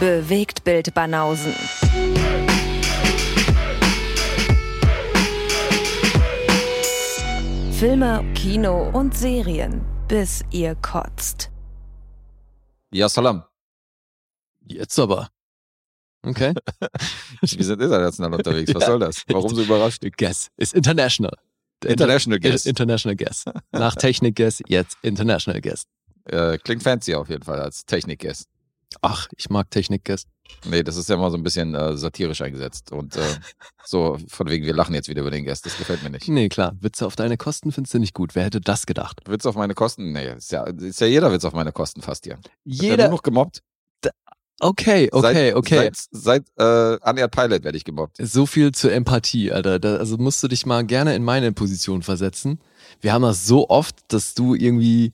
Bewegt Bild Banausen. Filme, Kino und Serien, bis ihr kotzt. Ja, Salam. Jetzt aber. Okay. Wir sind international unterwegs. Was Ja. soll das? Warum so überrascht? Guess. Ist international. International Guest. International Guess. Nach Technik Guess, jetzt International Guess. Äh, klingt fancy auf jeden Fall als Technik-Guest. Ach, ich mag Technik Guess. Nee, das ist ja mal so ein bisschen äh, satirisch eingesetzt. Und äh, so von wegen, wir lachen jetzt wieder über den Guest. Das gefällt mir nicht. Nee, klar. Witze auf deine Kosten findest du nicht gut. Wer hätte das gedacht? Witz auf meine Kosten? Nee, ist ja, ist ja jeder Witz auf meine Kosten fast hier. Wird ja Jeder. nur noch gemobbt. Okay, okay, seit, okay. Seit, seit äh, Unaired Pilot werde ich gemobbt. So viel zur Empathie, Alter. Da, also musst du dich mal gerne in meine Position versetzen. Wir haben das so oft, dass du irgendwie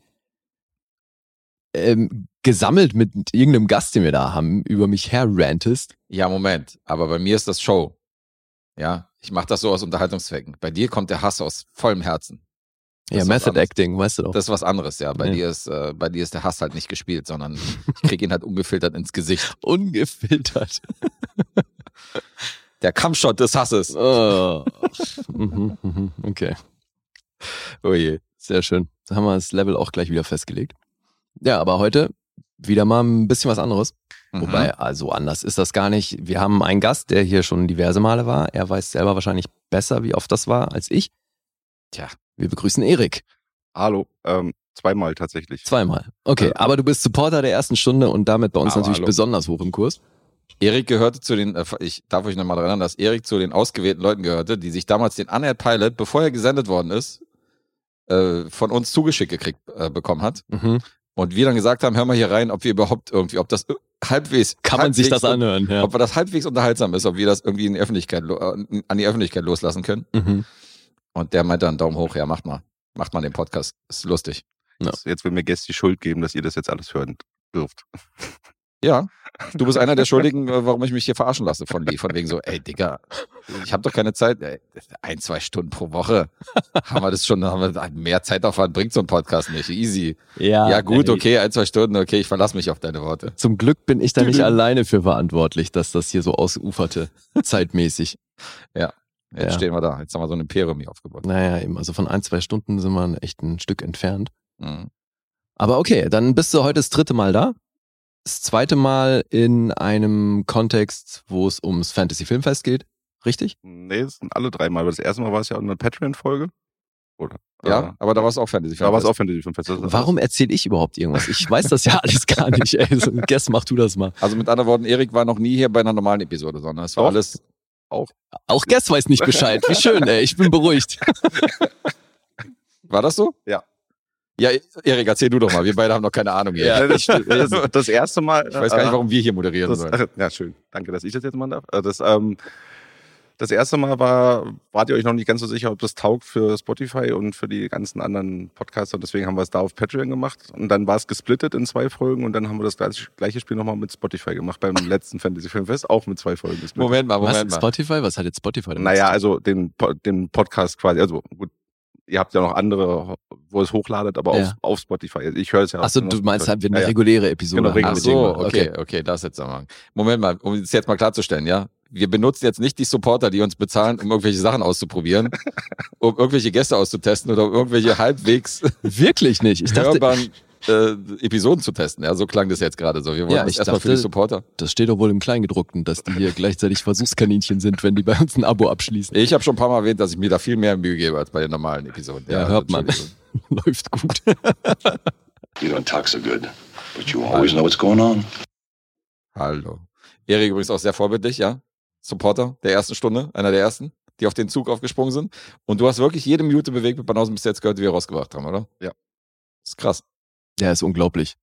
ähm, gesammelt mit irgendeinem Gast, den wir da haben, über mich herrantest. Ja, Moment. Aber bei mir ist das Show. Ja, ich mache das so aus Unterhaltungszwecken. Bei dir kommt der Hass aus vollem Herzen. Das Ja, Method. Acting, weißt du doch. Das ist was anderes, ja. Bei Ja. dir ist, äh, bei dir ist der Hass halt nicht gespielt, sondern ich krieg ihn halt ungefiltert ins Gesicht. Ungefiltert. Der Kampfshot des Hasses. Oh. mhm, mhm, okay. Oh je. Sehr schön. Da haben wir das Level auch gleich wieder festgelegt. Ja, aber heute wieder mal ein bisschen was anderes. Mhm. Wobei, also anders ist das gar nicht. Wir haben einen Gast, der hier schon diverse Male war. Er weiß selber wahrscheinlich besser, wie oft das war, als ich. Tja. Wir begrüßen Erik. Hallo, ähm, zweimal tatsächlich. Zweimal. Okay, Ja. aber du bist Supporter der ersten Stunde und damit bei uns natürlich hallo. besonders hoch im Kurs. Erik gehörte zu den, äh, ich darf euch nochmal daran erinnern, dass Erik zu den ausgewählten Leuten gehörte, die sich damals den Unaired Pilot, bevor er gesendet worden ist, äh, von uns zugeschickt gekriegt äh, bekommen hat. Mhm. Und wir dann gesagt haben, hör mal hier rein, ob wir überhaupt irgendwie, ob das äh, halbwegs Kann man sich das anhören, ja. Ob wir das halbwegs unterhaltsam ist, ob wir das irgendwie in die Öffentlichkeit, äh, an die Öffentlichkeit loslassen können. Mhm. Und der meinte dann Daumen hoch, ja, macht mal. Macht mal den Podcast. Ist lustig. Ja. Jetzt, jetzt will mir Gäste die Schuld geben, dass ihr das jetzt alles hören dürft. Ja. Du bist einer der Schuldigen, äh, warum ich mich hier verarschen lasse von Lee. Von wegen so, ey, Digga, ich habe doch keine Zeit. Ey, ein, zwei Stunden pro Woche. Haben wir das schon, haben wir mehr Zeitaufwand, bringt so ein Podcast nicht. Easy. Ja, gut, ey. okay, ein, zwei Stunden, okay, ich verlasse mich auf deine Worte. Zum Glück bin ich da nicht alleine für verantwortlich, dass das hier so ausuferte, zeitmäßig. Jetzt Ja. stehen wir da. Jetzt haben wir so eine Imperium hier aufgebaut. Naja, eben, also von ein, zwei Stunden sind wir echt ein Stück entfernt. Mhm. Aber okay, dann bist du heute das dritte Mal da. Das zweite Mal in einem Kontext, wo es ums Fantasy Filmfest geht. Richtig? Nee, es sind alle dreimal. Aber das erste Mal war es ja eine Patreon-Folge. Oder? Ja, Äh, aber da war es auch Fantasy. da war es auch Fantasy Filmfest. Das Warum erzähle ich überhaupt irgendwas? Ich weiß das ja alles gar nicht. Ey, so, Guess, mach du das mal. Also mit anderen Worten, Erik war noch nie hier bei einer normalen Episode, sondern es war Doch. alles. Auch Guess weiß nicht Bescheid. Wie schön, ey. Ich bin beruhigt. War das so? Ja. Ja, Erik, erzähl du doch mal. Wir beide haben noch keine Ahnung hier. Ja, das, das, das erste Mal. Ich weiß gar nicht, warum wir hier moderieren das, sollen. Ja, schön. Danke, dass ich das jetzt mal darf. Äh, Das, ähm, das erste Mal war, wart ihr euch noch nicht ganz so sicher, ob das taugt für Spotify und für die ganzen anderen Podcaster. Deswegen haben wir es da auf Patreon gemacht. Und dann war es gesplittet in zwei Folgen und dann haben wir das gleiche, gleiche Spiel nochmal mit Spotify gemacht beim letzten Fantasy Filmfest, auch mit zwei Folgen gesplittet. Moment mal, Moment Was? mal. Spotify? Was hat jetzt Spotify Naja, also den, den Podcast quasi, also gut, ihr habt ja noch andere, wo es hochladet, aber Ja. auf, auf Spotify. Ich höre es ja. Achso, du meinst halt, wenn eine ja, reguläre Episode Genau, haben. Ach reguläre so, Dinge, okay, okay, das jetzt sagen. Moment mal, um es jetzt mal klarzustellen, ja. Wir benutzen jetzt nicht die Supporter, die uns bezahlen, um irgendwelche Sachen auszuprobieren, um irgendwelche Gäste auszutesten oder um irgendwelche halbwegs Wirklich nicht. Ich dachte, hörbaren äh, Episoden zu testen. Ja, so klang das jetzt gerade so. Wir wollen Ja, das ich erstmal für die dachte- Supporter. das steht doch wohl im Kleingedruckten, dass die hier gleichzeitig Versuchskaninchen sind, wenn die bei uns ein Abo abschließen. Ich habe schon ein paar Mal erwähnt, dass ich mir da viel mehr Mühe gebe als bei den normalen Episoden. Ja, hört man. Läuft gut. You don't talk so good, but you always know what's going on. Hallo. Erik übrigens auch sehr vorbildlich, ja. Supporter der ersten Stunde, einer der ersten, die auf den Zug aufgesprungen sind. Und du hast wirklich jede Minute bewegt mit Banausen bis jetzt gehört, die wir rausgebracht haben, oder? Ja. Das ist krass. Ja, ist unglaublich.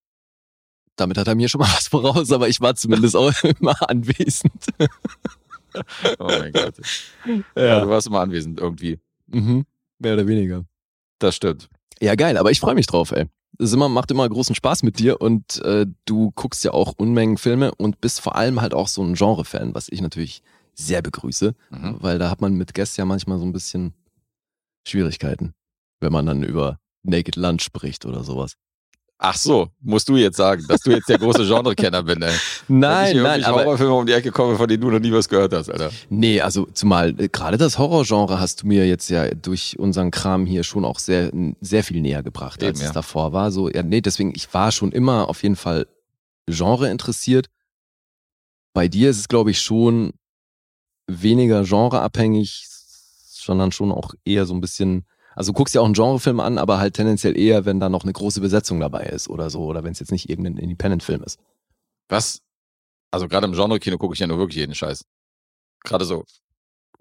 Damit hat er mir schon mal was voraus, aber ich war zumindest auch immer anwesend. Oh mein Gott. Ja, du warst immer anwesend irgendwie. Mhm. Mehr oder weniger. Das stimmt. Ja, geil, aber ich freue mich drauf, ey. Es immer, macht immer großen Spaß mit dir und äh, du guckst ja auch Unmengen Filme und bist vor allem halt auch so ein Genre-Fan, was ich natürlich sehr begrüße, Mhm. weil da hat man mit Guests ja manchmal so ein bisschen Schwierigkeiten, wenn man dann über Naked Lunch spricht oder sowas. Ach so, musst du jetzt sagen, dass du jetzt der große Genrekenner bist, ey. Wenn ich Nein, nein, aber Horrorfilme um die Ecke komme, von denen du noch nie was gehört hast, Alter. nee, also zumal äh, gerade das Horrorgenre hast du mir jetzt ja durch unseren Kram hier schon auch sehr sehr viel näher gebracht, als Eben, es ja. davor war. So, ja, nee, deswegen ich war schon immer auf jeden Fall Genre interessiert. Bei dir ist es glaube ich schon weniger genreabhängig, sondern schon auch eher so ein bisschen also du guckst ja auch einen Genrefilm an, aber halt tendenziell eher, wenn da noch eine große Besetzung dabei ist oder so, oder wenn es jetzt nicht irgendein Independent-Film ist. Was? Also gerade im Genre-Kino gucke ich ja nur wirklich jeden Scheiß. Gerade so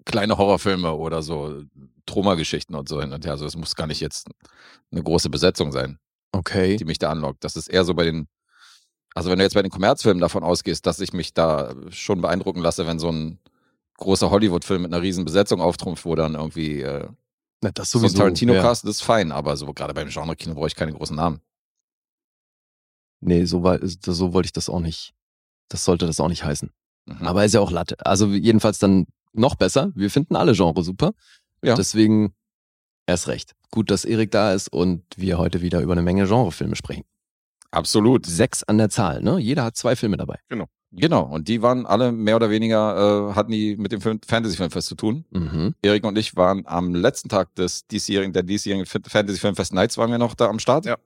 kleine Horrorfilme oder so Traumageschichten und so hin und her. Also es muss gar nicht jetzt eine große Besetzung sein, Okay. die mich da anlockt. Das ist eher so bei den, also wenn du jetzt bei den Kommerzfilmen davon ausgehst, dass ich mich da schon beeindrucken lasse, wenn so ein großer Hollywood-Film mit einer riesen Besetzung auftrumpft, wo dann irgendwie äh, Na, das so ein sowieso. Tarantino-Cast, das ist fein, aber so gerade beim Genre-Kino brauche ich keine großen Namen. Nee, so, war, so wollte ich das auch nicht. Das sollte das auch nicht heißen. Mhm. Aber ist ja auch Latte. Also jedenfalls dann noch besser. Wir finden alle Genre super. Ja. Deswegen erst recht. Gut, dass Erik da ist und wir heute wieder über eine Menge Genrefilme sprechen. Absolut. Sechs an der Zahl, ne? Jeder hat zwei Filme dabei. Genau, und die waren alle mehr oder weniger, äh, hatten die mit dem Fantasy Filmfest zu tun. Mhm. Erik und ich waren am letzten Tag des diesjährigen, der diesjährigen Fantasy Filmfest Nights waren wir noch da am Start. Ja.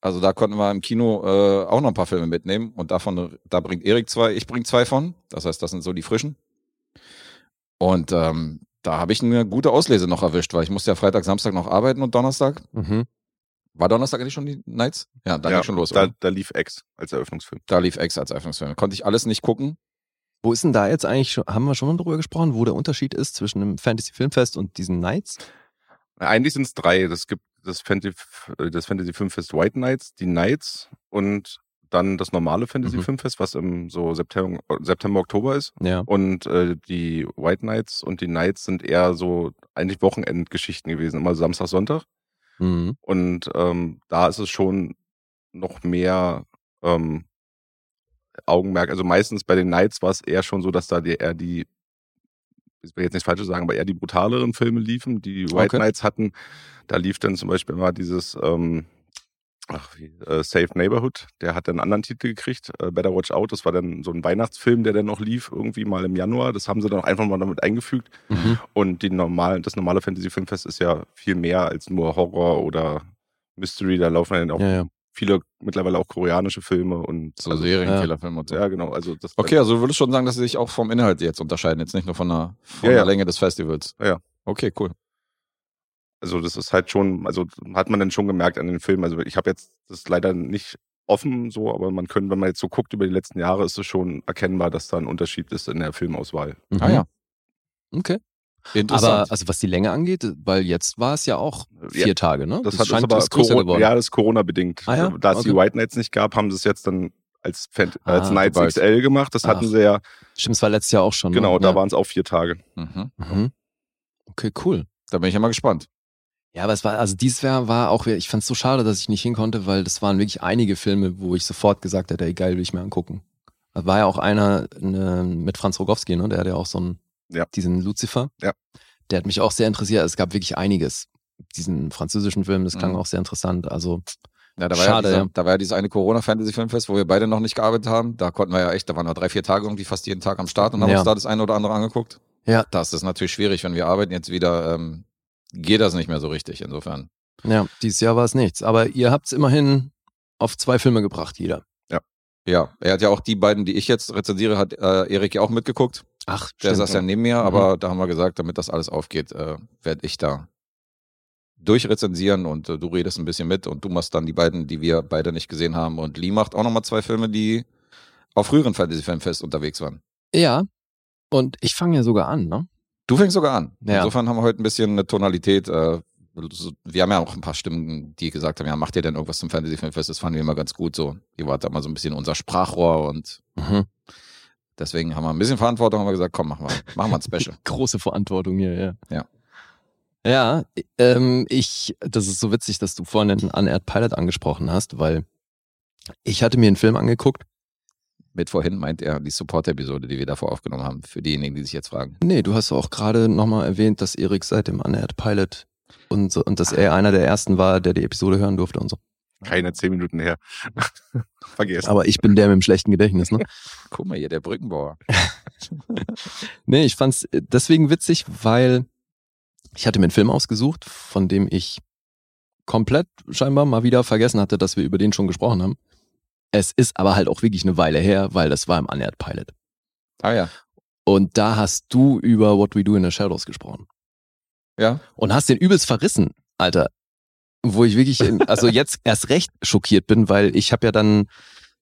Also da konnten wir im Kino äh, auch noch ein paar Filme mitnehmen und davon, da bringt Erik zwei, ich bring zwei von. Das heißt, das sind so die frischen. Und ähm, da habe ich eine gute Auslese noch erwischt, weil ich musste ja Freitag, Samstag noch arbeiten und Donnerstag. Mhm. War Donnerstag eigentlich schon die Nights? Ja, da ja, ging schon los. Da, oder? da lief X als Eröffnungsfilm. da lief X als Eröffnungsfilm. Konnte ich alles nicht gucken. Wo ist denn da jetzt eigentlich schon, haben wir schon mal drüber gesprochen, wo der Unterschied ist zwischen einem Fantasy Filmfest und diesen Nights? Eigentlich sind es drei. Das gibt das Fantasy, das Fantasy Filmfest White Nights, die Nights und dann das normale Fantasy Mhm. Filmfest, was im so September, September Oktober ist. Ja. Und äh, die White Nights und die Nights sind eher so eigentlich Wochenendgeschichten gewesen, immer Samstag, Sonntag. Mhm. Und ähm, da ist es schon noch mehr ähm, Augenmerk. Also meistens bei den Nights war es eher schon so, dass da die, eher die, ich will jetzt nicht falsch sagen, aber eher die brutaleren Filme liefen. Die White Okay. Nights hatten, da lief dann zum Beispiel immer dieses ähm, ach, wie, äh, Safe Neighborhood, der hat dann einen anderen Titel gekriegt, äh, Better Watch Out, das war dann so ein Weihnachtsfilm, der dann noch lief, irgendwie mal im Januar. Das haben sie dann auch einfach mal damit eingefügt. Mhm. Und die normalen, das normale Fantasy Filmfest ist ja viel mehr als nur Horror oder Mystery. Da laufen ja auch Ja, ja. viele mittlerweile auch koreanische Filme und So also, Serienkillerfilme und so. ja genau. Also das Okay, also du würdest schon sagen, dass sie sich auch vom Inhalt jetzt unterscheiden, jetzt nicht nur von der, von Ja, der ja. Länge des Festivals. Ja, ja. Okay, cool. Also das ist halt schon, also hat man dann schon gemerkt an den Filmen. Also ich habe jetzt das leider nicht offen so, aber man könnte, wenn man jetzt so guckt über die letzten Jahre, ist es schon erkennbar, dass da ein Unterschied ist in der Filmauswahl. Mhm. Ah ja, Okay. interessant. Aber also was die Länge angeht, weil jetzt war es ja auch vier Ja, Tage, ne? Das, hat scheint aber Corona, geworden. ja, das ist Corona bedingt. Ah ja? Da es die Okay. White Nights nicht gab, haben sie es jetzt dann als, Fan, als Ah, Nights bald. XL gemacht. Das hatten Ach. sie ja, Stimmt, es war letztes Jahr auch schon. genau, ne? da ja. waren es auch vier Tage. mhm. Mhm. Okay, cool. Da bin ich ja mal gespannt. Ja, aber es war, also dieses Jahr war auch, ich fand es so schade, dass ich nicht hin konnte, weil das waren wirklich einige Filme, wo ich sofort gesagt hätte, ey, geil, will ich mir angucken. Da war ja auch einer ne, mit Franz Rogowski, ne? Der hat ja auch so einen, Ja. diesen Lucifer. Ja. Der hat mich auch sehr interessiert. Es gab wirklich einiges. Diesen französischen Film, das klang Mhm. auch sehr interessant. Also, Ja, da war, Schade, ja, ja. dieser, da war ja dieses eine Corona-Fantasy-Filmfest, wo wir beide noch nicht gearbeitet haben. Da konnten wir ja echt, da waren wir drei, vier Tage irgendwie fast jeden Tag am Start und haben Ja. uns da das eine oder andere angeguckt. ja, Das ist natürlich schwierig, wenn wir arbeiten jetzt wieder, ähm, geht das nicht mehr so richtig. Insofern. ja, dieses Jahr war es nichts. Aber ihr habt es immerhin auf zwei Filme gebracht, jeder. Ja, er hat ja auch die beiden, die ich jetzt rezensiere, hat äh, Erik ja auch mitgeguckt. Ach, Der stimmt. saß ja neben mir, Mhm. aber da haben wir gesagt, damit das alles aufgeht, äh, werde ich da durchrezensieren und äh, du redest ein bisschen mit und du machst dann die beiden, die wir beide nicht gesehen haben. Und Lee macht auch nochmal zwei Filme, die auf früheren Fantasy Filmfest unterwegs waren. Ja. Und ich fange ja sogar an, ne? Du fängst sogar an. Ja. Insofern haben wir heute ein bisschen eine Tonalität. Äh, wir haben ja auch ein paar Stimmen, die gesagt haben, ja, macht ihr denn irgendwas zum Fantasy Filmfest? Das fanden wir immer ganz gut so. Ihr wart da mal so ein bisschen unser Sprachrohr und Mhm. deswegen haben wir ein bisschen Verantwortung, haben wir gesagt, komm, machen wir, machen wir ein Special. Große Verantwortung hier, ja. Ja. Ja, ähm, ich, das ist so witzig, dass du vorhin den Unaired Pilot angesprochen hast, weil ich hatte mir einen Film angeguckt. Mit vorhin meint er die Support-Episode, die wir davor aufgenommen haben, für diejenigen, die sich jetzt fragen. Nee, du hast auch gerade nochmal erwähnt, dass Erik seit dem Unaired Pilot und, so, und dass er einer der ersten war, der die Episode hören durfte und so. Keine zehn Minuten her. Vergessen. Aber ich bin der mit dem schlechten Gedächtnis, ne? Guck mal hier, der Brückenbauer. nee, ich fand's deswegen witzig, weil ich hatte mir einen Film ausgesucht, von dem ich komplett scheinbar mal wieder vergessen hatte, dass wir über den schon gesprochen haben. Es ist aber halt auch wirklich eine Weile her, weil das war im Unaired Pilot. Ah ja. Und da hast du über What We Do in the Shadows gesprochen. Ja. Und hast den übelst verrissen, Alter. Wo ich wirklich, also jetzt erst recht schockiert bin, weil ich habe ja dann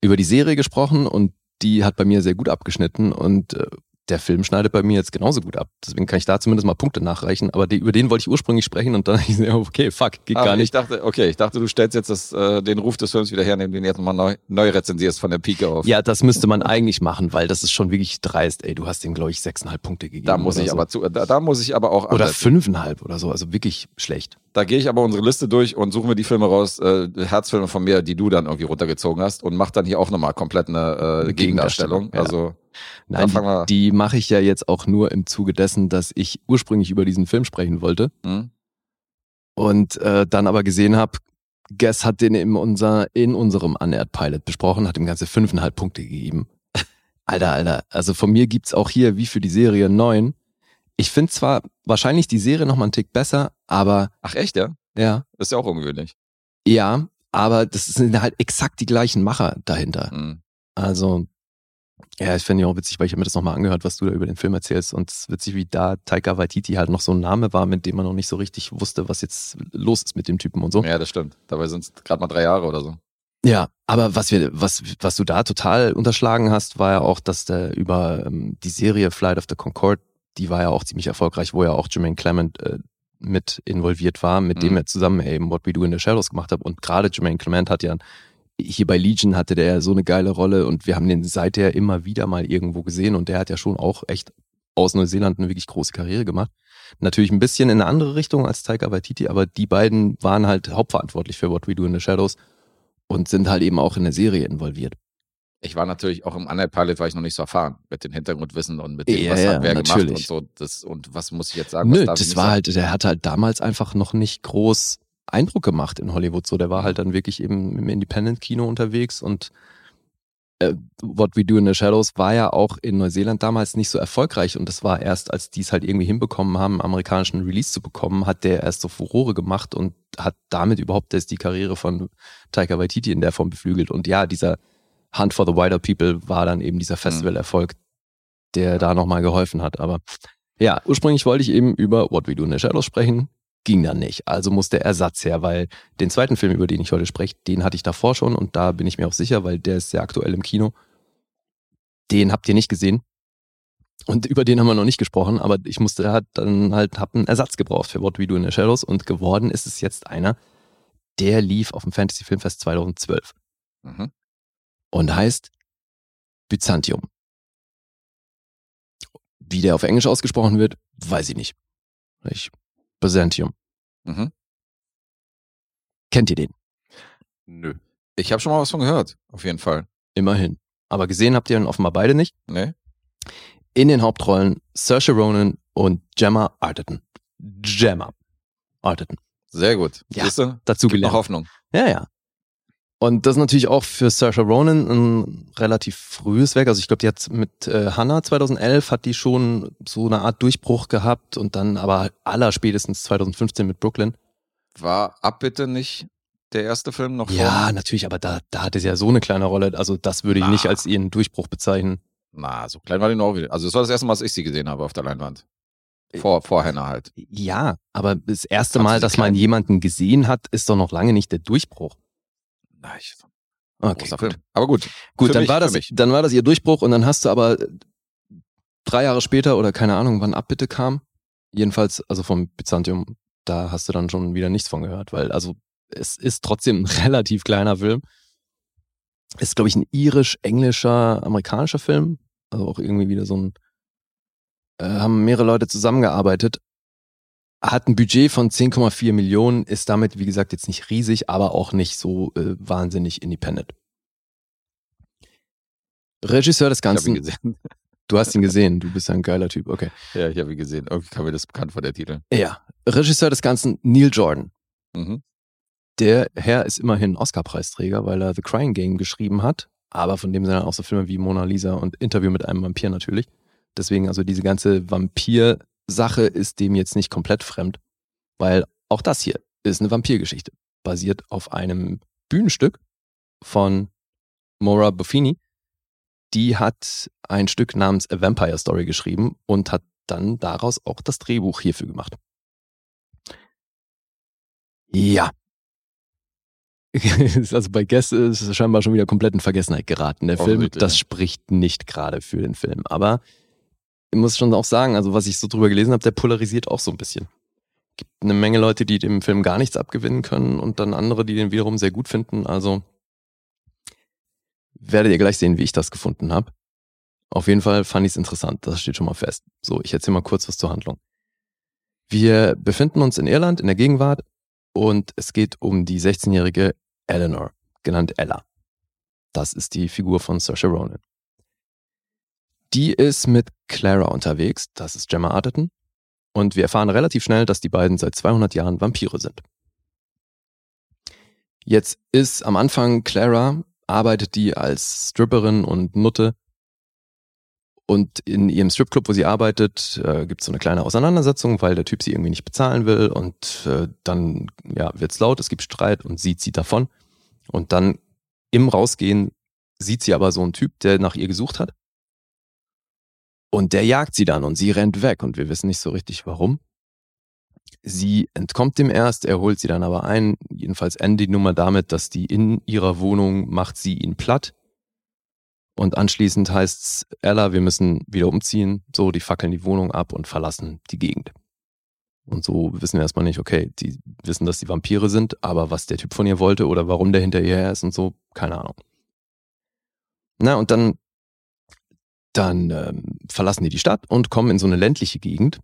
über die Serie gesprochen und die hat bei mir sehr gut abgeschnitten und äh, der Film schneidet bei mir jetzt genauso gut ab. Deswegen kann ich da zumindest mal Punkte nachreichen. Aber die, über den wollte ich ursprünglich sprechen und dann ich so, okay, fuck, geht Ah, gar Ich nicht. dachte, okay, ich dachte, du stellst jetzt das, äh, den Ruf des Films wieder her, indem du ihn jetzt nochmal neu, neu rezensierst von der Pike auf. Ja, das müsste man eigentlich machen, weil das ist schon wirklich dreist. Ey, du hast dem, glaube ich, sechseinhalb Punkte gegeben. Da muss ich so. aber zu, da, da muss ich aber auch Oder ansetzen. fünfeinhalb oder so. Also wirklich schlecht. Da gehe ich aber unsere Liste durch und suchen wir die Filme raus, äh, Herzfilme von mir, die du dann irgendwie runtergezogen hast und mach dann hier auch nochmal komplett eine äh, Gegendarstellung. Gegendarstellung, ja. Also Nein, die, die mache ich ja jetzt auch nur im Zuge dessen, dass ich ursprünglich über diesen Film sprechen wollte hm? und äh, dann aber gesehen habe, Guess hat den in, unser, in unserem Unaired Pilot besprochen, hat ihm ganze fünfeinhalb Punkte gegeben. Alter, Alter, also von mir gibt's auch hier, wie für die Serie, neun. Ich finde zwar wahrscheinlich die Serie noch mal einen Tick besser, aber Ach echt, ja? ja, Das ist ja auch ungewöhnlich. ja, aber das sind halt exakt die gleichen Macher dahinter. Hm. Also, ja, ich finde ja auch witzig, weil ich habe mir das nochmal angehört, was du da über den Film erzählst. Und es ist witzig, wie da Taika Waititi halt noch so ein Name war, mit dem man noch nicht so richtig wusste, was jetzt los ist mit dem Typen und so. Ja, das stimmt. Dabei sind es gerade mal drei Jahre oder so. Ja, aber was wir, was, was du da total unterschlagen hast, war ja auch, dass der über ähm, die Serie Flight of the Concorde, die war ja auch ziemlich erfolgreich, wo ja auch Jermaine Clement äh, mit involviert war, mit dem Mhm. er zusammen eben What We Do in the Shadows gemacht hat. Und gerade Jermaine Clement hat ja hier bei Legion hatte der ja so eine geile Rolle und wir haben den seither immer wieder mal irgendwo gesehen und der hat ja schon auch echt aus Neuseeland eine wirklich große Karriere gemacht. Natürlich ein bisschen in eine andere Richtung als Taika Waititi, aber die beiden waren halt hauptverantwortlich für What We Do in the Shadows und sind halt eben auch in der Serie involviert. Ich war natürlich auch im Unaired Pilot, war ich noch nicht so erfahren mit dem Hintergrundwissen und mit dem, Ja, was hat wer gemacht natürlich. und so. Das, und was muss ich jetzt sagen? Nö, das war halt, der hat halt damals einfach noch nicht groß Eindruck gemacht in Hollywood. So, der war halt dann wirklich eben im Independent-Kino unterwegs und äh, What We Do in the Shadows war ja auch in Neuseeland damals nicht so erfolgreich und das war erst, als die es halt irgendwie hinbekommen haben, einen amerikanischen Release zu bekommen, hat der erst so Furore gemacht und hat damit überhaupt erst die Karriere von Taika Waititi in der Form beflügelt. Und ja, dieser Hunt for the Wider People war dann eben dieser Festivalerfolg, der da nochmal geholfen hat. Aber ja, ursprünglich wollte ich eben über What We Do in the Shadows sprechen, ging dann nicht. Also musste Ersatz her, weil den zweiten Film, über den ich heute spreche, den hatte ich davor schon und da bin ich mir auch sicher, weil der ist sehr aktuell im Kino. Den habt ihr nicht gesehen. Und über den haben wir noch nicht gesprochen, aber ich musste halt dann halt, hab einen Ersatz gebraucht für What We Do in the Shadows und geworden ist es jetzt einer, der lief auf dem Fantasy Filmfest 2012 Mhm. und heißt Byzantium. Wie der auf Englisch ausgesprochen wird, weiß ich nicht. Ich, Byzantium. Mhm. Kennt ihr den? Nö. Ich habe schon mal was von gehört, auf jeden Fall. Immerhin. Aber gesehen habt ihr ihn offenbar beide nicht. Ne? In den Hauptrollen Saoirse Ronan und Gemma Arterton. Gemma Arterton. Sehr gut. Ja? Dazu Gibt noch gelernt. Hoffnung. Ja, ja. Und das ist natürlich auch für Saoirse Ronan ein relativ frühes Werk. Also ich glaube, die hat mit äh, Hannah 2011 hat die schon so eine Art Durchbruch gehabt und dann aber aller spätestens 2015 mit Brooklyn. War Abbitte nicht der erste Film noch Ja, vor? natürlich, aber da, da hatte sie ja so eine kleine Rolle. Also das würde ich Na. nicht als ihren Durchbruch bezeichnen. Na, so klein war die noch wieder. Also das war das erste Mal, dass ich sie gesehen habe auf der Leinwand. Vor, vor Hannah halt. Ja, aber das erste Mal, dass man jemanden gesehen hat, ist doch noch lange nicht der Durchbruch. Na, ich, Okay, großer gut. Film. Aber gut. Gut, Für dann mich, war das, dann war das ihr Durchbruch und dann hast du aber äh, drei Jahre später oder keine Ahnung, wann Abbitte kam. Jedenfalls, also vom Byzantium, da hast du dann schon wieder nichts von gehört, weil also es ist trotzdem ein relativ kleiner Film. Ist, glaube ich, ein irisch-englischer, amerikanischer Film. Also auch irgendwie wieder so ein, äh, haben mehrere Leute zusammengearbeitet. Hat ein Budget von 10,4 Millionen, ist damit, wie gesagt, jetzt nicht riesig, aber auch nicht so äh, wahnsinnig independent. Regisseur des Ich habe ihn Ganzen, gesehen. du hast ihn gesehen, du bist ein geiler Typ, okay. Ja, ich habe ihn gesehen. Irgendwie kam mir das bekannt vor der Titel. Ja, Regisseur des Ganzen, Neil Jordan. Mhm. Der Herr ist immerhin Oscar-Preisträger, weil er The Crying Game geschrieben hat, aber von dem sind dann auch so Filme wie Mona Lisa und Interview mit einem Vampir natürlich. Deswegen also diese ganze Vampir-Sache ist dem jetzt nicht komplett fremd, weil auch das hier ist eine Vampirgeschichte, basiert auf einem Bühnenstück von Maura Buffini. Die hat ein Stück namens A Vampire Story geschrieben und hat dann daraus auch das Drehbuch hierfür gemacht. Ja. also bei Guess ist es scheinbar schon wieder komplett in Vergessenheit geraten. Der Film, das spricht nicht gerade für den Film. Aber muss schon auch sagen, also was ich so drüber gelesen habe, der polarisiert auch so ein bisschen. Gibt eine Menge Leute, die dem Film gar nichts abgewinnen können und dann andere, die den wiederum sehr gut finden. Also werdet ihr gleich sehen, wie ich das gefunden habe. Auf jeden Fall fand ich es interessant, das steht schon mal fest. So, ich erzähle mal kurz was zur Handlung. Wir befinden uns in Irland in der Gegenwart und es geht um die 16-jährige Eleanor, genannt Ella. Das ist die Figur von Saoirse Ronan. Die ist mit Clara unterwegs, das ist Gemma Arterton, und wir erfahren relativ schnell, dass die beiden seit 200 Jahren Vampire sind. Jetzt ist am Anfang Clara, arbeitet die als Stripperin und Nutte und in ihrem Stripclub, wo sie arbeitet, äh, gibt es so eine kleine Auseinandersetzung, weil der Typ sie irgendwie nicht bezahlen will. Und äh, dann ja, wird's laut, es gibt Streit und sie zieht davon. Und dann im Rausgehen sieht sie aber so einen Typ, der nach ihr gesucht hat. Und der jagt sie dann und sie rennt weg und wir wissen nicht so richtig warum. Sie entkommt dem erst, er holt sie dann aber ein. Jedenfalls endet die Nummer damit, dass die in ihrer Wohnung macht sie ihn platt und anschließend heißt's, Ella, wir müssen wieder umziehen. So, die fackeln die Wohnung ab und verlassen die Gegend. Und so wissen wir erstmal nicht, okay, die wissen, dass die Vampire sind, aber was der Typ von ihr wollte oder warum der hinter ihr her ist und so, keine Ahnung. Na, und dann, dann ähm, verlassen die die Stadt und kommen in so eine ländliche Gegend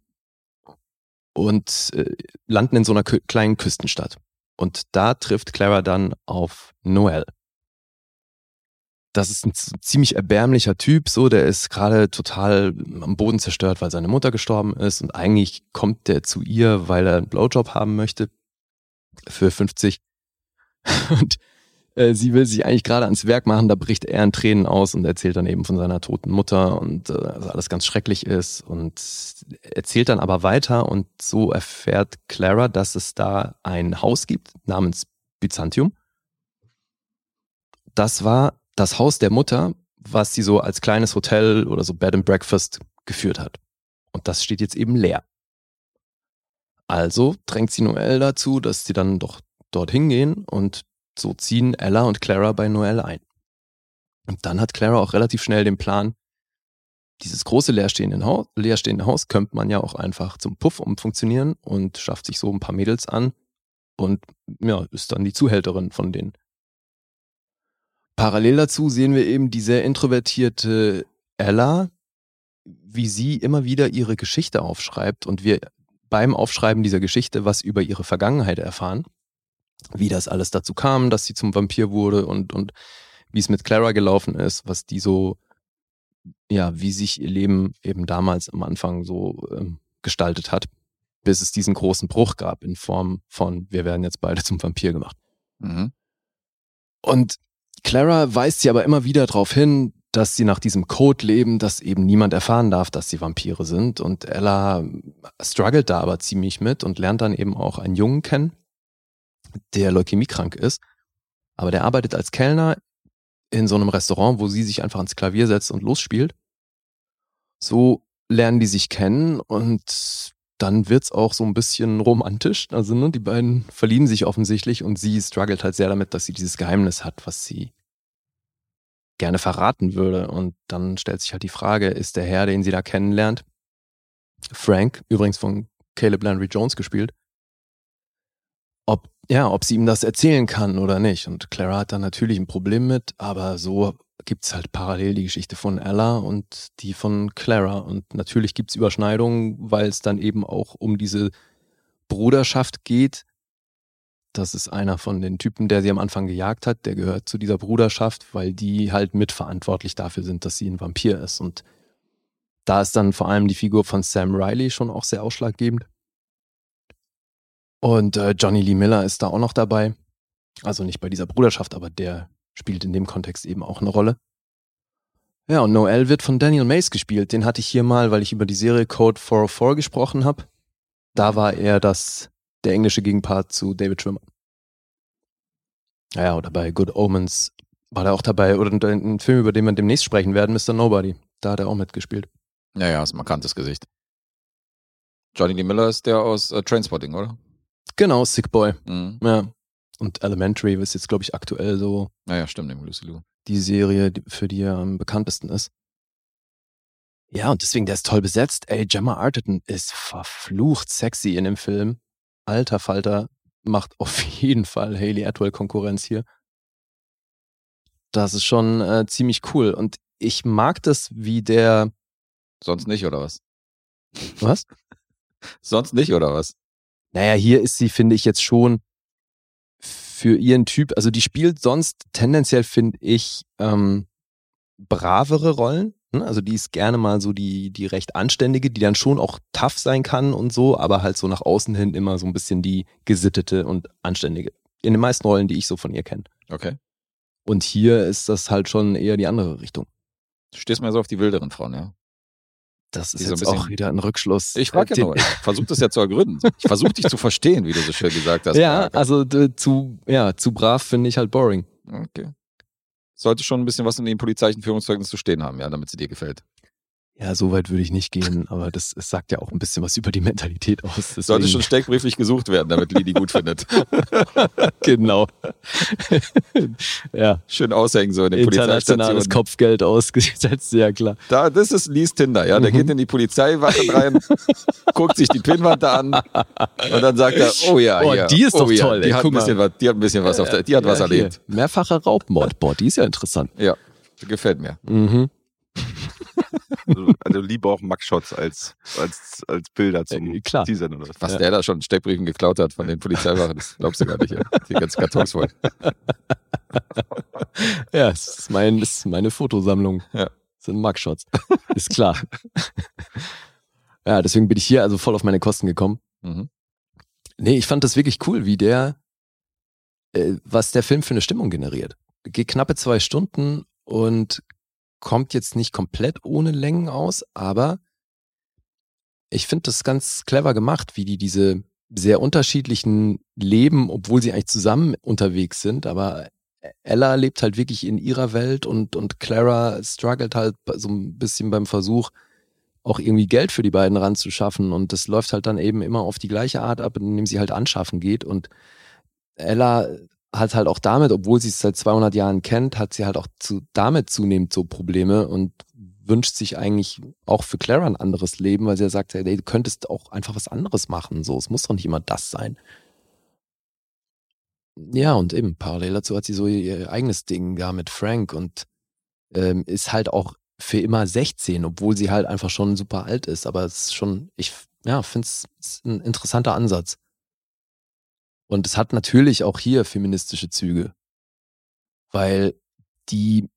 und äh, landen in so einer kleinen Küstenstadt. Und da trifft Clara dann auf Noel das ist ein ziemlich erbärmlicher Typ, so, der ist gerade total am Boden zerstört, weil seine Mutter gestorben ist und eigentlich kommt der zu ihr, weil er einen Blowjob haben möchte für 50 und äh, sie will sich eigentlich gerade ans Werk machen, da bricht er in Tränen aus und erzählt dann eben von seiner toten Mutter und äh, dass alles ganz schrecklich ist und erzählt dann aber weiter und so erfährt Clara, dass es da ein Haus gibt namens Byzantium. Das war das Haus der Mutter, was sie so als kleines Hotel oder so Bed and Breakfast geführt hat. Und das steht jetzt eben leer. Also drängt sie Noelle dazu, dass sie dann doch dorthin gehen und so ziehen Ella und Clara bei Noelle ein. Und dann hat Clara auch relativ schnell den Plan, dieses große leerstehende Haus, leerstehende Haus könnte man ja auch einfach zum Puff umfunktionieren und schafft sich so ein paar Mädels an und ja, ist dann die Zuhälterin von denen. Parallel dazu sehen wir eben die sehr introvertierte Ella, wie sie immer wieder ihre Geschichte aufschreibt und wir beim Aufschreiben dieser Geschichte was über ihre Vergangenheit erfahren. Wie das alles dazu kam, dass sie zum Vampir wurde und, und wie es mit Clara gelaufen ist, was die so, ja, wie sich ihr Leben eben damals am Anfang so ähm, gestaltet hat, bis es diesen großen Bruch gab in Form von, wir werden jetzt beide zum Vampir gemacht. Mhm. Und Clara weist sie aber immer wieder darauf hin, dass sie nach diesem Code leben, dass eben niemand erfahren darf, dass sie Vampire sind. Und Ella struggelt da aber ziemlich mit und lernt dann eben auch einen Jungen kennen, der leukämiekrank ist. Aber der arbeitet als Kellner in so einem Restaurant, wo sie sich einfach ans Klavier setzt und losspielt. So lernen die sich kennen und dann wird's auch so ein bisschen romantisch. Also ne, die beiden verlieben sich offensichtlich und sie struggelt halt sehr damit, dass sie dieses Geheimnis hat, was sie gerne verraten würde. Und dann stellt sich halt die Frage, ist der Herr, den sie da kennenlernt, Frank, übrigens von Caleb Landry Jones gespielt, ob, ja, ob sie ihm das erzählen kann oder nicht. Und Clara hat da natürlich ein Problem mit, aber so gibt's halt parallel die Geschichte von Ella und die von Clara. Und natürlich gibt's Überschneidungen, weil es dann eben auch um diese Bruderschaft geht. Das ist einer von den Typen, der sie am Anfang gejagt hat. Der gehört zu dieser Bruderschaft, weil die halt mitverantwortlich dafür sind, dass sie ein Vampir ist. Und da ist dann vor allem die Figur von Sam Riley schon auch sehr ausschlaggebend. Und äh, Johnny Lee Miller ist da auch noch dabei. Also nicht bei dieser Bruderschaft, aber der spielt in dem Kontext eben auch eine Rolle. Ja, und Noel wird von Daniel Mace gespielt. Den hatte ich hier mal, weil ich über die Serie Code 404 gesprochen habe. Da war er das, der englische Gegenpart zu David Schwimmer. Naja, oder bei Good Omens war er auch dabei. Oder ein Film, über den wir demnächst sprechen werden, Mr. Nobody. Da hat er auch mitgespielt. Naja, ist ein markantes Gesicht. Johnny Lee Miller ist der aus äh, Trainspotting, oder? Genau, Sick Boy. Mhm. Ja. Und Elementary ist jetzt, glaube ich, aktuell so Naja, stimmt, neben Lucy Lou. die Serie, die- für die er am bekanntesten ist. Ja, und deswegen, der ist toll besetzt. Ey, Gemma Arterton ist verflucht sexy in dem Film. Alter Falter macht auf jeden Fall Haley Atwell Konkurrenz hier. Das ist schon äh, ziemlich cool. Und ich mag das, wie der. Sonst nicht, oder was? Was? Sonst nicht, oder was? Naja, hier ist sie, finde ich, jetzt schon für ihren Typ, also die spielt sonst tendenziell, finde ich, ähm, bravere Rollen. ne? Also die ist gerne mal so die, die recht anständige, die dann schon auch tough sein kann und so, aber halt so nach außen hin immer so ein bisschen die gesittete und anständige. In den meisten Rollen, die ich so von ihr kenne. Okay. Und hier ist das halt schon eher die andere Richtung. Du stehst mir so auf die wilderen Frauen, ja. Das ist so jetzt auch wieder ein Rückschluss. Ich frage ja nur, ich versuche das ja zu ergründen. Ich versuche dich zu verstehen, wie du so schön gesagt hast. Ja, Marc. also zu, ja, zu brav finde ich halt boring. Okay. Sollte schon ein bisschen was in den polizeilichen Führungszeugnissen zu stehen haben, ja, damit sie dir gefällt. Ja, so weit würde ich nicht gehen, aber das, es sagt ja auch ein bisschen was über die Mentalität aus. Sollte deswegen- schon steckbrieflich gesucht werden, damit Lee die gut findet. genau. ja, Schön aushängen so in der internationales. Kopfgeld ausgesetzt, ja klar. Da, das ist Lees Tinder, ja. Der Mhm. geht in die Polizeiwache rein, guckt sich die Pinwand da an und dann sagt er, oh ja, Oh, hier, die ist oh doch ja, toll, Die ey, hat, ein mal. bisschen was, die hat ein bisschen was auf der, die hat was Ja, hier. erlebt. Mehrfacher Raubmord, boah, die ist ja interessant. Ja, gefällt mir. Mhm. Also, also lieber auch Mugshots als, als, als Bilder zum Äh, klar. Teasern oder was. Was Ja. der da schon Steckbriefen geklaut hat von den Polizeiwachen, das glaubst du gar nicht. Ja. Die ganzen Kartons voll. Ja, das ist, mein, das ist meine Fotosammlung. Ja. Das sind Mugshots. Ist klar. ja, deswegen bin ich hier also voll auf meine Kosten gekommen. Mhm. Nee, ich fand das wirklich cool, wie der, äh, was der Film für eine Stimmung generiert. Geht knappe zwei Stunden und kommt jetzt nicht komplett ohne Längen aus, aber ich finde das ganz clever gemacht, wie die diese sehr unterschiedlichen Leben, obwohl sie eigentlich zusammen unterwegs sind, aber Ella lebt halt wirklich in ihrer Welt und, und Clara struggelt halt so ein bisschen beim Versuch, auch irgendwie Geld für die beiden ranzuschaffen und das läuft halt dann eben immer auf die gleiche Art ab, indem sie halt anschaffen geht und Ella hat halt auch damit, obwohl sie es seit 200 Jahren kennt, hat sie halt auch zu, damit zunehmend so Probleme und wünscht sich eigentlich auch für Clara ein anderes Leben, weil sie ja sagt, hey, du könntest auch einfach was anderes machen, so, es muss doch nicht immer das sein. Ja, und eben parallel dazu hat sie so ihr eigenes Ding da mit Frank und ähm, ist halt auch für immer 16, obwohl sie halt einfach schon super alt ist. Aber es ist schon, ich ja, finde es ein interessanter Ansatz. Und es hat natürlich auch hier feministische Züge. Weil die,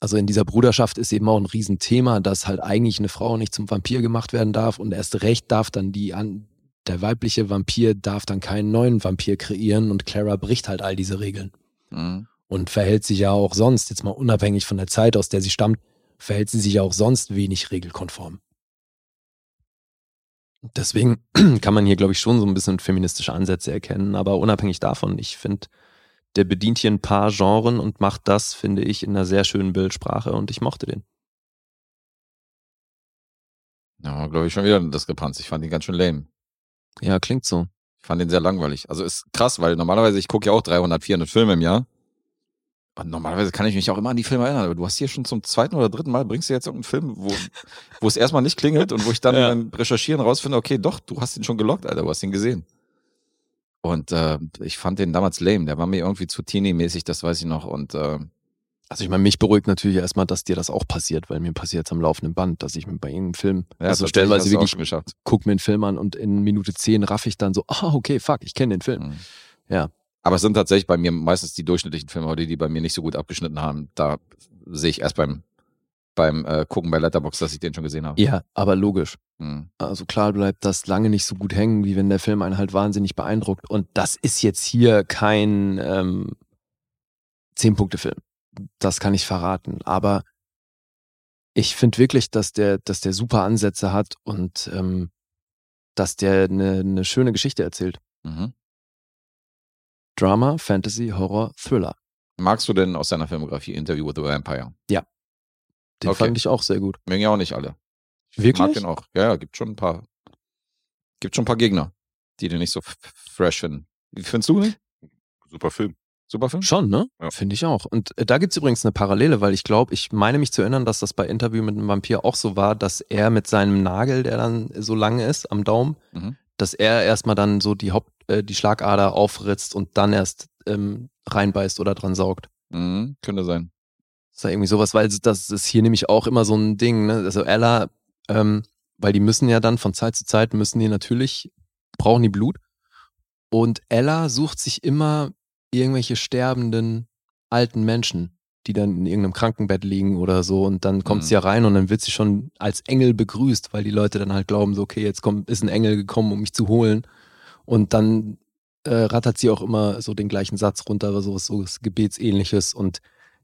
also in dieser Bruderschaft ist eben auch ein Riesenthema, dass halt eigentlich eine Frau nicht zum Vampir gemacht werden darf und erst recht darf dann die an, der weibliche Vampir darf dann keinen neuen Vampir kreieren und Clara bricht halt all diese Regeln Mhm. und verhält sich ja auch sonst, jetzt mal unabhängig von der Zeit, aus der sie stammt, verhält sie sich ja auch sonst wenig regelkonform. Deswegen kann man hier, glaube ich, schon so ein bisschen feministische Ansätze erkennen, aber unabhängig davon, ich finde, der bedient hier ein paar Genren und macht das, finde ich, in einer sehr schönen Bildsprache und ich mochte den. Ja, glaube ich schon wieder eine Diskrepanz. Ich fand ihn ganz schön lame. Ja, klingt so. Ich fand ihn sehr langweilig. Also ist krass, weil normalerweise, ich gucke ja auch 300, 400 Filme im Jahr. Und normalerweise kann ich mich auch immer an die Filme erinnern. Aber du hast hier schon zum zweiten oder dritten Mal, bringst du jetzt irgendeinen Film, wo, wo es erstmal nicht klingelt und wo ich dann Ja. beim Recherchieren rausfinde, okay, doch, du hast ihn schon gelockt, Alter, du hast ihn gesehen. Und äh, ich fand den damals lame. Der war mir irgendwie zu teeny-mäßig, das weiß ich noch. Und äh, Also ich meine, mich beruhigt natürlich erstmal, dass dir das auch passiert, weil mir passiert es am laufenden Band, dass ich mir bei irgendeinem Film, ja, also stellenweise wirklich geschafft. guck mir einen Film an und in Minute 10 raff ich dann so, ah, okay, fuck, ich kenne den Film. Mhm. Ja. Aber es sind tatsächlich bei mir meistens die durchschnittlichen Filme, die, die bei mir nicht so gut abgeschnitten haben. Da sehe ich erst beim, beim äh, Gucken bei Letterbox, dass ich den schon gesehen habe. Ja, aber logisch. Mhm. Also klar bleibt das lange nicht so gut hängen, wie wenn der Film einen halt wahnsinnig beeindruckt. Und das ist jetzt hier kein ähm, Zehn-Punkte-Film. Das kann ich verraten. Aber ich finde wirklich, dass der, dass der super Ansätze hat und ähm, dass der eine ne schöne Geschichte erzählt. Mhm. Drama, Fantasy, Horror, Thriller. Magst du denn aus seiner Filmografie Interview with the Vampire? Den Okay. fand ich auch sehr gut. Mögen ja auch nicht alle. Ich Wirklich? mag den auch. Ja, ja, gibt schon ein paar. Gibt schon ein paar Gegner, die den nicht so fresh finden. Wie findest du den? Super Film. Super Film? Schon, ne? Ja. Finde ich auch. Und äh, da gibt's übrigens eine Parallele, weil ich glaube, ich meine mich zu erinnern, dass das bei Interview mit einem Vampir auch so war, dass er mit seinem Nagel, der dann so lang ist am Daumen, Mhm. Dass er erstmal dann so die Haupt, äh, die Schlagader aufritzt und dann erst ähm, reinbeißt oder dran saugt. Mhm, könnte sein. Das war irgendwie sowas, weil das ist hier nämlich auch immer so ein Ding, ne? Also Ella, ähm, weil die müssen ja dann von Zeit zu Zeit müssen die natürlich, brauchen die Blut. Und Ella sucht sich immer irgendwelche sterbenden alten Menschen, die dann in irgendeinem Krankenbett liegen oder so. Und dann kommt Mhm. sie ja rein und dann wird sie schon als Engel begrüßt, weil die Leute dann halt glauben, so, okay, jetzt kommt, ist ein Engel gekommen, um mich zu holen. Und dann äh, rattert sie auch immer so den gleichen Satz runter, aber so was so was Gebetsähnliches. Und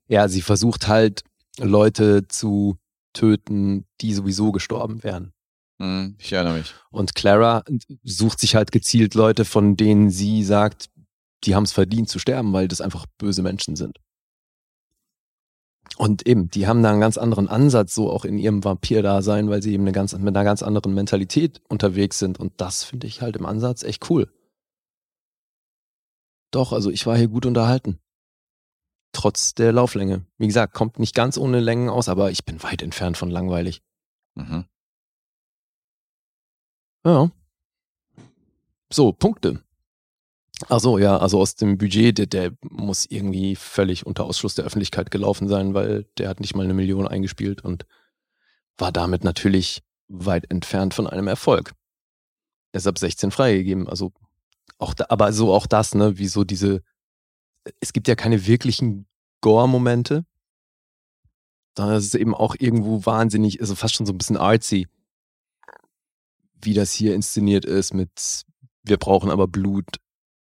ja, sie versucht halt Leute zu töten, die sowieso gestorben wären. Mhm, ich erinnere mich. Und Clara sucht sich halt gezielt Leute, von denen sie sagt, die haben es verdient zu sterben, weil das einfach böse Menschen sind. Und eben, die haben da einen ganz anderen Ansatz, so auch in ihrem Vampir-Dasein, weil sie eben eine ganz, mit einer ganz anderen Mentalität unterwegs sind. Und das finde ich halt im Ansatz echt cool. Doch, also ich war hier gut unterhalten. Trotz der Lauflänge. Wie gesagt, kommt nicht ganz ohne Längen aus, aber ich bin weit entfernt von langweilig. Mhm. Ja. So, Punkte. Ach so, ja, also aus dem Budget, der, der muss irgendwie völlig unter Ausschluss der Öffentlichkeit gelaufen sein, weil der hat nicht mal eine Million eingespielt und war damit natürlich weit entfernt von einem Erfolg. Deshalb 16 freigegeben. Also auch da, aber so auch das, ne, wie so diese, es gibt ja keine wirklichen Gore-Momente. Es ist eben auch irgendwo wahnsinnig, also fast schon so ein bisschen artsy, wie das hier inszeniert ist mit wir brauchen aber Blut,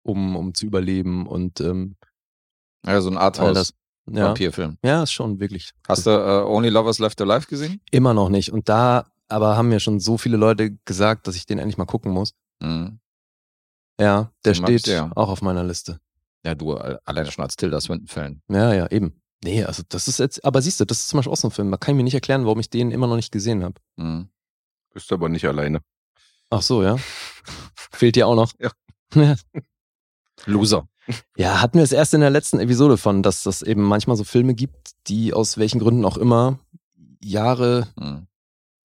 um, um zu überleben und ähm, Ja, so ein das. Ja, Arthouse-Vampirfilm. ja, ist schon wirklich. Hast du äh, Only Lovers Left Alive gesehen? Immer noch nicht. Und da aber haben mir schon so viele Leute gesagt, dass ich den endlich mal gucken muss. Mhm. Ja, der Den steht sehr. auch auf meiner Liste. Ja, du, alleine schon als Tilda Swinton-Fan. Ja, ja, eben. Nee, also das ist jetzt, aber siehst du, das ist zum Beispiel auch so ein Film. Da kann ich mir nicht erklären, warum ich den immer noch nicht gesehen habe. Mhm. Bist aber nicht alleine. Ach so, ja. Fehlt dir auch noch. Ja. Loser. Ja, hatten wir es erst in der letzten Episode von, dass das eben manchmal so Filme gibt, die aus welchen Gründen auch immer Jahre Mhm.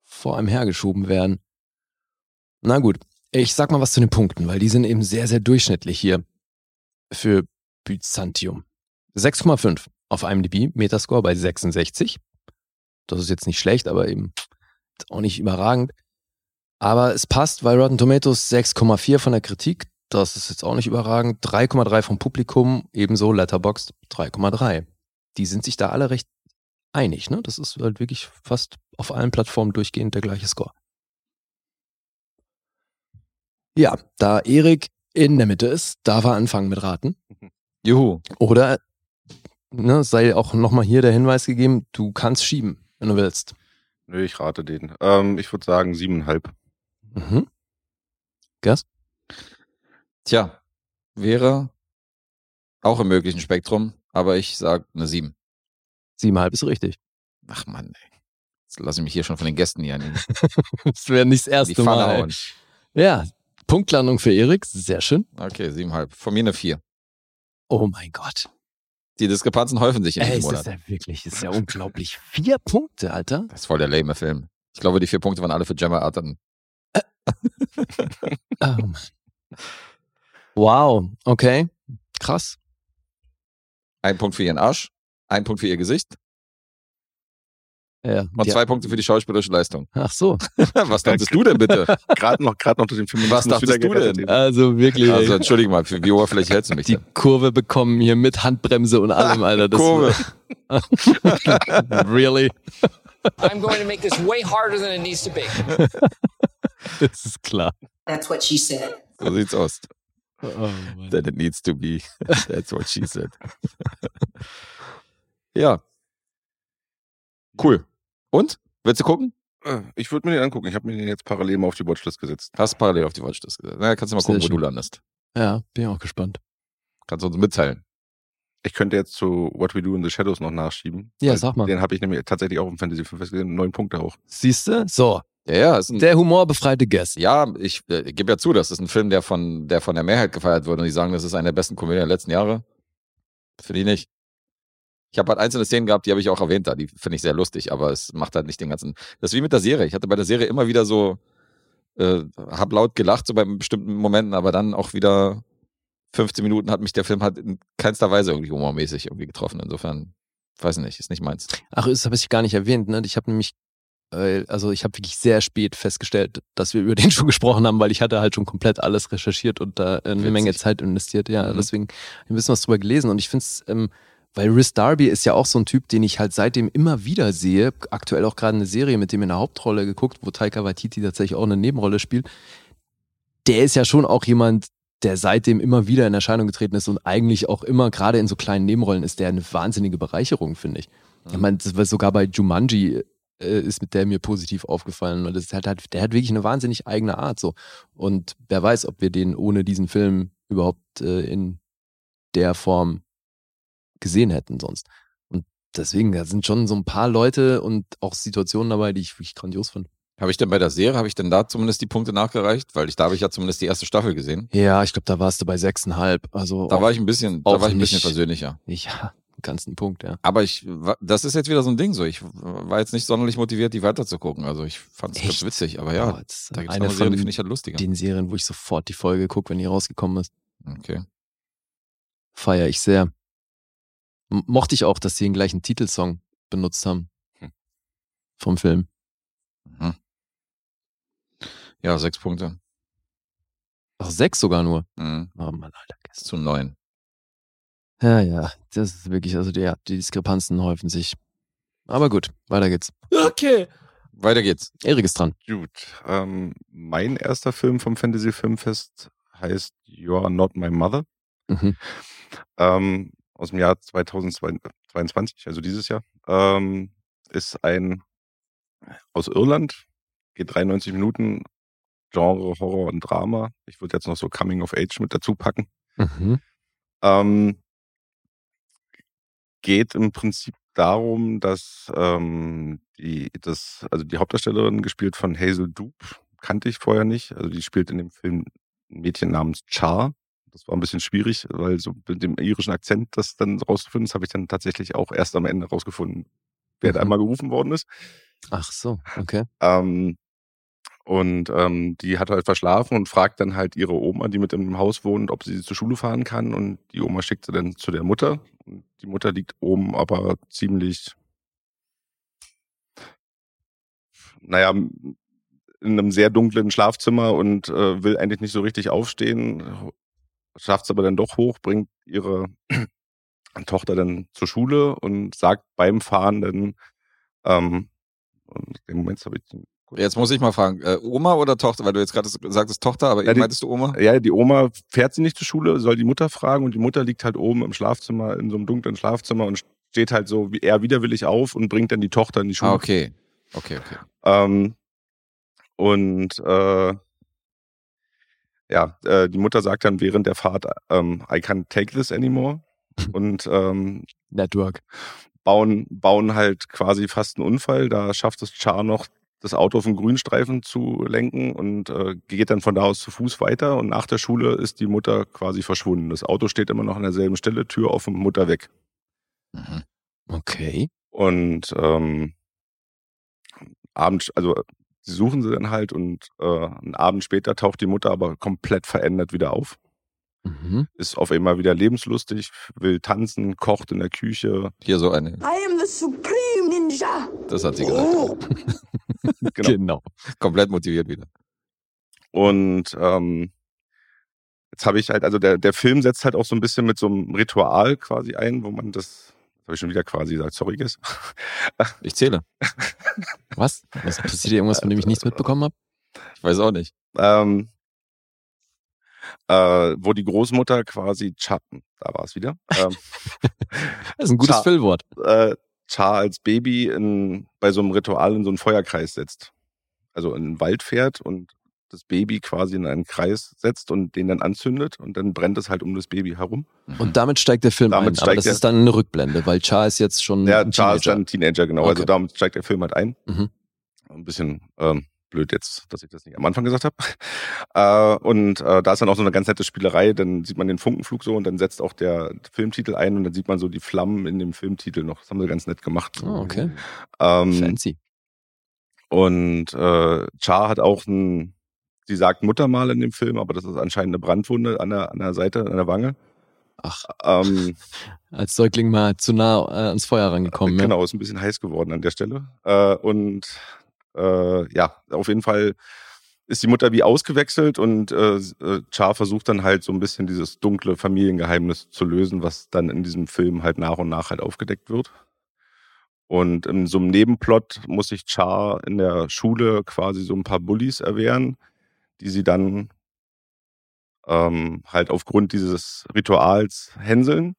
vor einem hergeschoben werden. Na gut, ich sag mal was zu den Punkten, weil die sind eben sehr, sehr durchschnittlich hier für Byzantium. 6,5 auf IMDb, Metascore bei 66. Das ist jetzt nicht schlecht, aber eben auch nicht überragend. Aber es passt, weil Rotten Tomatoes 6,4 von der Kritik, das ist jetzt auch nicht überragend. 3,3 vom Publikum, ebenso Letterboxd 3,3. Die sind sich da alle recht einig, ne? Das ist halt wirklich fast auf allen Plattformen durchgehend der gleiche Score. Ja, da Erik in der Mitte ist, darf er anfangen mit Raten. Juhu. Oder ne, sei auch nochmal hier der Hinweis gegeben, du kannst schieben, wenn du willst. Nö, ich rate den. Ähm, ich würde sagen siebeneinhalb. Mhm. Gas? Tja, wäre auch im möglichen Spektrum, aber ich sag eine 7. Siebenhalb ist richtig. Ach Mann, ey. Jetzt lasse ich mich hier schon von den Gästen hier die, Das wäre nicht das erste Mal. ey. hauen. Ja, Punktlandung für Erik, sehr schön. Okay, 7,5. Von mir eine 4. Oh mein Gott. Die Diskrepanzen häufen sich in Ey, diesem ist das Monat. ja wirklich, ist ja unglaublich. Vier Punkte, Alter. Das ist voll der lame Film. Ich glaube, die vier Punkte waren alle für Gemma Arterton. Oh Mann. Wow, okay. Krass. Ein Punkt für ihren Arsch, ein Punkt für ihr Gesicht Ja, und ja. zwei Punkte für die schauspielerische Leistung. Ach so. Was dachtest du denn bitte? Gerade noch, gerade noch durch den Feminismus Was dachtest du denn? Also wirklich. Also entschuldige mal, für wie oberflächlich hältst du mich die denn? Kurve bekommen hier mit Handbremse und allem, Alter. Das Kurve. really? I'm going to make this way harder than it needs to be. Das ist klar. That's what she said. So sieht's aus. Oh. That it needs to be. That's what she said. ja. Cool. Und? Willst du gucken? Äh, Ich würde mir den angucken. Ich habe mir den jetzt parallel mal auf die Watchlist gesetzt. Hast parallel auf die Watchlist gesetzt. Na, kannst du mal Sehr gucken, wo schön. du landest. Ja, bin auch gespannt. Kannst du uns mitteilen. Ich könnte jetzt zu What We Do in the Shadows noch nachschieben. Ja, sag mal. Den habe ich nämlich tatsächlich auch im Fantasy 5 gesehen. Neun Punkte auch. Siehst du? So, Ja, ja, ist ein, der humorbefreite Guest. ja, ich äh, gebe ja zu, das ist ein Film, der von, der von der Mehrheit gefeiert wurde und die sagen, das ist eine der besten Komödien der letzten Jahre. Finde ich nicht. Ich habe halt einzelne Szenen gehabt, die habe ich auch erwähnt da, die finde ich sehr lustig, aber es macht halt nicht den ganzen. Das ist wie mit der Serie. Ich hatte bei der Serie immer wieder so, äh, hab laut gelacht, so bei bestimmten Momenten, aber dann auch wieder 15 Minuten hat mich der Film halt in keinster Weise irgendwie humormäßig irgendwie getroffen. Insofern, weiß nicht, ist nicht meins. Ach, das habe ich gar nicht erwähnt, ne? Ich habe nämlich, also ich habe wirklich sehr spät festgestellt, dass wir über den schon gesprochen haben, weil ich hatte halt schon komplett alles recherchiert und da eine Witzig. Menge Zeit investiert. Ja, Mhm. deswegen ein bisschen was drüber gelesen und ich finde es, ähm, weil Rhys Darby ist ja auch so ein Typ, den ich halt seitdem immer wieder sehe. Aktuell auch gerade eine Serie mit dem in der Hauptrolle geguckt, wo Taika Waititi tatsächlich auch eine Nebenrolle spielt. Der ist ja schon auch jemand, der seitdem immer wieder in Erscheinung getreten ist und eigentlich auch immer, gerade in so kleinen Nebenrollen, ist der eine wahnsinnige Bereicherung, finde ich. Ich meine, das war sogar bei Jumanji äh, ist mit der mir positiv aufgefallen. Und das ist halt, halt, der hat wirklich eine wahnsinnig eigene Art so. Und wer weiß, ob wir den ohne diesen Film überhaupt äh, in der Form gesehen hätten sonst. Und deswegen, da sind schon so ein paar Leute und auch Situationen dabei, die ich wirklich grandios fand. Habe ich denn bei der Serie, habe ich denn da zumindest die Punkte nachgereicht? Weil ich, da habe ich ja zumindest die erste Staffel gesehen. Ja, ich glaube, da warst du bei sechseinhalb. Also Da war ich ein bisschen, da war ich ein bisschen nicht- versöhnlicher. Ja, einen Punkt, ja. Aber ich, das ist jetzt wieder so ein Ding so. Ich war jetzt nicht sonderlich motiviert, die weiterzugucken. Also ich fand es ganz witzig, aber ja, Oh, da gibt es eine Serie, die finde ich halt lustiger. den Serien, wo ich sofort die Folge gucke, wenn die rausgekommen ist. Okay. Feier ich sehr. M mochte ich auch, dass sie den gleichen Titelsong benutzt haben. Hm. Vom Film. Mhm. Ja, sechs Punkte. Ach, sechs sogar nur. Mhm. Oh Mann, Alter. Ist zu neun. Ja, ja, das ist wirklich, also die, ja, die Diskrepanzen häufen sich. Aber gut, weiter geht's. Okay. Weiter geht's. Erik ist dran. Gut. Ähm, mein erster Film vom Fantasy Filmfest heißt You Are Not My Mother. Mhm. ähm, aus dem Jahr 2022, also dieses Jahr, ähm, ist ein aus Irland, geht 93 Minuten, Genre Horror und Drama. Ich würde jetzt noch so Coming of Age mit dazu packen. Mhm. Ähm, geht im Prinzip darum, dass ähm, die, das, also die Hauptdarstellerin, gespielt von Hazel Doop, kannte ich vorher nicht. Also die spielt in dem Film ein Mädchen namens Char. Das war ein bisschen schwierig, weil so mit dem irischen Akzent das dann rauszufinden, das habe ich dann tatsächlich auch erst am Ende rausgefunden, wer da Mhm. einmal gerufen worden ist. Ach so, okay. Ähm, und ähm, die hat halt verschlafen und fragt dann halt ihre Oma, die mit im Haus wohnt, ob sie zur Schule fahren kann. Und die Oma schickt sie dann zu der Mutter. Die Mutter liegt oben aber ziemlich, naja, in einem sehr dunklen Schlafzimmer und äh, will eigentlich nicht so richtig aufstehen. Schafft es aber dann doch hoch, bringt ihre Tochter dann zur Schule und sagt beim Fahren dann, ähm, und im Moment habe ich den Jetzt muss ich mal fragen, äh, Oma oder Tochter? Weil du jetzt gerade sagtest Tochter, aber Ja, die- meintest du Oma? Ja, die Oma fährt sie nicht zur Schule, soll die Mutter fragen und die Mutter liegt halt oben im Schlafzimmer, in so einem dunklen Schlafzimmer und steht halt so wie er widerwillig auf und bringt dann die Tochter in die Schule. Ah, okay. Okay, okay. Ähm, und äh, ja, äh, die Mutter sagt dann während der Fahrt, ähm, I can't take this anymore. und ähm, Network. bauen, bauen halt quasi fast einen Unfall. Da schafft es Char noch, das Auto auf den Grünstreifen zu lenken und äh, geht dann von da aus zu Fuß weiter. Und nach der Schule ist die Mutter quasi verschwunden. Das Auto steht immer noch an derselben Stelle, Tür offen, Mutter weg. Mhm. Okay. Und ähm, Abend, also sie suchen sie dann halt und äh, einen Abend später taucht die Mutter aber komplett verändert wieder auf. Mhm. Ist auf einmal wieder lebenslustig, will tanzen, kocht in der Küche. Hier so eine. I am the supreme ninja. Das hat sie gesagt. Oh. Genau. Genau. Komplett motiviert wieder. Und ähm, jetzt habe ich halt, also der, der Film setzt halt auch so ein bisschen mit so einem Ritual quasi ein, wo man das, das habe ich schon wieder quasi gesagt, sorry, Guess. Ich zähle. Was? Was passiert hier irgendwas, von dem ich nichts mitbekommen habe? Ich weiß auch nicht. ähm, äh, wo die Großmutter quasi Char, da war es wieder, ähm, Das ist ein gutes Füllwort. äh, Char als Baby in, bei so einem Ritual in so einen Feuerkreis setzt. Also in den Wald fährt und das Baby quasi in einen Kreis setzt und den dann anzündet und dann brennt es halt um das Baby herum. Und damit steigt der Film Damit ein. Aber steigt das ist dann eine Rückblende, weil Char ist jetzt schon Ja, ein Char ist Teenager. dann ein Teenager, genau. Also Okay. damit steigt der Film halt ein. Mhm. Ein bisschen ähm, blöd jetzt, dass ich das nicht am Anfang gesagt habe. Äh, und äh, da ist dann auch so eine ganz nette Spielerei. Dann sieht man den Funkenflug so und dann setzt auch der Filmtitel ein und dann sieht man so die Flammen in dem Filmtitel noch. Das haben sie ganz nett gemacht. Oh, okay. Ähm, Fancy. und äh, Char hat auch ein, sie sagt Muttermal in dem Film, aber das ist anscheinend eine Brandwunde an der, an der Seite, an der Wange. Ach, Ähm, als Säugling mal zu nah äh, ans Feuer rangekommen. Ja? genau, ist ein bisschen heiß geworden an der Stelle. Äh, und äh, ja, auf jeden Fall ist die Mutter wie ausgewechselt und äh, äh, Char versucht dann halt so ein bisschen dieses dunkle Familiengeheimnis zu lösen, was dann in diesem Film halt nach und nach halt aufgedeckt wird. Und in so einem Nebenplot muss sich Char in der Schule quasi so ein paar Bullies erwehren, die sie dann ähm, halt aufgrund dieses Rituals hänseln.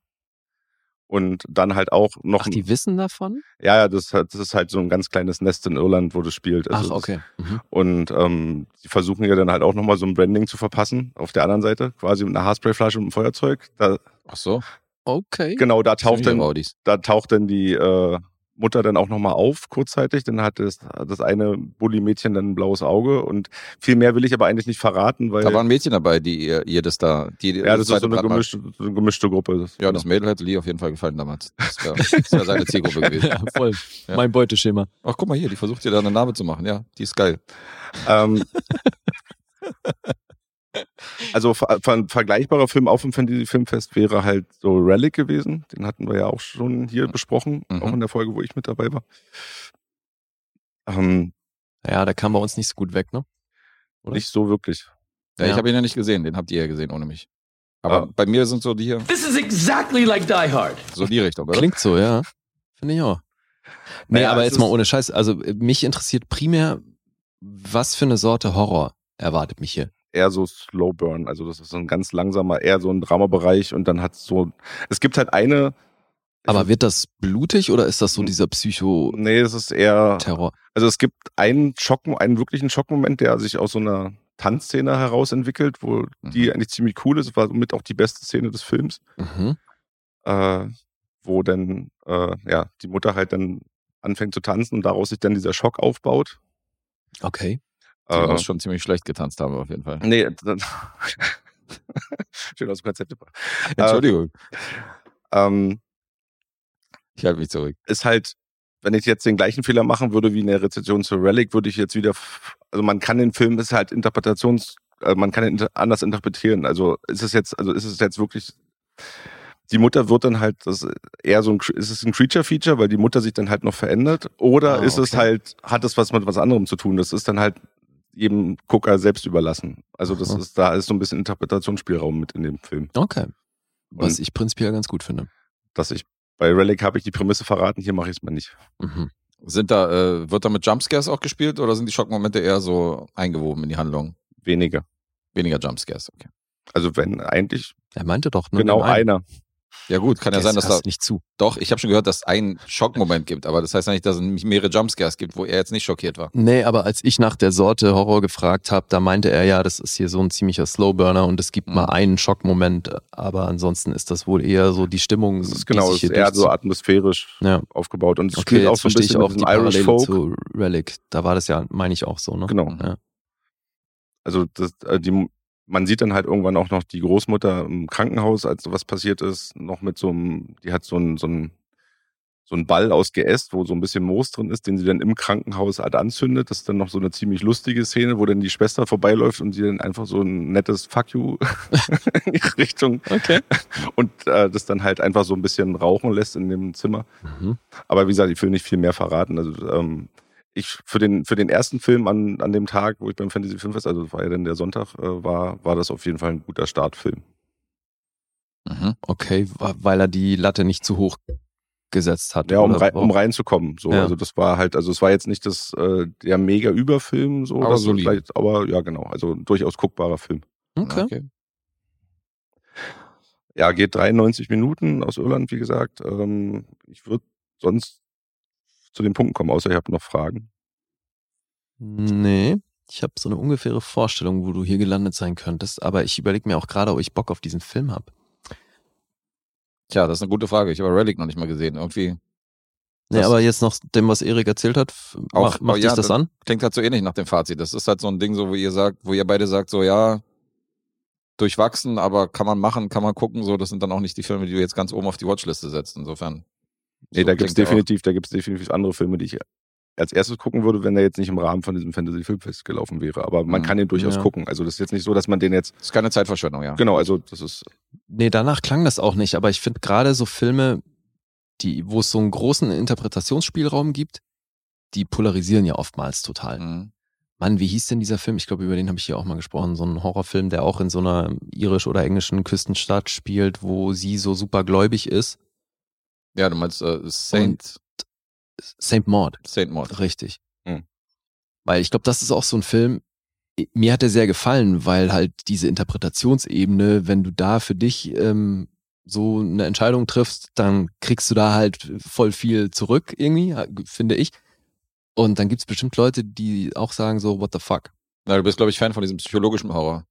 Und dann halt auch noch. Ach, die wissen davon? Ja, ja, das, das ist halt so ein ganz kleines Nest in Irland, wo das spielt. Ach, Also okay. Mhm. Und ähm, die versuchen ja dann halt auch nochmal so ein Branding zu verpassen auf der anderen Seite, quasi mit einer Haarsprayflasche und einem Feuerzeug. Da, Ach so. Okay. genau, da taucht dann, da taucht dann die äh, Mutter dann auch nochmal auf, kurzzeitig. Dann hat das, das eine Bulli-Mädchen dann ein blaues Auge und viel mehr will ich aber eigentlich nicht verraten, weil Da waren Mädchen dabei, die ihr, ihr das da, die ja, das ist so eine gemischte, so eine gemischte Gruppe. Das, Ja, das Mädel hätte Lee auf jeden Fall gefallen damals. Das wäre das wär seine Zielgruppe gewesen. Ja, voll. Ja. Mein Beuteschema. Ach, guck mal hier, die versucht dir da eine Narbe zu machen. Ja, die ist geil. Ähm, also ver ver vergleichbarer Film auf dem Fantasy Filmfest wäre halt so Relic gewesen. Den hatten wir ja auch schon hier besprochen, Mhm. auch in der Folge, wo ich mit dabei war. Ähm, Ja, der kam bei uns nicht so gut weg, ne? Oder? nicht so wirklich. Ja, Ja. ich habe ihn ja nicht gesehen, den habt ihr ja gesehen ohne mich. Aber Ah. bei mir sind so die hier, This is exactly like Die Hard. so die Richtung, oder? Klingt so, ja. Finde ich auch. Nee, Naja, aber jetzt mal ohne Scheiß. Also mich interessiert primär, was für eine Sorte Horror erwartet mich hier. Eher so Slow Burn. Also das ist so ein ganz langsamer, eher so ein Dramabereich und dann hat so. Es gibt halt eine. Aber wird das blutig oder ist das so dieser Psycho-Terror? Nee, es ist eher. Also es gibt einen Schock, einen wirklichen Schockmoment, der sich aus so einer Tanzszene heraus entwickelt, wo die eigentlich ziemlich cool ist. War somit auch die beste Szene des Films. Mhm. äh, wo dann äh, ja die Mutter halt dann anfängt zu tanzen und daraus sich dann dieser Schock aufbaut. Okay. Die Äh, schon ziemlich schlecht getanzt haben, auf jeden Fall. nee, dann schön aus dem Konzept. Entschuldigung, Ähm, ich halte mich zurück. ist halt, wenn ich jetzt den gleichen Fehler machen würde wie in der Rezession zu Relic, würde ich jetzt wieder, also man kann den Film, ist halt Interpretations, äh, man kann ihn anders interpretieren. Also ist es jetzt, also ist es jetzt wirklich, die Mutter wird dann halt, das ist eher so ein, ist es ein Creature-Feature, weil die Mutter sich dann halt noch verändert, oder Ah, ist es okay. halt, hat es was mit was anderem zu tun? Das ist dann halt jedem Gucker selbst überlassen. Also das ist, da ist so ein bisschen Interpretationsspielraum mit in dem Film. Okay. Was Und- ich prinzipiell ganz gut finde. Dass ich, bei Relic habe ich die Prämisse verraten, hier mache ich es mal nicht. Mhm. Sind da, äh, wird da mit Jumpscares auch gespielt oder sind die Schockmomente eher so eingewoben in die Handlung? Weniger. Weniger Jumpscares, okay. Also wenn eigentlich Er meinte doch nur genau einer. Ja gut, kann ja sein, dass da, nicht zu. doch, ich habe schon gehört, dass es einen Schockmoment gibt, aber das heißt ja nicht, dass es nicht mehrere Jumpscares gibt, wo er jetzt nicht schockiert war. Nee, aber als ich nach der Sorte Horror gefragt habe, da meinte er ja, das ist hier so ein ziemlicher Slowburner und es gibt Mhm. mal einen Schockmoment, aber ansonsten ist das wohl eher so die Stimmung. Das ist die genau, sich es hier ist eher so atmosphärisch Ja. aufgebaut. Und es Okay, spielt auch so ein bisschen auch die Irish Parallele Folk. zu Relic. Da war das ja, meine ich auch so, ne? Genau. Ja. Also das, äh, die, man sieht dann halt irgendwann auch noch die Großmutter im Krankenhaus, als sowas passiert ist, noch mit so einem, die hat so einen, so einen, so einen Ball aus Geäst, wo so ein bisschen Moos drin ist, den sie dann im Krankenhaus halt anzündet. Das ist dann noch so eine ziemlich lustige Szene, wo dann die Schwester vorbeiläuft und sie dann einfach so ein nettes Fuck you in ihre Richtung Okay. und äh, das dann halt einfach so ein bisschen rauchen lässt in dem Zimmer. Mhm. Aber wie gesagt, ich will nicht viel mehr verraten. Also ähm, ich für den für den ersten Film an, an dem Tag, wo ich beim Fantasy Filmfest, also war ja dann der Sonntag, äh, war, war das auf jeden Fall ein guter Startfilm. Mhm. Okay, weil er die Latte nicht zu hoch gesetzt hat. Ja, um, oder rei um reinzukommen. So, Ja. also das war halt, also es war jetzt nicht das äh, der mega Überfilm, so, Aber vielleicht, aber ja genau, also ein durchaus guckbarer Film. Okay. Ja, geht 93 Minuten aus Irland, wie gesagt. Ähm, ich würde sonst zu den Punkten kommen, außer ihr habt noch Fragen. Nee, ich habe so eine ungefähre Vorstellung, wo du hier gelandet sein könntest, aber ich überlege mir auch gerade, ob ich Bock auf diesen Film habe. Tja, das ist eine gute Frage. Ich habe Relic noch nicht mal gesehen. Irgendwie Nee, aber jetzt noch dem, was Erik erzählt hat, Auch- mach, macht oh ja, dich das das- an? klingt halt so ähnlich nach dem Fazit. Das ist halt so ein Ding, so wo ihr sagt, wo ihr beide sagt, so ja, durchwachsen, aber kann man machen, kann man gucken. So, das sind dann auch nicht die Filme, die du jetzt ganz oben auf die Watchliste setzt. Insofern. Nee, so da der auch. definitiv, da gibt's definitiv andere Filme, die ich als erstes gucken würde, wenn er jetzt nicht im Rahmen von diesem Fantasy Filmfest gelaufen wäre. Aber man Mhm. kann ihn durchaus Ja. gucken. Also das ist jetzt nicht so, dass man den jetzt, Das ist keine Zeitverschwendung, ja. genau, also das ist, Nee, danach klang das auch nicht, aber ich finde gerade so Filme, die, wo es so einen großen Interpretationsspielraum gibt, die polarisieren ja oftmals total. Mhm. Mann, wie hieß denn dieser Film? Ich glaube, über den habe ich hier auch mal gesprochen. So ein Horrorfilm, der auch in so einer irisch- oder englischen Küstenstadt spielt, wo sie so super gläubig ist. Ja, du meinst äh, Saint, Saint Maud. Saint Maud. Richtig. Hm. Weil ich glaube, das ist auch so ein Film, mir hat der sehr gefallen, weil halt diese Interpretationsebene, wenn du da für dich ähm, so eine Entscheidung triffst, dann kriegst du da halt voll viel zurück irgendwie, finde ich. Und dann gibt's bestimmt Leute, die auch sagen so, what the fuck. Na, du bist, glaube ich, Fan von diesem psychologischen Horror.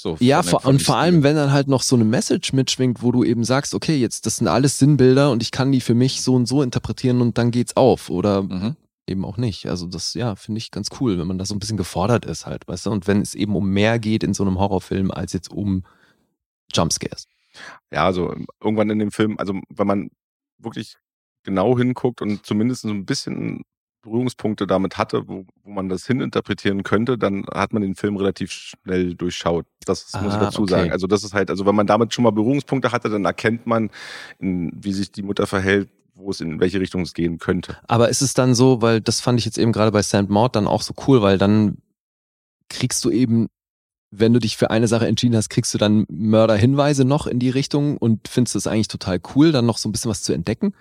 So, Ja, vor, und vor allem, wenn dann halt noch so eine Message mitschwingt, wo du eben sagst, okay, jetzt, das sind alles Sinnbilder und ich kann die für mich so und so interpretieren und dann geht's auf. Oder Mhm. eben auch nicht. Also das, ja, finde ich ganz cool, wenn man da so ein bisschen gefordert ist halt, weißt du? Und wenn es eben um mehr geht in so einem Horrorfilm als jetzt um Jumpscares. ja, also irgendwann in dem Film, also wenn man wirklich genau hinguckt und zumindest so ein bisschen Berührungspunkte damit hatte, wo, wo man das hininterpretieren könnte, dann hat man den Film relativ schnell durchschaut. Das muss ich Ah, dazu okay. sagen. Also das ist halt, also wenn man damit schon mal Berührungspunkte hatte, dann erkennt man, in, wie sich die Mutter verhält, wo es in welche Richtung es gehen könnte. Aber ist es dann so, weil das fand ich jetzt eben gerade bei Sand Maud dann auch so cool, weil dann kriegst du eben, wenn du dich für eine Sache entschieden hast, kriegst du dann Mörderhinweise noch in die Richtung und findest es eigentlich total cool, dann noch so ein bisschen was zu entdecken?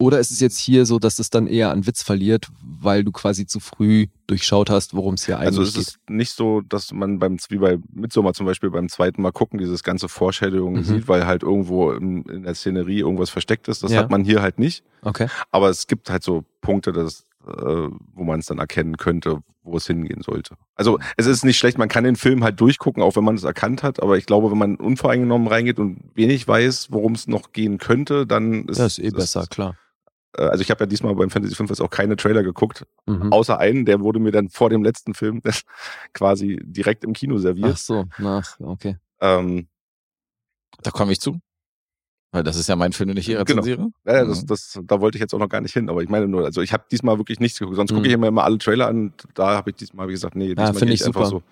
Oder ist es jetzt hier so, dass es dann eher an Witz verliert, weil du quasi zu früh durchschaut hast, worum es hier eigentlich Also es geht? ist nicht so, dass man beim, wie bei Midsommar zum Beispiel beim zweiten Mal gucken, dieses ganze Foreshadowing Mhm. sieht, weil halt irgendwo in, in der Szenerie irgendwas versteckt ist. Das Ja. hat man hier halt nicht. Okay. Aber es gibt halt so Punkte, dass, äh, wo man es dann erkennen könnte, wo es hingehen sollte. Also es ist nicht schlecht, man kann den Film halt durchgucken, auch wenn man es erkannt hat. Aber ich glaube, wenn man unvoreingenommen reingeht und wenig weiß, worum es noch gehen könnte, dann ist Das ist eh besser, klar. Äh, also ich habe ja diesmal beim Fantasy 5 jetzt auch keine Trailer geguckt, Mhm. außer einen, der wurde mir dann vor dem letzten Film quasi direkt im Kino Ach serviert. so, nach, okay. Ähm, Da komme ich zu. Weil das ist ja mein Film, den ich hier Genau. rezensiere. ja, das, Mhm. das, da wollte ich jetzt auch noch gar nicht hin, aber ich meine nur, also ich habe diesmal wirklich nichts geguckt, sonst Mhm. gucke ich immer, immer alle Trailer an. Da habe ich diesmal, wie gesagt, nee, diesmal finde gehe ich einfach super. so.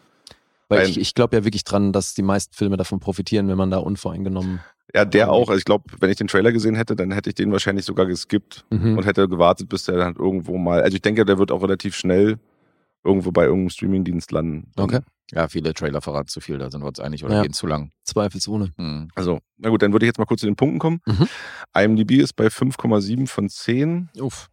Weil Ein- ich, ich glaube ja wirklich dran, dass die meisten Filme davon profitieren, wenn man da unvoreingenommen. Ja, der auch. Also ich glaube, wenn ich den Trailer gesehen hätte, dann hätte ich den wahrscheinlich sogar geskippt Mhm. und hätte gewartet, bis der dann irgendwo mal. Also ich denke, der wird auch relativ schnell irgendwo bei irgendeinem Streamingdienst landen. Okay. Ja, viele Trailer verraten zu viel, da sind wir uns einig oder Ja. gehen zu lang. Zweifelsohne. Mhm. Also, na gut, dann würde ich jetzt mal kurz zu den Punkten kommen. Mhm. IMDb ist bei 5,7 von 10. Uff.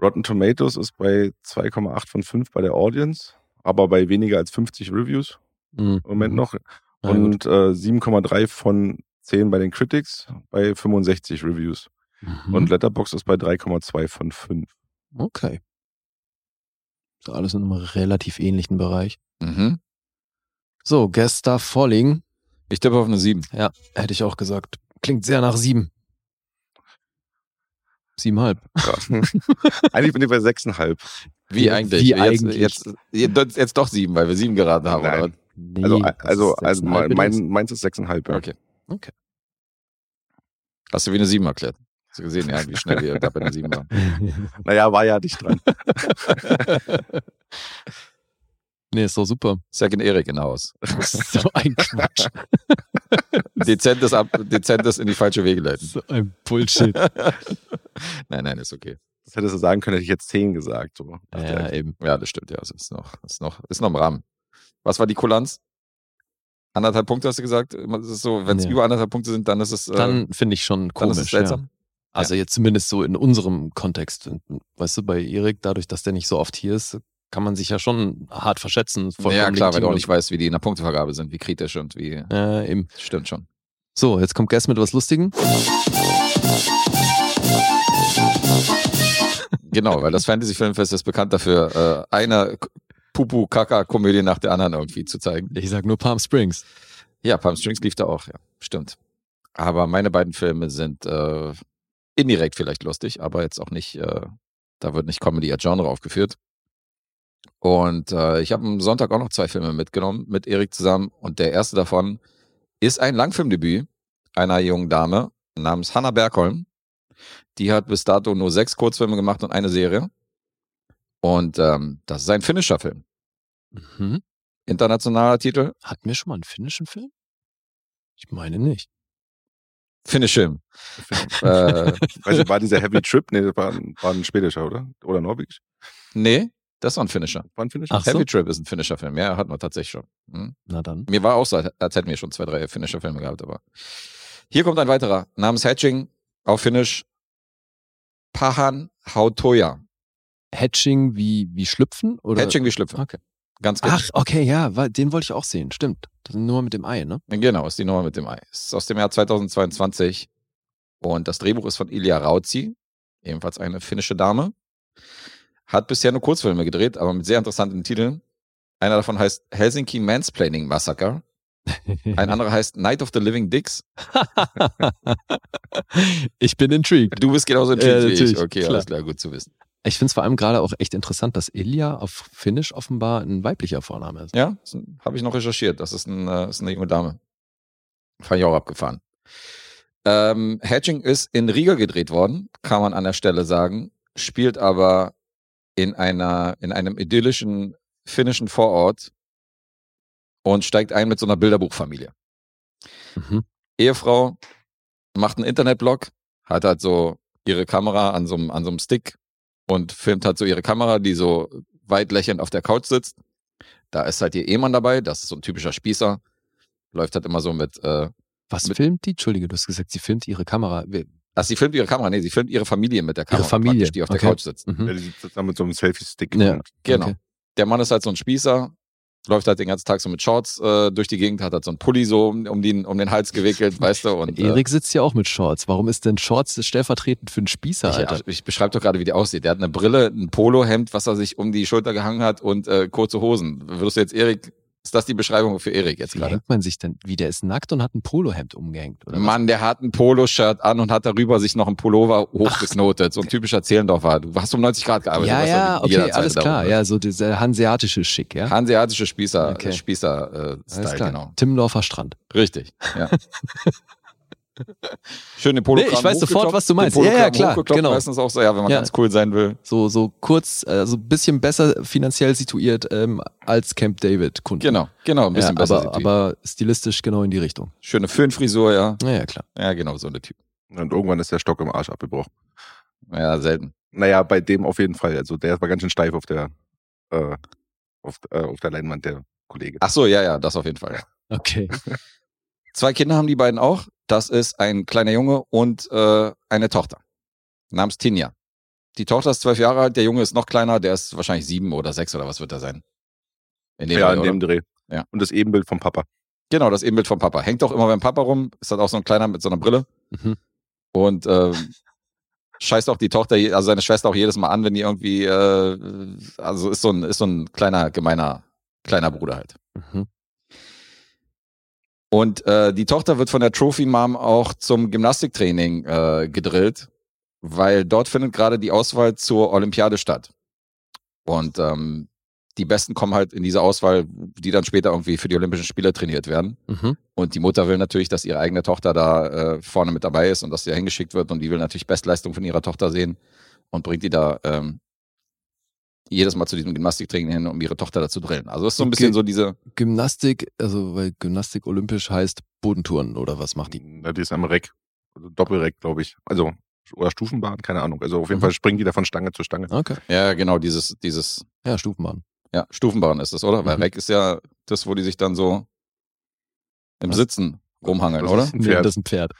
Rotten Tomatoes ist bei 2,8 von 5 bei der Audience, aber bei weniger als 50 Reviews Mhm. im Moment noch. Ja, gut. Und äh, 7,3 von 10 bei den Critics bei 65 Reviews. Mhm. Und Letterboxd ist bei 3,2 von 5. okay. Ist alles in einem relativ ähnlichen Bereich. Mhm. So, Guest Star Falling. Ich tippe auf eine 7. Ja, hätte ich auch gesagt. Klingt sehr nach sieben. Siebenhalb. Ja. Eigentlich bin ich bei 6,5. Wie eigentlich? wie jetzt, eigentlich? Jetzt, jetzt, jetzt doch 7, weil wir 7 geraten haben. Nein. Oder? Nee, Also, also, ist also sechseinhalb mein, meins ist 6,5. Ja. Okay. Okay. Hast du wie eine 7 erklärt? Hast du gesehen, ja, wie schnell wir da bei einer 7 waren? Naja, war ja dicht dran. nee, ist doch super. Second Erik in Haus. so ein Quatsch. Dezentes, ab, dezentes in die falsche Wege leiten. So ein Bullshit. Nein, nein, ist okay. Das hättest du sagen können, hätte ich jetzt 10 gesagt. So. ja, eben. Ja, das stimmt, ja. Es ist noch, ist noch, ist noch im Rahmen. Was war die Kulanz? Anderthalb Punkte hast du gesagt? Es ist so, wenn es Ja. über anderthalb Punkte sind, dann ist es, äh, Dann finde ich schon komisch. seltsam. Also jetzt zumindest so in unserem Kontext. Weißt du, bei Erik, dadurch, dass der nicht so oft hier ist, kann man sich ja schon hart verschätzen. ja, klar, weil du auch nicht weißt, wie die in der Punktevergabe sind, wie kritisch und wie. Äh, eben. Stimmt schon. So, jetzt kommt Guess mit was Lustigem. Genau, weil das Fantasy-Filmfest ist bekannt dafür, äh, eine Pupu-Kaka-Komödie nach der anderen irgendwie zu zeigen. Ich sag nur Palm Springs. Ja, Palm Strings lief da auch, ja, stimmt. Aber meine beiden Filme sind äh, indirekt vielleicht lustig, aber jetzt auch nicht, äh, da wird nicht Comedy als Genre aufgeführt. Und äh, ich habe am Sonntag auch noch zwei Filme mitgenommen mit Erik zusammen und der erste davon ist ein Langfilmdebüt einer jungen Dame namens Hannah Bergholm. Die hat bis dato nur sechs Kurzfilme gemacht und eine Serie. Und ähm, das ist ein finnischer Film. Mhm. Internationaler Titel, Hatten wir schon mal einen finnischen Film? Ich meine nicht. Finnischfilm. äh, Weiß nicht, war dieser Heavy Trip? Nee, das war ein, war ein schwedischer, oder? Oder norwegisch? nee, das war ein finnischer. War ein finnischer? Ach so. Heavy Trip ist ein finnischer Film. Ja, hatten wir tatsächlich schon. Hm. Na dann. Mir war auch so, als hätten wir schon zwei, drei finnische Filme gehabt, aber. Hier kommt ein weiterer. Namens Hatching, auf Finnisch. Pahan Hautoja. Hatching wie, wie Schlüpfen? Oder? Hatching wie Schlüpfer. Okay. Ganz genau. Ach, okay, ja, den wollte ich auch sehen. Stimmt. Das ist nur mit dem Ei, ne? Genau, ist die Nummer mit dem Ei. Ist aus dem Jahr 2022. Und das Drehbuch ist von Ilja Rauzi, ebenfalls eine finnische Dame. Hat bisher nur Kurzfilme gedreht, aber mit sehr interessanten Titeln. Einer davon heißt Helsinki Mansplaining Massacre. Ein anderer heißt Night of the Living Dicks. ich bin intrigued. Du bist genauso intrigued wie ich. Okay, klar. alles klar, gut zu wissen. Ich finde es vor allem gerade auch echt interessant, dass Ilja auf Finnisch offenbar ein weiblicher Vorname ist. Ja, habe ich noch recherchiert. Das ist, ein, äh, ist eine junge Dame. Fand ich auch abgefahren. Ähm, Hatching ist in Riga gedreht worden, kann man an der Stelle sagen, spielt aber in einer, in einem idyllischen finnischen Vorort und steigt ein mit so einer Bilderbuchfamilie. Mhm. Ehefrau macht einen Internetblog, hat halt so ihre Kamera an so einem, an so einem Stick und filmt halt so ihre Kamera, die so weit lächelnd auf der Couch sitzt. Da ist halt ihr Ehemann dabei, das ist so ein typischer Spießer. Läuft halt immer so mit, äh, Was Mit- filmt die? Entschuldige, du hast gesagt, sie filmt ihre Kamera. Also sie filmt ihre Kamera, nee, sie filmt ihre Familie mit der Kamera, Familie, praktisch, die auf okay. der Couch sitzt. Mhm. Ja, die sitzt da mit so einem Selfie-Stick. Ja. Genau. Okay. Der Mann ist halt so ein Spießer, läuft halt den ganzen Tag so mit Shorts äh, durch die Gegend, hat halt so einen Pulli so um, um, den, um den Hals gewickelt, weißt du, und äh, Erik sitzt ja auch mit Shorts. Warum ist denn Shorts stellvertretend für einen Spießer, Ich, Alter? ich, beschreibe doch gerade, wie der aussieht. Der hat eine Brille, ein Polohemd, was er sich um die Schulter gehangen hat und äh, kurze Hosen. Würdest du jetzt Erik, ist das die Beschreibung für Erik jetzt Wie gerade? hängt man sich denn? Wie, der ist nackt und hat ein Polohemd umgehängt, oder was? Mann, der hat ein Poloshirt an und hat darüber sich noch ein Pullover hochgeknotet. So ein typischer Zehlendorfer. Du hast um 90 Grad gearbeitet. ja, ja, wie okay, alles klar. darum Ja, so dieser hanseatische Schick, ja? Hanseatische Spießer, Okay. Spießer äh, Style, genau. Timmendorfer Strand. Richtig, ja. Schön den Polo Nee, ich weiß sofort, was du meinst. Ja, ja, klar, genau. Meistens auch so, ja, wenn man Ja. ganz cool sein will. So, so kurz, also ein bisschen besser finanziell situiert ähm, als Camp David Kunden. Genau, genau, ein bisschen ja, besser. aber, situiert. aber stilistisch genau in die Richtung. Schöne Föhnfrisur, ja. Ja, ja, klar. Ja, genau, so eine Typ. Und irgendwann ist der Stock im Arsch abgebrochen. Ja, selten. Naja, bei dem auf jeden Fall. Also der war ganz schön steif auf der, äh, auf, äh, auf der Leinwand, der Kollege. Ach so, ja, ja, das auf jeden Fall. Okay. Zwei Kinder haben die beiden auch. Das ist ein kleiner Junge und äh, eine Tochter. Namens Tinja. Die Tochter ist zwölf Jahre alt, der Junge ist noch kleiner, der ist wahrscheinlich sieben oder sechs oder was wird er sein? In dem ja, Fall, in dem? Dreh. Ja. Und das Ebenbild vom Papa. Genau, das Ebenbild vom Papa. Hängt auch immer beim Papa rum, ist halt auch so ein kleiner mit so einer Brille. Mhm. Und ähm, scheißt auch die Tochter, also seine Schwester auch jedes Mal an, wenn die irgendwie, äh, also ist so ein, ist so ein kleiner, gemeiner, kleiner Bruder halt. Mhm. Und äh, die Tochter wird von der Trophy Mom auch zum Gymnastiktraining äh, gedrillt, weil dort findet gerade die Auswahl zur Olympiade statt. Und ähm, die Besten kommen halt in diese Auswahl, die dann später irgendwie für die Olympischen Spiele trainiert werden. Mhm. Und die Mutter will natürlich, dass ihre eigene Tochter da äh, vorne mit dabei ist und dass sie da hingeschickt wird. Und die will natürlich Bestleistung von ihrer Tochter sehen und bringt die da ähm, jedes Mal zu diesem Gymnastiktraining hin, um ihre Tochter da zu drillen. Also ist so ein bisschen Okay. so diese, Gymnastik, also weil Gymnastik olympisch heißt Bodentouren oder was macht die? Na, die ist am Reck. Also Doppelreck, glaube ich. Also, oder Stufenbahn, keine Ahnung. Also auf jeden Mhm. Fall springen die da von Stange zu Stange. Okay. ja genau, dieses, dieses Ja, Stufenbahn. Ja, Stufenbahn ist es, oder? Weil Mhm. Reck ist ja das, wo die sich dann so im Was? Sitzen rumhangeln, Das oder? ist ein Nee, das ist ein Pferd.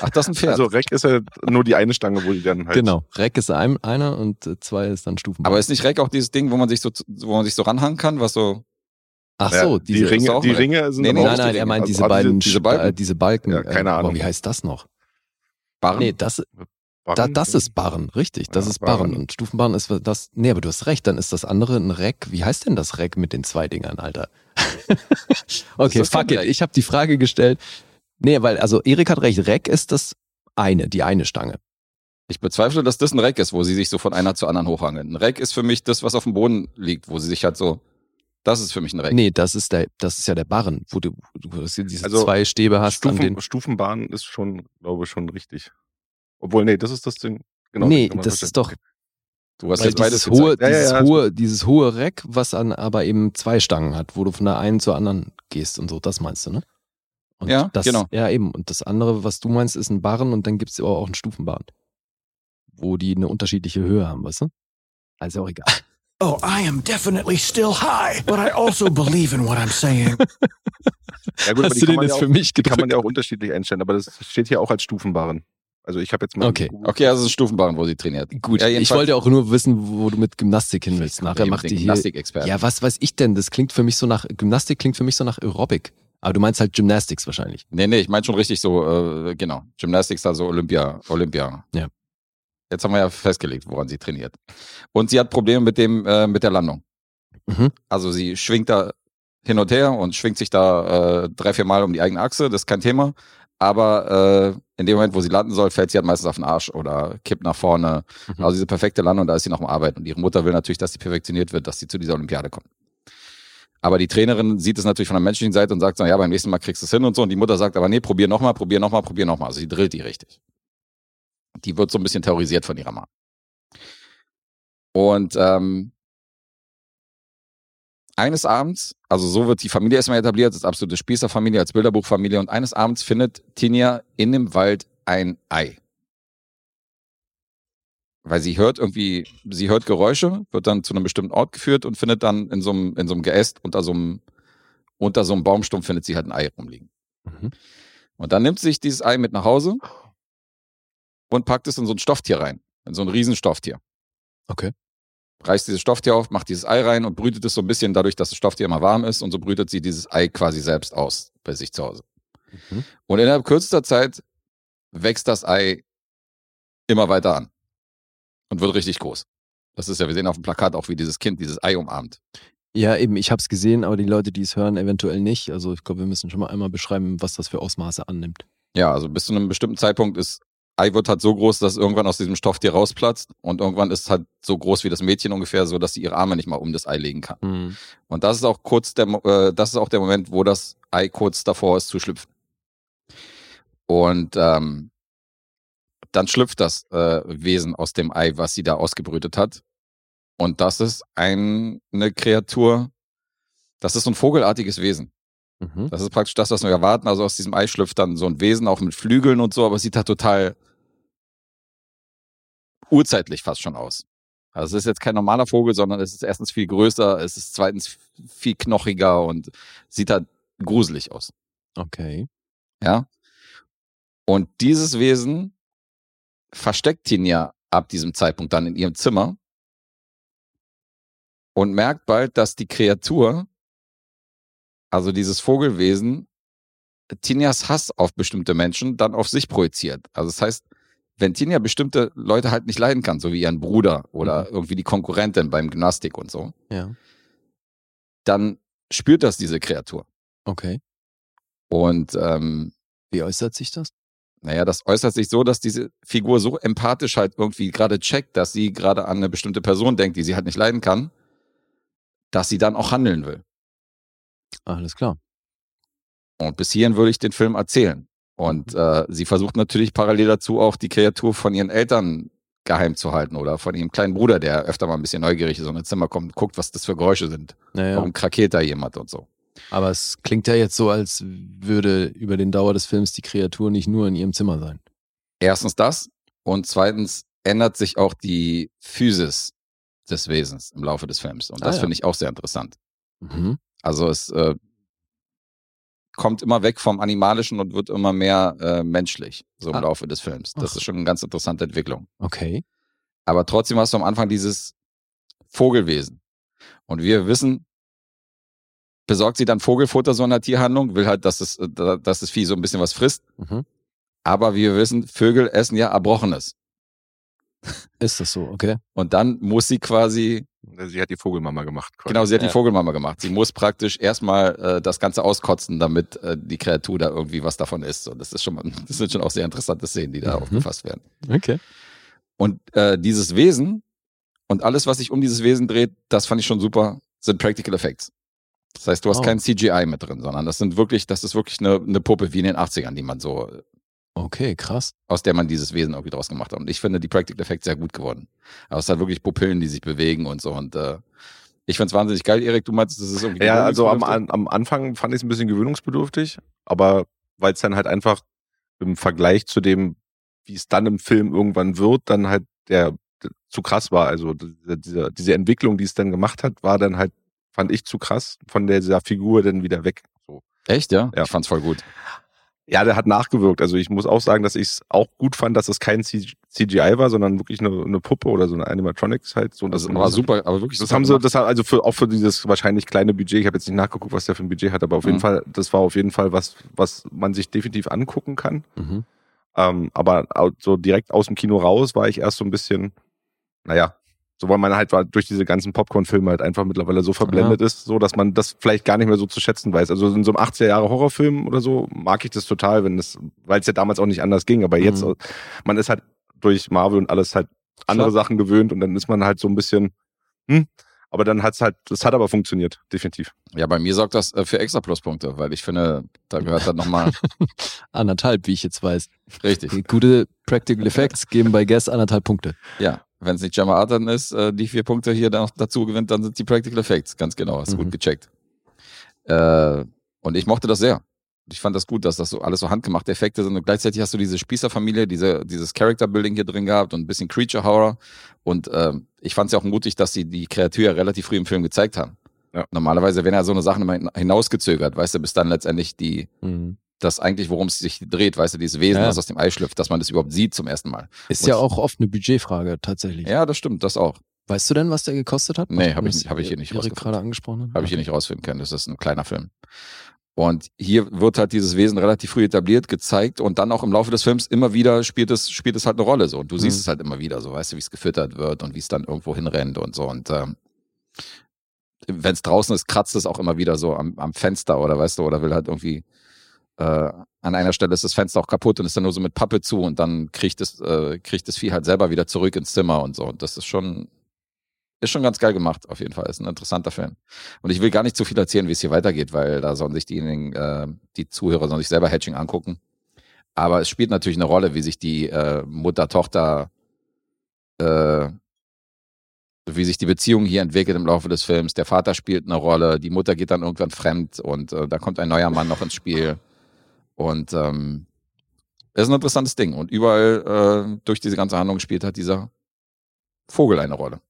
Ach, das ist ein Pferd. Also Reck ist ja nur die eine Stange, wo die dann halt. Genau. Reck ist ein, einer und äh, zwei ist dann Stufen. aber ist nicht Reck auch dieses Ding, wo man sich so, wo man sich so ranhangen kann, was so, Ach Ja, so, die diese, ist Ringe, auch die. Ringe sind Nee, nee, Nein, die nein, er meint Also, diese beiden, diese Balken? äh, diese Balken. Ja, keine äh, Ahnung. Aber wie heißt das noch? Barren? Nee, das, Barren? da, das ist Barren, richtig. Das Ja, ist Barren. Barren. Und Stufenbarren ist das. Nee, aber du hast recht, dann ist das andere ein Reck. Wie heißt denn das Reck mit den zwei Dingern, Alter? okay, fuck it. Ich habe die Frage gestellt. Nee, weil, also Erik hat recht, Reck ist das eine, die eine Stange. Ich bezweifle, dass das ein Reck ist, wo sie sich so von einer zur anderen hochhangeln. Ein Reck ist für mich das, was auf dem Boden liegt, wo sie sich halt so, das ist für mich ein Reck. Nee, das ist der, das ist ja der Barren, wo du, du diese Also, zwei Stäbe hast an den. Stufen, Stufenbahn ist schon, glaube ich, schon richtig. Obwohl, nee, das ist das Ding. Genau, nee, das verstehen. ist doch. Du hast jetzt beides dieses hohe, gezeigt. Ja, ja, dieses ja, hohe, dieses hohe Reck, was an aber eben zwei Stangen hat, wo du von der einen zur anderen gehst und so, das meinst du, ne? Und Ja, das, genau. Ja, eben. Und das andere, was du meinst, ist ein Barren und dann gibt's aber auch einen Stufenbarren. Wo die eine unterschiedliche Höhe haben, weißt du? Also auch egal. Oh, I am definitely still high, but I also believe in what I'm saying. Ja, gut, aber Hast die du kann den man jetzt ja auch, für mich die kann man gedrückt? ja auch unterschiedlich einstellen, aber das steht hier auch als Stufenbarren. Also ich habe jetzt mal. Okay. Okay, also es ist Stufenbarren, wo sie trainiert. Gut, Ja, ich wollte auch nur wissen, wo du mit Gymnastik hin willst. Nachher macht die hier. Gymnastikexperten. Ja, was weiß ich denn? Das klingt für mich so nach, Gymnastik klingt für mich so nach Aerobic. Aber du meinst halt Gymnastics wahrscheinlich. Nee, nee, ich meine schon richtig so, äh, genau. Gymnastics, also Olympia, Olympia. Ja. Jetzt haben wir ja festgelegt, woran sie trainiert. Und sie hat Probleme mit dem, äh, mit der Landung. Mhm. Also sie schwingt da hin und her und schwingt sich da äh, drei, vier Mal um die eigene Achse, das ist kein Thema. Aber äh, in dem Moment, wo sie landen soll, fällt sie halt meistens auf den Arsch oder kippt nach vorne. Mhm. Also diese perfekte Landung, da ist sie noch am Arbeiten. Und ihre Mutter will natürlich, dass sie perfektioniert wird, dass sie zu dieser Olympiade kommt. Aber die Trainerin sieht es natürlich von der menschlichen Seite und sagt so, ja, beim nächsten Mal kriegst du es hin und so. Und die Mutter sagt aber, nee, probier nochmal, probier nochmal, probier nochmal. Also sie drillt die richtig. Die wird so ein bisschen terrorisiert von ihrer Mama. Und ähm, eines Abends, also so wird die Familie erstmal etabliert, das ist absolute Spießerfamilie als Bilderbuchfamilie. Und eines Abends findet Tinja in dem Wald ein Ei. Weil sie hört irgendwie, sie hört Geräusche, wird dann zu einem bestimmten Ort geführt und findet dann in so einem, in so einem Geäst unter so einem, unter so einem Baumstumpf findet sie halt ein Ei rumliegen. Mhm. Und dann nimmt sie sich dieses Ei mit nach Hause und packt es in so ein Stofftier rein. In so ein Riesenstofftier. Okay. Reißt dieses Stofftier auf, macht dieses Ei rein und brütet es so ein bisschen dadurch, dass das Stofftier immer warm ist und so brütet sie dieses Ei quasi selbst aus bei sich zu Hause. Mhm. Und innerhalb kürzester Zeit wächst das Ei immer weiter an und wird richtig groß. Das ist ja, wir sehen auf dem Plakat auch, wie dieses Kind dieses Ei umarmt. Ja, eben, ich habe es gesehen, aber die Leute, die es hören, eventuell nicht. Also ich glaube, wir müssen schon mal einmal beschreiben, was das für Ausmaße annimmt. Ja, also bis zu einem bestimmten Zeitpunkt ist Ei wird halt so groß, dass irgendwann aus diesem Stofftier rausplatzt und irgendwann ist es halt so groß wie das Mädchen ungefähr, so dass sie ihre Arme nicht mal um das Ei legen kann. Mhm. Und das ist auch kurz der, äh, das ist auch der Moment, wo das Ei kurz davor ist zu schlüpfen. Und ähm, dann schlüpft das äh, Wesen aus dem Ei, was sie da ausgebrütet hat. Und das ist ein, eine Kreatur, das ist so ein vogelartiges Wesen. Mhm. Das ist praktisch das, was wir erwarten. Also aus diesem Ei schlüpft dann so ein Wesen, auch mit Flügeln und so, aber es sieht halt total urzeitlich fast schon aus. Also es ist jetzt kein normaler Vogel, sondern es ist erstens viel größer, es ist zweitens viel knochiger und sieht halt gruselig aus. Okay. Ja. Und dieses Wesen versteckt ihn ja ab diesem Zeitpunkt dann in ihrem Zimmer und merkt bald, dass die Kreatur, also dieses Vogelwesen, Tinjas Hass auf bestimmte Menschen dann auf sich projiziert. Also das heißt, wenn Tinja bestimmte Leute halt nicht leiden kann, so wie ihren Bruder oder irgendwie die Konkurrentin beim Gymnastik und so, Ja. dann spürt das diese Kreatur. Okay. Und ähm, Wie äußert sich das? Naja, das äußert sich so, dass diese Figur so empathisch halt irgendwie gerade checkt, dass sie gerade an eine bestimmte Person denkt, die sie halt nicht leiden kann, dass sie dann auch handeln will. Alles klar. Und bis hierhin würde ich den Film erzählen. Und äh, sie versucht natürlich parallel dazu auch die Kreatur von ihren Eltern geheim zu halten oder von ihrem kleinen Bruder, der öfter mal ein bisschen neugierig ist und ins Zimmer kommt und guckt, was das für Geräusche sind. Naja. Warum krakeelt da jemand und so. Aber es klingt ja jetzt so, als würde über den Dauer des Films die Kreatur nicht nur in ihrem Zimmer sein. Erstens das und zweitens ändert sich auch die Physis des Wesens im Laufe des Films. Und Ah, das ja. finde ich auch sehr interessant. Mhm. Also es, äh, kommt immer weg vom Animalischen und wird immer mehr äh, menschlich, so im Ah. Laufe des Films. Das Ach. ist schon eine ganz interessante Entwicklung. Okay. Aber trotzdem hast du am Anfang dieses Vogelwesen. Und wir wissen, besorgt sie dann Vogelfutter so in der Tierhandlung, will halt, dass das, äh, da- dass das Vieh so ein bisschen was frisst. Mhm. Aber wir wissen, Vögel essen ja Erbrochenes. Ist das so, okay. Und dann muss sie quasi, Sie hat die Vogelmama gemacht. Quasi. genau, sie hat Ja. die Vogelmama gemacht. Sie muss praktisch erstmal äh, das Ganze auskotzen, damit äh, die Kreatur da irgendwie was davon isst. Und das ist schon, mal- das sind schon auch sehr interessante Szenen, die da Mhm. aufgefasst werden. Okay. Und äh, dieses Wesen und alles, was sich um dieses Wesen dreht, das fand ich schon super, sind Practical Effects. Das heißt, du hast Oh. kein CGI mit drin, sondern das sind wirklich, das ist wirklich eine, eine Puppe wie in den 80ern, die man so, Okay, krass. aus der man dieses Wesen irgendwie draus gemacht hat. Und ich finde die Practical Effects sehr gut geworden. Aber es hat wirklich Pupillen, die sich bewegen und so. Und äh, ich find's wahnsinnig geil, Erik. Du meinst, das ist irgendwie Ja, also am, am Anfang fand ich es ein bisschen gewöhnungsbedürftig, aber weil es dann halt einfach im Vergleich zu dem, wie es dann im Film irgendwann wird, dann halt der, der zu krass war. Also diese, diese, diese Entwicklung, die es dann gemacht hat, war dann halt, fand ich zu krass von der, dieser Figur dann wieder weg. So. Echt, ja? Ja. Ich fand's voll gut. Ja, der hat nachgewirkt. Also ich muss auch sagen, dass ich es auch gut fand, dass es kein CGI war, sondern wirklich eine, eine Puppe oder so eine Animatronics halt. So, Das das war super, aber wirklich Das super haben sie, gemacht. das hat also für, auch für dieses wahrscheinlich kleine Budget, ich habe jetzt nicht nachgeguckt, was der für ein Budget hat, aber auf jeden Mhm. Fall, das war auf jeden Fall was, was man sich definitiv angucken kann. Mhm. Ähm, aber so direkt aus dem Kino raus war ich erst so ein bisschen, naja, so weil man halt war durch diese ganzen Popcorn-Filme halt einfach mittlerweile so verblendet ist, so dass man das vielleicht gar nicht mehr so zu schätzen weiß. Also in so einem 80er Jahre Horrorfilm oder so mag ich das total, wenn das, weil es ja damals auch nicht anders ging, aber jetzt, Mhm. man ist halt durch Marvel und alles halt andere Klar. Sachen gewöhnt und dann ist man halt so ein bisschen, hm, aber dann hat's halt, das hat aber funktioniert, definitiv. Ja, bei mir sorgt das äh, für extra Pluspunkte, weil ich finde, da gehört dann nochmal Anderthalb, wie ich jetzt weiß. richtig. Gute Practical Effects geben bei Guess anderthalb Punkte. Ja, wenn es nicht Gemma Arterton ist, äh, die vier Punkte hier dann noch dazu gewinnt, dann sind die Practical Effects. Ganz genau, hast Mhm. gut gecheckt. Äh, und ich mochte das sehr. Ich fand das gut, dass das so alles so handgemachte Effekte sind und gleichzeitig hast du diese Spießerfamilie, diese, dieses Character Building hier drin gehabt und ein bisschen Creature Horror und ähm, ich fand es ja auch mutig, dass sie die Kreatur ja relativ früh im Film gezeigt haben. Ja. Normalerweise werden ja so eine Sachen immer hin- hinausgezögert, weißt du, bis dann letztendlich die, Mhm. Das eigentlich, worum es sich dreht, weißt du, dieses Wesen, Ja. was aus dem Ei schlüpft, dass man das überhaupt sieht zum ersten Mal. Ist Und- ja auch oft eine Budgetfrage tatsächlich. Ja, das stimmt, das auch. Weißt du denn, was der gekostet hat? Nee, hab ich hab ich hier nicht Erik gerade angesprochen? Habe ich hier nicht rausfinden können. Das ist ein kleiner Film. Und hier wird halt dieses Wesen relativ früh etabliert, gezeigt und dann auch im Laufe des Films immer wieder spielt es, spielt es halt eine Rolle so. Und du siehst Mhm. es halt immer wieder, so weißt du, wie es gefüttert wird und wie es dann irgendwo hinrennt und so. Und ähm, wenn es draußen ist, kratzt es auch immer wieder so am, am Fenster oder weißt du, oder will halt irgendwie äh, an einer Stelle ist das Fenster auch kaputt und ist dann nur so mit Pappe zu und dann kriegt es, äh, kriegt das Vieh halt selber wieder zurück ins Zimmer und so. Und das ist schon, ist schon ganz geil gemacht, auf jeden Fall. Ist ein interessanter Film. Und ich will gar nicht zu viel erzählen, wie es hier weitergeht, weil da sollen sich diejenigen, äh, die Zuhörer sollen sich selber Hatching angucken. Aber es spielt natürlich eine Rolle, wie sich die äh, Mutter-Tochter, äh, wie sich die Beziehung hier entwickelt im Laufe des Films. Der Vater spielt eine Rolle, die Mutter geht dann irgendwann fremd und äh, da kommt ein neuer Mann noch ins Spiel. Und ähm, ist ein interessantes Ding. Und überall äh, durch diese ganze Handlung spielt halt dieser Vogel eine Rolle,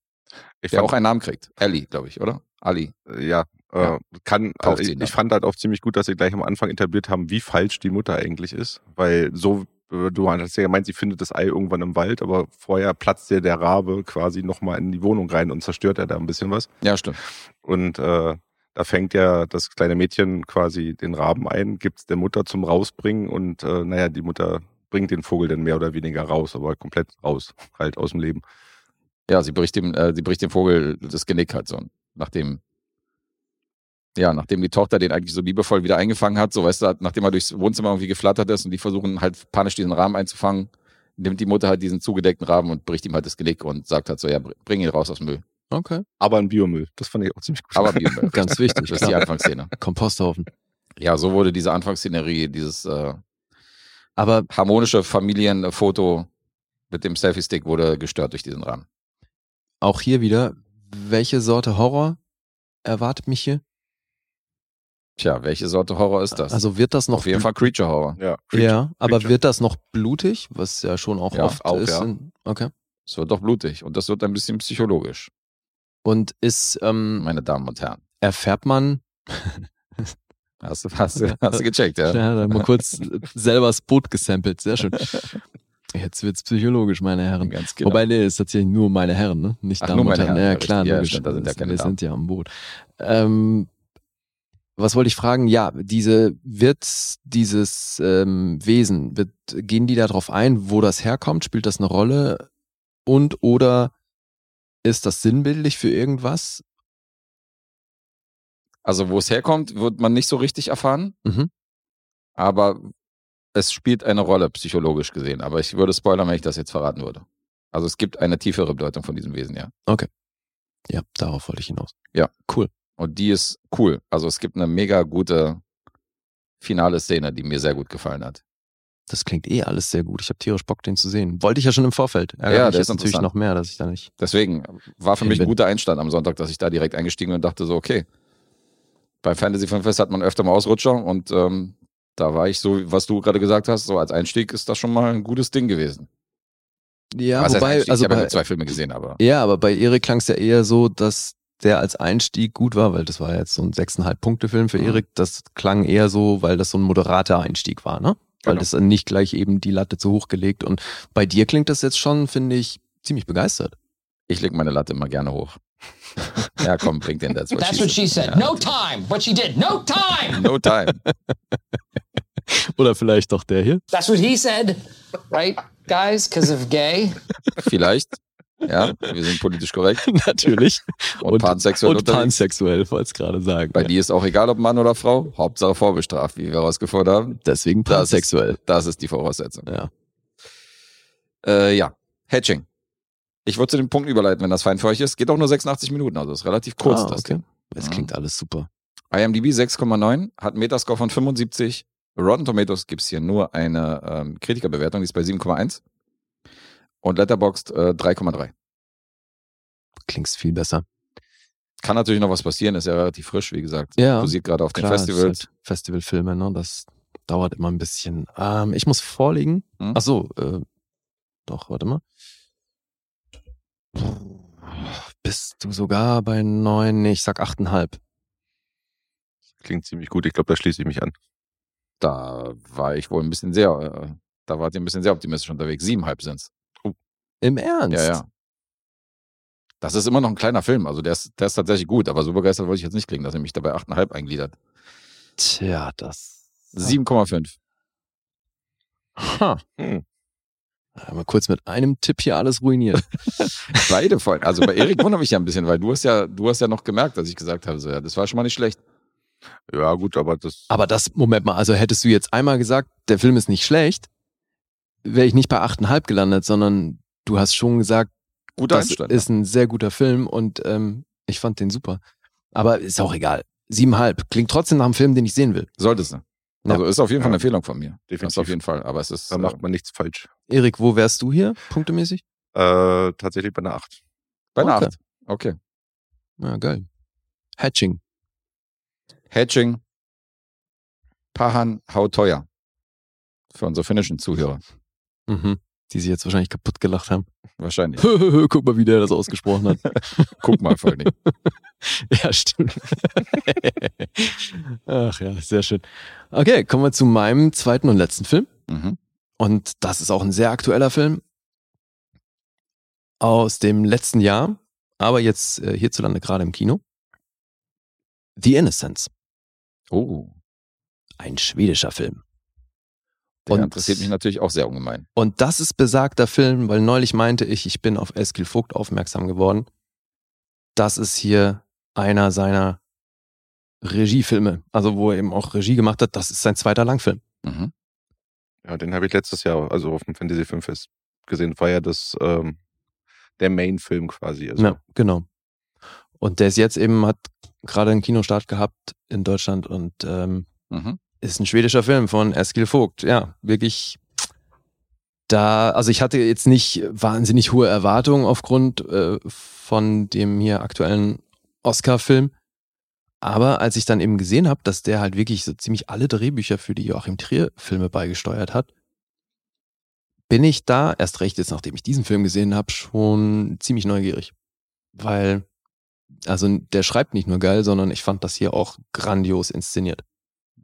Ich der fand- auch einen Namen kriegt. Ellie, glaube ich, oder? Ali. Äh, ja, Ja. äh, kann, also ich, ich fand halt auch ziemlich gut, dass sie gleich am Anfang etabliert haben, wie falsch die Mutter eigentlich ist, weil so, äh, du hast ja gemeint, sie findet das Ei irgendwann im Wald, aber vorher platzt ja der Rabe quasi nochmal in die Wohnung rein und zerstört er da ein bisschen was. Ja, stimmt. Und äh, da fängt ja das kleine Mädchen quasi den Raben ein, gibt's der Mutter zum Rausbringen und äh, naja, die Mutter bringt den Vogel dann mehr oder weniger raus, aber komplett raus, halt aus dem Leben. Ja, sie bricht dem, äh, sie bricht dem Vogel das Genick halt so. Nachdem, ja, nachdem die Tochter den eigentlich so liebevoll wieder eingefangen hat, so weißt du, nachdem er durchs Wohnzimmer irgendwie geflattert ist und die versuchen halt panisch diesen Rahmen einzufangen, nimmt die Mutter halt diesen zugedeckten Rahmen und bricht ihm halt das Genick und sagt halt so, ja, br- bring ihn raus aus dem Müll. Okay. Aber ein Biomüll, das fand ich auch ziemlich gut. Aber Biomüll. Ganz wichtig. Das ist die. Anfangsszene. Komposthaufen. Ja, so wurde diese Anfangsszenerie, dieses äh, Aber harmonische Familienfoto mit dem Selfie-Stick wurde gestört durch diesen Rahmen. auch hier wieder, welche Sorte Horror erwartet mich hier? Tja, welche Sorte Horror ist das? Also wird das noch Auf jeden Fall Creature Horror. ja, Ja, aber Creature. wird das noch blutig, was ja schon auch Ja, oft auch, ist? ja. in- Okay. Es wird doch blutig und das wird ein bisschen psychologisch, Und ist, ähm, meine Damen und Herren. erfährt man, Hast du, hast du, hast du gecheckt, ja? Ja, dann mal kurz selber das Boot gesampelt. Sehr schön. Jetzt wird's psychologisch, meine Herren. Ganz genau. Wobei, nee, ist tatsächlich nur meine Herren, ne? Nicht Ach, Damen nur und meine Herren. Herren, Ja, klar. Ja, logisch. da sind ja keine Wir Damen. sind ja am Boot. Ähm, was wollte ich fragen? Ja, diese, wird dieses ähm, Wesen, wird, gehen die da drauf ein, wo das herkommt? Spielt das eine Rolle? Und oder ist das sinnbildlich für irgendwas? Also, wo es herkommt, wird man nicht so richtig erfahren. Mhm. Aber es spielt eine Rolle, psychologisch gesehen. Aber ich würde spoilern, wenn ich das jetzt verraten würde. Also, es gibt eine tiefere Bedeutung von diesem Wesen, ja. Ja, darauf wollte ich hinaus. Und die ist cool. Also, es gibt eine mega gute finale Szene, die mir sehr gut gefallen hat. Das klingt eh alles sehr gut. Ich habe tierisch Bock, den zu sehen. Wollte ich ja schon im Vorfeld. Ärgert Ja, mich jetzt ist natürlich noch mehr, dass ich da nicht. Deswegen war für mich ein guter Einstand am Sonntag, dass ich da direkt eingestiegen bin und dachte so, okay. Beim Fantasy Filmfest hat man öfter mal Ausrutscher und ähm, da war ich so, was du gerade gesagt hast, so als Einstieg ist das schon mal ein gutes Ding gewesen. Ja, Was heißt wobei, Einstieg? also ich habe ja bei, zwei Filme gesehen, aber ja, aber bei Erik klang es ja eher so, dass der als Einstieg gut war, weil das war jetzt so ein 6,5 Punkte Film für Mhm. Erik. Das klang eher so, weil das so ein moderater Einstieg war, ne? Weil Genau. das dann nicht gleich eben die Latte zu hoch gelegt. Und bei dir klingt das jetzt schon, finde ich, ziemlich begeistert. ich leg meine Latte immer gerne hoch. ja, komm, bring den That's What That's She what she said. Ja. No time. What she did. No time. No time. Oder vielleicht doch der hier. That's what he said. Right, guys? Because of gay. Vielleicht. Ja, wir sind politisch korrekt. Natürlich. Und, pansexuell Und unterwegs. pansexuell, wollte es gerade sagen. Bei dir ist auch egal, ob Mann oder Frau. Hauptsache vorbestraft, wie wir rausgefunden haben. Deswegen Das ist- pansexuell. Das ist die Voraussetzung. Ja. Äh, ja, Hatching. Ich würde zu den Punkten überleiten, wenn das fein für euch ist. Geht auch nur 86 Minuten, also ist relativ kurz. ah, das okay. Ding. Das Mhm. klingt alles super. IMDb 6,9, hat einen Metascore von 75. Rotten Tomatoes gibt's hier nur eine ähm, Kritikerbewertung, die ist bei 7,1. Und Letterboxd äh, 3,3. Klingt's viel besser. Kann natürlich noch was passieren, ist ja relativ frisch, wie gesagt. Ja, Posiert gerade auf den Klar, ist Festivals. Halt Festivalfilme, ne? Das dauert immer ein bisschen. Ähm, ich muss vorlegen. Hm? Ach so, äh, doch, warte mal. Bist du sogar bei neun? Nee, ich sag achteinhalb. Klingt ziemlich gut. Ich glaube, da schließe ich mich an. Da war ich wohl ein bisschen sehr, äh, da wart ihr ein bisschen sehr optimistisch unterwegs. Siebenhalb sind's. Im Ernst? Ja, ja. Das ist immer noch ein kleiner Film, also der ist, der ist tatsächlich gut, aber so begeistert wollte ich jetzt nicht kriegen, dass er mich dabei 8,5 eingliedert. Tja, das. 7,5. Ha. Hm. Mal kurz mit einem Tipp hier alles ruiniert. Beide voll. Also bei Erik wundert mich ja ein bisschen, weil du hast ja, du hast ja noch gemerkt, dass ich gesagt habe, so, ja, das war schon mal nicht schlecht. Ja, gut, aber das. Aber das, Moment mal, also hättest du jetzt einmal gesagt, der Film ist nicht schlecht, wäre ich nicht bei achteinhalb gelandet, sondern du hast schon gesagt, Guter das Einstand. ist ein sehr guter Film und ähm, ich fand den super. Aber ist auch egal. Siebenhalb. Klingt trotzdem nach einem Film, den ich sehen will. Solltest du. Ja. Also ist auf jeden Fall eine Ja. Empfehlung von mir. Das Definitiv. auf jeden Fall. Aber es ist Da äh, macht man nichts falsch. Erik, wo wärst du hier, punktemäßig? Äh, tatsächlich bei einer 8. bei einer Okay. 8. Okay. Ja, geil. Hatching. Hedging. Pahan, hau teuer. Für unsere finnischen Zuhörer. Mhm. Die sich jetzt wahrscheinlich kaputt gelacht haben. Wahrscheinlich. Guck mal, wie der das ausgesprochen hat. Guck mal vor Dingen. ja, stimmt. Ach ja, sehr schön. Okay, kommen wir zu meinem zweiten und letzten Film. Mhm. Und das ist auch ein sehr aktueller Film aus dem letzten Jahr, aber jetzt äh, hierzulande gerade im Kino. The Innocents, Oh, ein schwedischer Film. Der Und- interessiert mich natürlich auch sehr ungemein. Und das ist besagter Film, weil neulich meinte ich, ich bin auf Eskil Vogt aufmerksam geworden. Das ist hier einer seiner Regiefilme, also wo er eben auch Regie gemacht hat. Das ist sein zweiter Langfilm. Mhm. Ja, den habe ich letztes Jahr, also auf dem Fantasy Filmfest gesehen. War ja das, ähm, der Main-Film quasi. Also, Ja, genau. Und der ist jetzt eben, hat gerade einen Kinostart gehabt in Deutschland und ähm, Mhm. Ist ein schwedischer Film von Eskil Vogt. Ja, wirklich. Da, also ich hatte jetzt nicht wahnsinnig hohe Erwartungen aufgrund äh, von dem hier aktuellen Oscar-Film. Aber als ich dann eben gesehen habe, dass der halt wirklich so ziemlich alle Drehbücher für die Joachim Trier-Filme beigesteuert hat, bin ich da, erst recht jetzt, nachdem ich diesen Film gesehen habe, schon ziemlich neugierig. Weil, also der schreibt nicht nur geil, sondern ich fand das hier auch grandios inszeniert.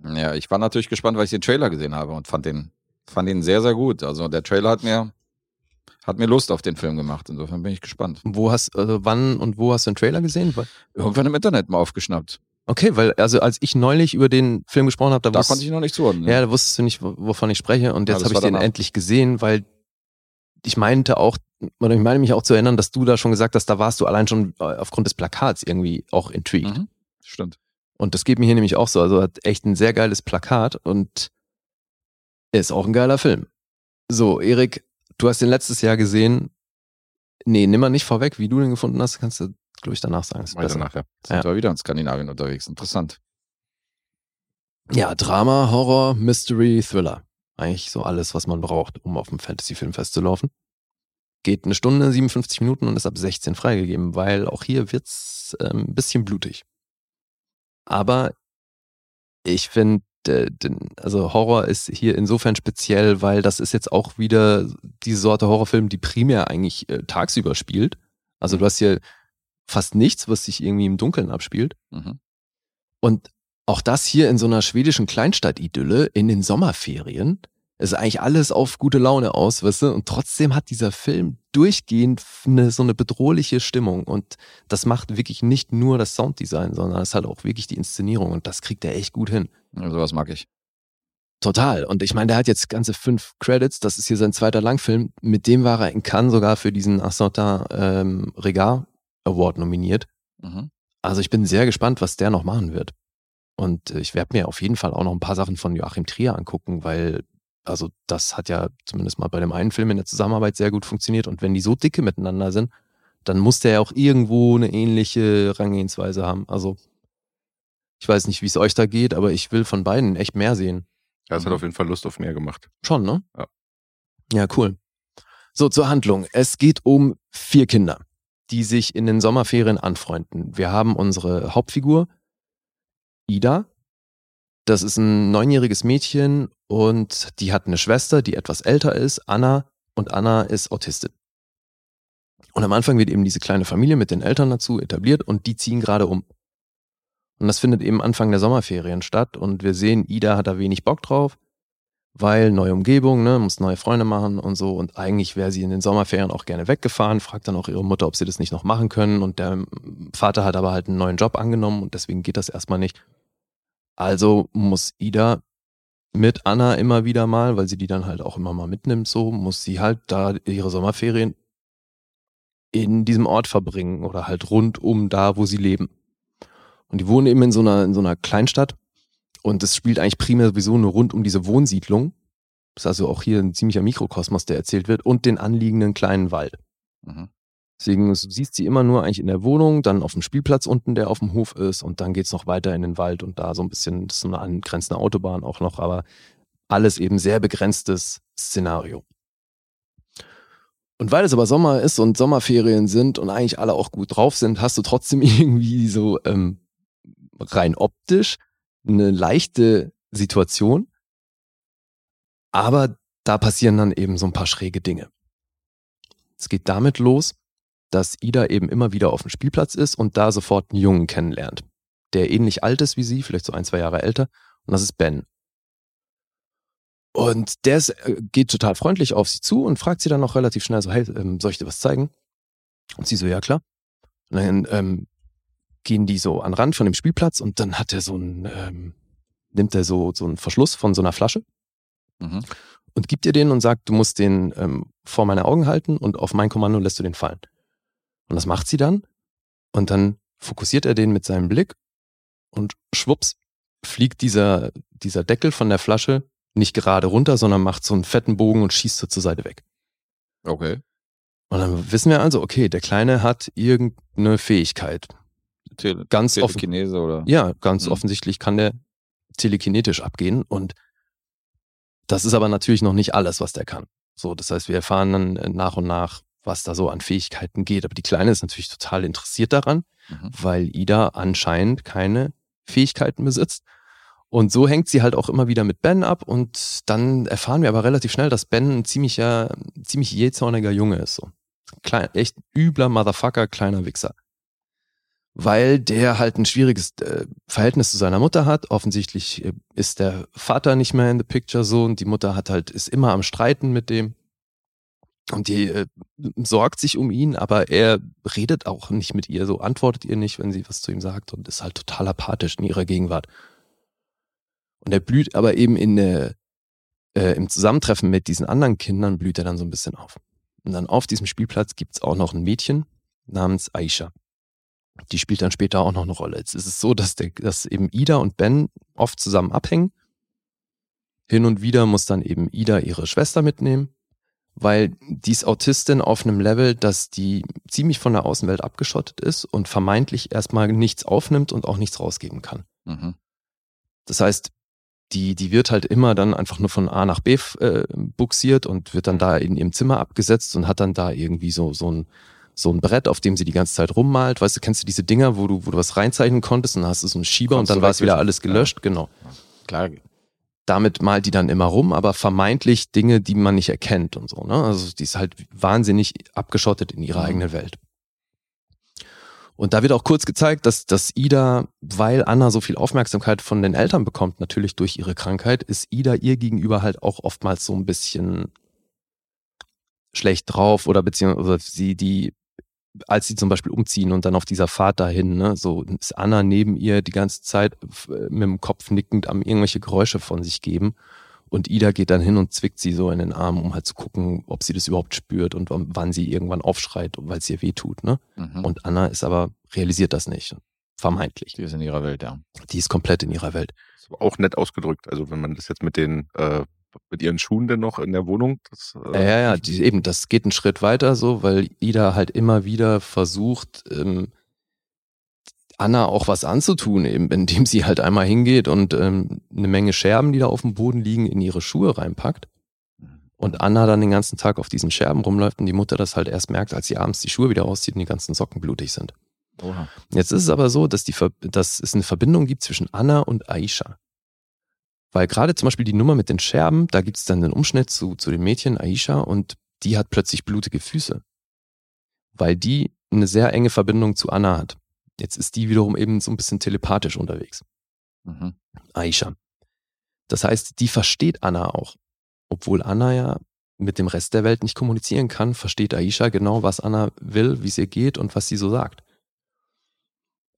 Ja, ich war natürlich gespannt, weil ich den Trailer gesehen habe und fand den, fand den sehr, sehr gut. Also der Trailer hat mir, hat mir Lust auf den Film gemacht. Insofern bin ich gespannt. Wo hast, also wann und wo hast du den Trailer gesehen? Irgendwann im Internet mal aufgeschnappt. Okay, weil, also als ich neulich über den Film gesprochen habe, da, Da konnte ich noch nicht zuordnen. Ja, da wusstest du nicht, wo- wovon ich spreche. Und Ja, jetzt das habe ich den danach. endlich gesehen, weil ich meinte auch, oder ich meine mich auch zu erinnern, dass du da schon gesagt hast, da warst du allein schon äh, aufgrund des Plakats irgendwie auch intrigued. Mhm. Stimmt. Und das geht mir hier nämlich auch so. Also hat echt ein sehr geiles Plakat und ist auch ein geiler Film. So, Erik, du hast den letztes Jahr gesehen. Nee, nimm mal nicht vorweg, wie du den gefunden hast, kannst du, glaube ich, danach sagen. Ist Weiter besser. nachher. Sind Ja. wir wieder in Skandinavien unterwegs. Interessant. Ja, Drama, Horror, Mystery, Thriller. Eigentlich so alles, was man braucht, um auf dem Fantasy-Film festzulaufen. Geht eine Stunde, 57 Minuten und ist ab 16 freigegeben, weil auch hier wird's ähm, ein bisschen blutig. Aber ich finde, äh, also Horror ist hier insofern speziell, weil das ist jetzt auch wieder die Sorte Horrorfilm, die primär eigentlich äh, tagsüber spielt. Also du hast hier fast nichts, was sich irgendwie im Dunkeln abspielt. Mhm. Und auch das hier in so einer schwedischen Kleinstadt-Idylle in den Sommerferien ist eigentlich alles auf gute Laune aus, weißt du? Und trotzdem hat dieser Film durchgehend eine, so eine bedrohliche Stimmung. Und das macht wirklich nicht nur das Sounddesign, sondern es hat auch wirklich die Inszenierung. Und das kriegt er echt gut hin. Ja, sowas mag ich. Total. Und ich meine, der hat jetzt ganze fünf Credits. Das ist hier sein zweiter Langfilm. Mit dem war er in Cannes sogar für diesen Assantin ähm, Regard Award nominiert. Mhm. Also ich bin sehr gespannt, was der noch machen wird. Und äh, ich werde mir auf jeden Fall auch noch ein paar Sachen von Joachim Trier angucken, weil also das hat ja zumindest mal bei dem einen Film in der Zusammenarbeit sehr gut funktioniert. Und wenn die so dicke miteinander sind, dann muss der ja auch irgendwo eine ähnliche Rangehensweise haben. Also ich weiß nicht, wie es euch da geht, aber ich will von beiden echt mehr sehen. Ja, es hat auf jeden Fall Lust auf mehr gemacht. Schon, ne? Ja. Ja, cool. So, zur Handlung. Es geht um vier Kinder, die sich in den Sommerferien anfreunden. Wir haben unsere Hauptfigur, Ida. Das ist ein neunjähriges Mädchen und die hat eine Schwester, die etwas älter ist, Anna, und Anna ist Autistin. Und am Anfang wird eben diese kleine Familie mit den Eltern dazu etabliert und die ziehen gerade um. Und das findet eben Anfang der Sommerferien statt und wir sehen, Ida hat da wenig Bock drauf, weil neue Umgebung, ne, muss neue Freunde machen und so. Und eigentlich wäre sie in den Sommerferien auch gerne weggefahren, fragt dann auch ihre Mutter, ob sie das nicht noch machen können. Und der Vater hat aber halt einen neuen Job angenommen und deswegen geht das erstmal nicht. Also muss Ida mit Anna immer wieder mal, weil sie die dann halt auch immer mal mitnimmt, so muss sie halt da ihre Sommerferien in diesem Ort verbringen oder halt rund um da, wo sie leben. Und die wohnen eben in so einer, in so einer Kleinstadt und es spielt eigentlich primär sowieso nur rund um diese Wohnsiedlung. Das ist also auch hier ein ziemlicher Mikrokosmos, der erzählt wird und den anliegenden kleinen Wald. Mhm. Deswegen du siehst sie immer nur eigentlich in der Wohnung, dann auf dem Spielplatz unten, der auf dem Hof ist und dann geht's noch weiter in den Wald und da so ein bisschen, das ist so eine angrenzende Autobahn auch noch, aber alles eben sehr begrenztes Szenario. Und weil es aber Sommer ist und Sommerferien sind und eigentlich alle auch gut drauf sind, hast du trotzdem irgendwie so ähm, rein optisch eine leichte Situation. Aber da passieren dann eben so ein paar schräge Dinge. Es geht damit los, dass Ida eben immer wieder auf dem Spielplatz ist und da sofort einen Jungen kennenlernt, der ähnlich alt ist wie sie, vielleicht so ein, zwei Jahre älter. Und das ist Ben. Und der ist, äh, geht total freundlich auf sie zu und fragt sie dann noch relativ schnell so, hey, ähm, soll ich dir was zeigen? Und sie so, ja klar. Und dann ähm, gehen die so an den Rand von dem Spielplatz und dann hat er so ein, ähm, nimmt er so, so einen Verschluss von so einer Flasche Mhm. und gibt dir den und sagt, du musst den ähm, vor meine Augen halten und auf mein Kommando lässt du den fallen. Und das macht sie dann und dann fokussiert er den mit seinem Blick und schwupps fliegt dieser, dieser Deckel von der Flasche nicht gerade runter, sondern macht so einen fetten Bogen und schießt so zur Seite weg. Okay. Und dann wissen wir also, okay, der Kleine hat irgendeine Fähigkeit. Tele Ganz. Telekinese oder? Ja, ganz Mhm. offensichtlich kann der telekinetisch abgehen und das ist aber natürlich noch nicht alles, was der kann. So, das heißt, wir erfahren dann äh, nach und nach, was da so an Fähigkeiten geht. Aber die Kleine ist natürlich total interessiert daran, Mhm. weil Ida anscheinend keine Fähigkeiten besitzt. Und so hängt sie halt auch immer wieder mit Ben ab und dann erfahren wir aber relativ schnell, dass Ben ein ziemlicher, ziemlich jähzorniger Junge ist. So. Klein, echt übler Motherfucker, kleiner Wichser. weil der halt ein schwieriges äh, Verhältnis zu seiner Mutter hat. Offensichtlich äh, ist der Vater nicht mehr in the picture so und die Mutter hat halt, ist immer am Streiten mit dem. Und die äh, sorgt sich um ihn, aber er redet auch nicht mit ihr, so antwortet ihr nicht, wenn sie was zu ihm sagt und ist halt total apathisch in ihrer Gegenwart. Und er blüht aber eben in der, äh, im Zusammentreffen mit diesen anderen Kindern blüht er dann so ein bisschen auf. Und dann auf diesem Spielplatz gibt's auch noch ein Mädchen namens Aisha. Die spielt dann später auch noch eine Rolle. Jetzt ist es so, dass, der, dass eben Ida und Ben oft zusammen abhängen. Hin und wieder muss dann eben Ida ihre Schwester mitnehmen, weil die ist Autistin auf einem Level, dass die ziemlich von der Außenwelt abgeschottet ist und vermeintlich erstmal nichts aufnimmt und auch nichts rausgeben kann. Mhm. Das heißt, die, die wird halt immer dann einfach nur von A nach B äh, buxiert und wird dann da in ihrem Zimmer abgesetzt und hat dann da irgendwie so, so ein, so ein Brett, auf dem sie die ganze Zeit rummalt. Weißt du, kennst du diese Dinger, wo du, wo du was reinzeichnen konntest und dann hast du so einen Schieber Konntest und dann war es wieder alles gelöscht, genau. Klar. Damit malt die dann immer rum, aber vermeintlich Dinge, die man nicht erkennt und so. Ne? Also die ist halt wahnsinnig abgeschottet in ihrer Mhm. eigenen Welt. Und da wird auch kurz gezeigt, dass, dass Ida, weil Anna so viel Aufmerksamkeit von den Eltern bekommt, natürlich durch ihre Krankheit, ist Ida ihr gegenüber halt auch oftmals so ein bisschen schlecht drauf oder beziehungsweise sie die, als sie zum Beispiel umziehen und dann auf dieser Fahrt dahin, ne, so ist Anna neben ihr die ganze Zeit f- mit dem Kopf nickend am irgendwelche Geräusche von sich geben. Und Ida geht dann hin und zwickt sie so in den Arm, um halt zu gucken, ob sie das überhaupt spürt und wann sie irgendwann aufschreit, weil es ihr weh tut. Ne? Mhm. Und Anna ist aber, realisiert das nicht. Vermeintlich. die ist in ihrer Welt, ja. Die ist komplett in ihrer Welt. Ist aber auch nett ausgedrückt. Also wenn man das jetzt mit den, äh, mit ihren Schuhen denn noch in der Wohnung, das, Ja, äh, ja, ja, die, eben, das geht einen Schritt weiter so, weil Ida halt immer wieder versucht, ähm, Anna auch was anzutun, eben, indem sie halt einmal hingeht und ähm, eine Menge Scherben, die da auf dem Boden liegen, in ihre Schuhe reinpackt. Und Anna dann den ganzen Tag auf diesen Scherben rumläuft und die Mutter das halt erst merkt, als sie abends die Schuhe wieder auszieht und die ganzen Socken blutig sind. Oha. Jetzt ist es aber so, dass, die, dass es eine Verbindung gibt zwischen Anna und Aisha. Weil gerade zum Beispiel die Nummer mit den Scherben, da gibt es dann den Umschnitt zu, zu dem Mädchen Aisha und die hat plötzlich blutige Füße. Weil die eine sehr enge Verbindung zu Anna hat. Jetzt ist die wiederum eben so ein bisschen telepathisch unterwegs. Mhm. Aisha. Das heißt, die versteht Anna auch. Obwohl Anna ja mit dem Rest der Welt nicht kommunizieren kann, versteht Aisha genau, was Anna will, wie es ihr geht und was sie so sagt.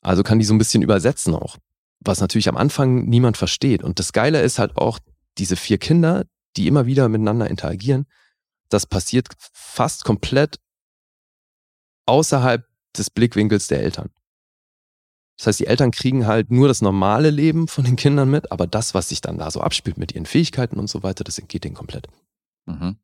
Also kann die so ein bisschen übersetzen auch. Was natürlich am Anfang niemand versteht. Und das Geile ist halt auch, diese vier Kinder, die immer wieder miteinander interagieren, das passiert fast komplett außerhalb des Blickwinkels der Eltern. Das heißt, die Eltern kriegen halt nur das normale Leben von den Kindern mit, aber das, was sich dann da so abspielt mit ihren Fähigkeiten und so weiter, das entgeht denen komplett. Mhm.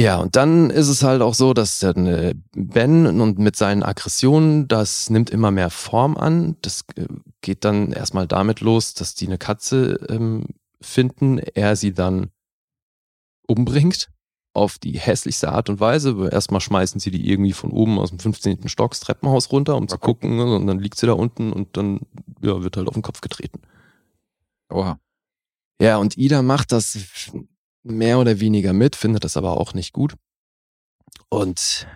Ja, und dann ist es halt auch so, dass dann, äh, Ben und mit seinen Aggressionen, das nimmt immer mehr Form an. Das äh, geht dann erstmal damit los, dass die eine Katze ähm, finden, er sie dann umbringt auf die hässlichste Art und Weise. Erstmal schmeißen sie die irgendwie von oben aus dem 15. Stocks Treppenhaus runter, um zu gucken, ne, und dann liegt sie da unten und dann ja, wird halt auf den Kopf getreten. Oha. Ja, und Ida macht das mehr oder weniger mit, findet das aber auch nicht gut. Und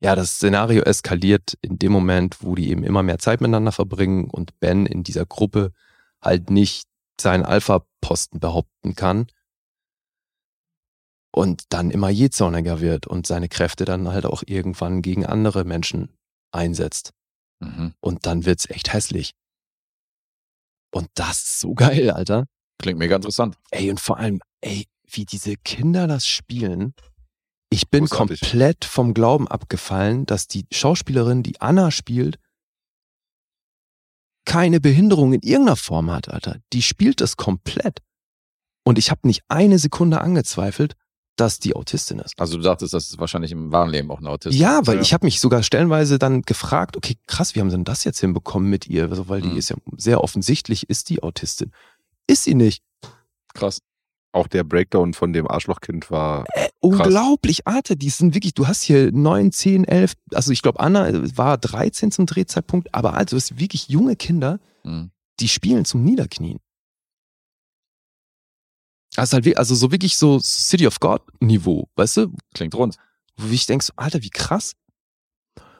ja, das Szenario eskaliert in dem Moment, wo die eben immer mehr Zeit miteinander verbringen und Ben in dieser Gruppe halt nicht seinen Alpha-Posten behaupten kann und dann immer jähzorniger wird und seine Kräfte dann halt auch irgendwann gegen andere Menschen einsetzt. Mhm. Und dann wird's echt hässlich. Und das ist so geil, Alter. Klingt mega interessant. Ey, und vor allem, ey, wie diese Kinder das spielen. Ich bin Großartig. komplett vom Glauben abgefallen, dass die Schauspielerin, die Anna spielt, keine Behinderung in irgendeiner Form hat, Alter. Die spielt das komplett. Und ich habe nicht eine Sekunde angezweifelt, dass die Autistin ist. Also du dachtest, das ist wahrscheinlich im wahren Leben auch ein Autist. Ja, weil Ja. ich habe mich sogar stellenweise dann gefragt, okay, krass, wie haben sie denn das jetzt hinbekommen mit ihr? Also, weil die Mhm. ist ja sehr offensichtlich, ist die Autistin. Ist sie nicht. Krass. Auch der Breakdown von dem Arschlochkind war Äh, unglaublich, Alter, die sind wirklich, du hast hier 9, 10, 11, also ich glaube, Anna war 13 zum Drehzeitpunkt, aber du hast wirklich junge Kinder, Mhm. die spielen zum Niederknien. Also halt, also so wirklich so City of God Niveau, weißt du, Klingt rund. wo ich denk so, Alter, wie krass.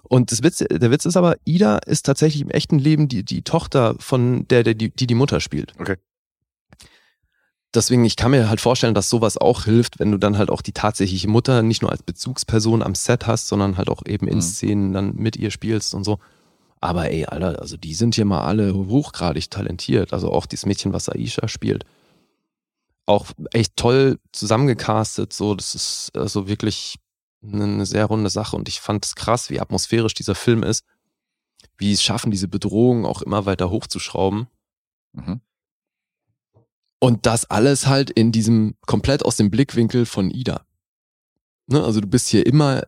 Und das Witz, der Witz ist aber, Ida ist tatsächlich im echten Leben die, die Tochter von der, der die, die die Mutter spielt. Okay. Deswegen, ich kann mir halt vorstellen, dass sowas auch hilft, wenn du dann halt auch die tatsächliche Mutter nicht nur als Bezugsperson am Set hast, sondern halt auch eben in Mhm. Szenen dann mit ihr spielst und so. Aber ey, Alter, also die sind hier mal alle hochgradig talentiert. Also auch dieses Mädchen, was Aisha spielt. Auch echt toll zusammengecastet, so, das ist also wirklich eine, eine sehr runde Sache und ich fand es krass, wie atmosphärisch dieser Film ist, wie es schaffen, diese Bedrohung auch immer weiter hochzuschrauben. Mhm. Und das alles halt in diesem komplett aus dem Blickwinkel von Ida. Ne, also du bist hier immer,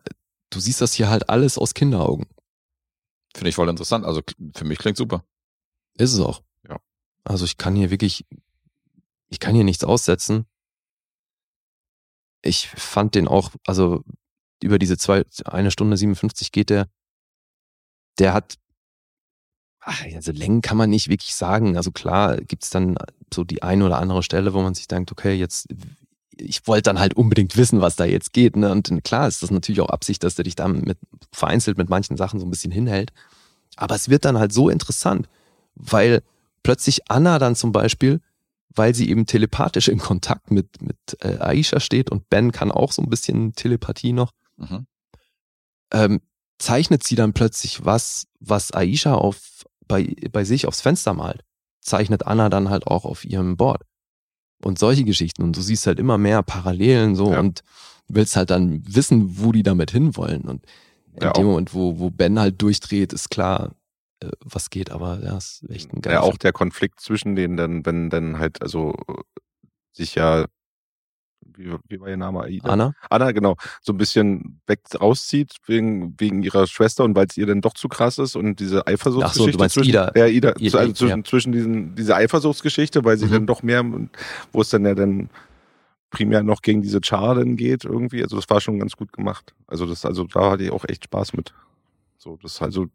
du siehst das hier halt alles aus Kinderaugen. Finde ich voll interessant. Also für mich klingt super. Ist es auch. Ja. Also ich kann hier wirklich, ich kann hier nichts aussetzen. Ich fand den auch, also über diese zwei, eine Stunde 57 geht der, der hat, also Längen kann man nicht wirklich sagen. Also klar gibt's dann so die eine oder andere Stelle, wo man sich denkt, okay, jetzt, ich wollte dann halt unbedingt wissen, was da jetzt geht. Ne? Und klar ist das natürlich auch Absicht, dass der dich da mit, vereinzelt mit manchen Sachen so ein bisschen hinhält. Aber es wird dann halt so interessant, weil plötzlich Anna dann zum Beispiel, weil sie eben telepathisch in Kontakt mit, mit äh, Aisha steht und Ben kann auch so ein bisschen Telepathie noch, Mhm. ähm, zeichnet sie dann plötzlich was, was Aisha auf, bei, bei sich aufs Fenster malt. Zeichnet Anna dann halt auch auf ihrem Board. Und solche Geschichten. Und du siehst halt immer mehr Parallelen so Ja. und willst halt dann wissen, wo die damit hinwollen. Und in Ja, dem Moment, wo, wo Ben halt durchdreht, ist klar, äh, was geht, aber ja, ist echt ein geiler Ja, auch der Konflikt zwischen denen, dann, wenn dann halt, also sich ja, wie, wie war ihr Name? Aida? Anna? Anna, genau, so ein bisschen weg rauszieht wegen, wegen ihrer Schwester und weil es ihr dann doch zu krass ist und diese Eifersuchtsgeschichte Ach so, du meinst zwischen, Ida. Ja, Ida, Ida, also ja. zwischen, zwischen diesen, diese Eifersuchtsgeschichte, weil sie Mhm. dann doch mehr, wo es dann ja dann primär noch gegen diese Char dann geht irgendwie, also das war schon ganz gut gemacht. Also das, also da hatte ich auch echt Spaß mit. So, das also,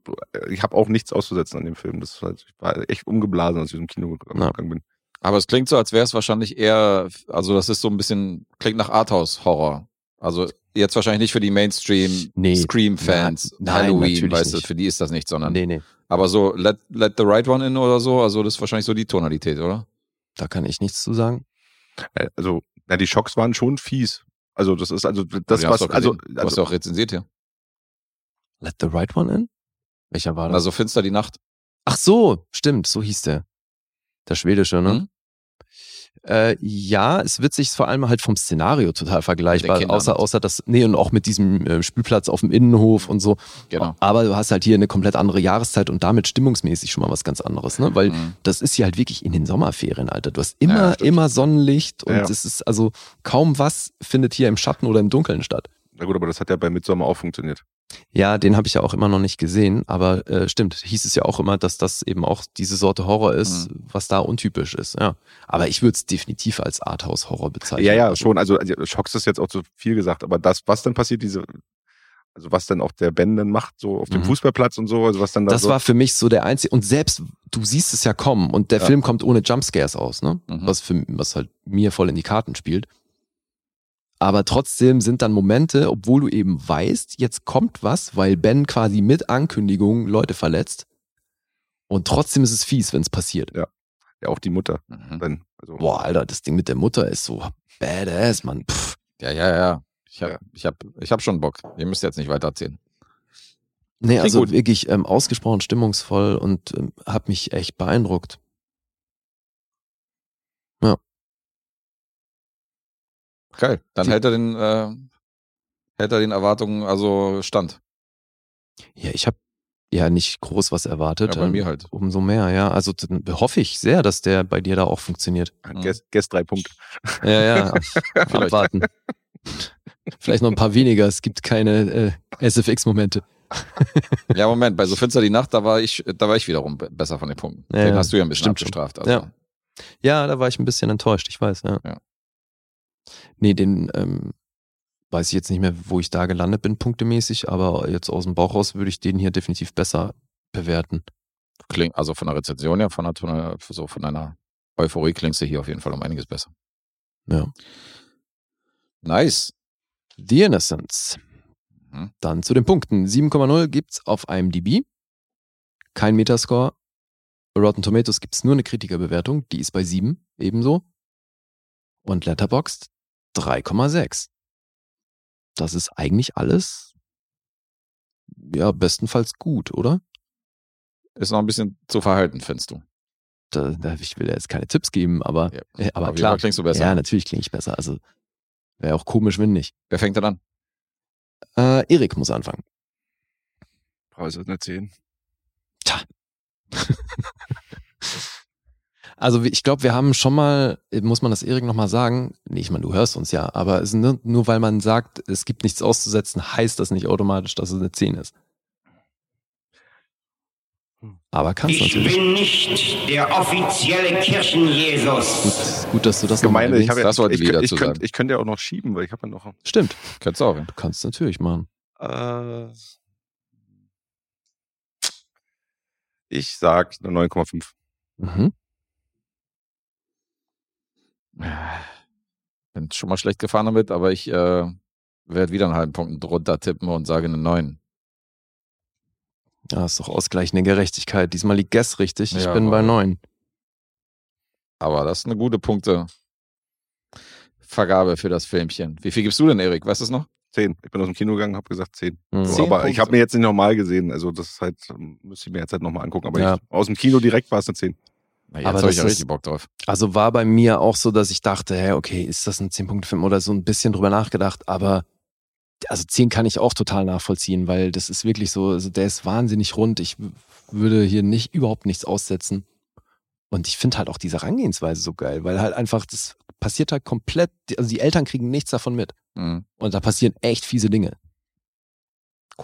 ich habe auch nichts auszusetzen an dem Film. Das halt, ich war echt umgeblasen, als ich im Kino gegangen Ja. bin. Aber es klingt so, als wäre es wahrscheinlich eher, also das ist so ein bisschen, klingt nach Arthouse-Horror. Also jetzt wahrscheinlich nicht für die Mainstream Nee. Halloween, weißt du, für die ist das nicht, sondern Nee, nee. aber so let, let the right one in oder so, also das ist wahrscheinlich so die Tonalität, oder? Da kann ich nichts zu sagen. Äh, Also, na, die Schocks waren schon fies. Also, das ist also das, was, also, gesehen. du hast also ja auch rezensiert hier. Let the right one in? Welcher war das? Also finster die Nacht. Ach so, stimmt, so hieß der. Der schwedische, ne? Mhm. Äh, ja, es wird sich vor allem halt vom Szenario total vergleichbar, außer, außer das, nee, und auch mit diesem äh, Spielplatz auf dem Innenhof und so. Genau. Aber du hast halt hier eine komplett andere Jahreszeit und damit stimmungsmäßig schon mal was ganz anderes, ne? Weil Mhm. das ist hier halt wirklich in den Sommerferien, Alter. Du hast immer, Ja, immer Sonnenlicht und Ja. es ist also kaum was findet hier im Schatten oder im Dunkeln statt. na gut, aber das hat ja bei Midsommar auch funktioniert. Ja, den habe ich ja auch immer noch nicht gesehen, aber äh, stimmt, hieß es ja auch immer, dass das eben auch diese Sorte Horror ist, was da untypisch ist. Ja, aber ich würde es definitiv als Arthouse-Horror bezeichnen. Ja, ja, schon. Also, also Schocks ist jetzt auch zu viel gesagt, aber das, was dann passiert, diese, also was dann auch der Ben dann macht, so auf dem Mhm. Fußballplatz und so, also was dann da Das so, war für mich so der einzige und selbst du siehst es ja kommen und der Ja. Film kommt ohne Jumpscares aus, ne? Mhm. Was für was halt mir voll in die Karten spielt. Aber trotzdem sind dann Momente, obwohl du eben weißt, jetzt kommt was, weil Ben quasi mit Ankündigung Leute verletzt. Und trotzdem ist es fies, wenn es passiert. ja auch die Mutter Mhm. dann. Also, Boah, Alter, das Ding mit der Mutter ist so badass, Mann. Pff. Ja, ja, ja. Ich hab, Ja. ich hab, ich hab schon Bock. Ihr müsst jetzt nicht weiter erzählen. Nee, also gut. wirklich ähm, ausgesprochen stimmungsvoll und ähm, hat mich echt beeindruckt. Geil. Dann Die- hält er den, äh, hält er den Erwartungen also stand. Ja, ich habe ja nicht groß was erwartet. Ja, bei ähm, mir halt. Umso mehr, ja. Also dann hoffe ich sehr, dass der bei dir da auch funktioniert. Guess, guess drei Punkte. Ja, ja. abwarten. Vielleicht noch ein paar weniger. Es gibt keine äh, SFX-Momente. Ja, Moment, bei so finster die Nacht, da war ich, da war ich wiederum be- besser von den Punkten. Ja, den hast du ja ein bisschen Stimmt abgestraft. Also. Ja. Ja, da war ich ein bisschen enttäuscht, ich weiß, ja. Ja. Nee, den ähm, weiß ich jetzt nicht mehr, wo ich da gelandet bin, punktemäßig, aber jetzt aus dem Bauch raus würde ich den hier definitiv besser bewerten. Klingt, also von der Rezension her, von der, so von deiner Euphorie klingst du hier auf jeden Fall um einiges besser. Ja. Nice. The Innocence. Mhm. Dann zu den Punkten. 7,0 gibt's auf IMDb. Kein Metascore. Rotten Tomatoes gibt's nur eine Kritikerbewertung. Die ist bei 7 ebenso. Und Letterboxd 3,6. Das ist eigentlich alles, ja, bestenfalls gut, oder? Ist noch ein bisschen zu verhalten, findest du? Da, da, ich will ja jetzt keine Tipps geben, aber, Ja. äh, aber jeden klar. Klingst du besser. Ja, natürlich klinge ich besser. Also wäre auch komisch, wenn nicht. Wer fängt denn an? Äh, Erik muss anfangen. Preis ist eine 10. Also ich glaube, wir haben schon mal, muss man das Erik nochmal sagen, nee, ich meine, du hörst uns ja, aber es, nur, nur weil man sagt, es gibt nichts auszusetzen, heißt das nicht automatisch, dass es eine 10 ist. Aber kannst Ich natürlich. bin nicht der offizielle Kirchenjesus. Gut, gut, dass du das Gemeine, ich habe ja, das wollte ich, ich, ich, sagen. ich könnte ja auch noch schieben, weil ich habe ja noch. Stimmt, Könntest du auch. ja. du kannst natürlich machen. Äh, ich sag eine 9,5. Mhm. Bin schon mal schlecht gefahren damit, aber ich äh, werde wieder einen halben Punkt drunter tippen und sage eine 9. Ja, ist doch ausgleichende Gerechtigkeit. Diesmal liegt Guess richtig. Ich Ja, bin bei aber- 9. Aber das ist eine gute Punkte. Vergabe für das Filmchen. Wie viel gibst du denn, Erik? Weißt du es noch? 10. Ich bin aus dem Kino gegangen, habe gesagt 10. Mhm. So, Zehn aber Punkte. ich habe mir jetzt nicht nochmal gesehen. Also das ist halt, ähm, müsste ich mir jetzt halt nochmal angucken. Aber Ja. ich, aus dem Kino direkt war es eine 10. Na, jetzt habe ich ja richtig Bock drauf. Also war bei mir auch so, dass ich dachte, hey, okay, ist das ein 10-Punkte-Film oder so ein bisschen drüber nachgedacht, aber also 10 kann ich auch total nachvollziehen, weil das ist wirklich so, also der ist wahnsinnig rund. Ich würde hier nicht überhaupt nichts aussetzen. Und ich finde halt auch diese Herangehensweise so geil, weil halt einfach, das passiert halt komplett, also die Eltern kriegen nichts davon mit. Mhm. Und da passieren echt fiese Dinge.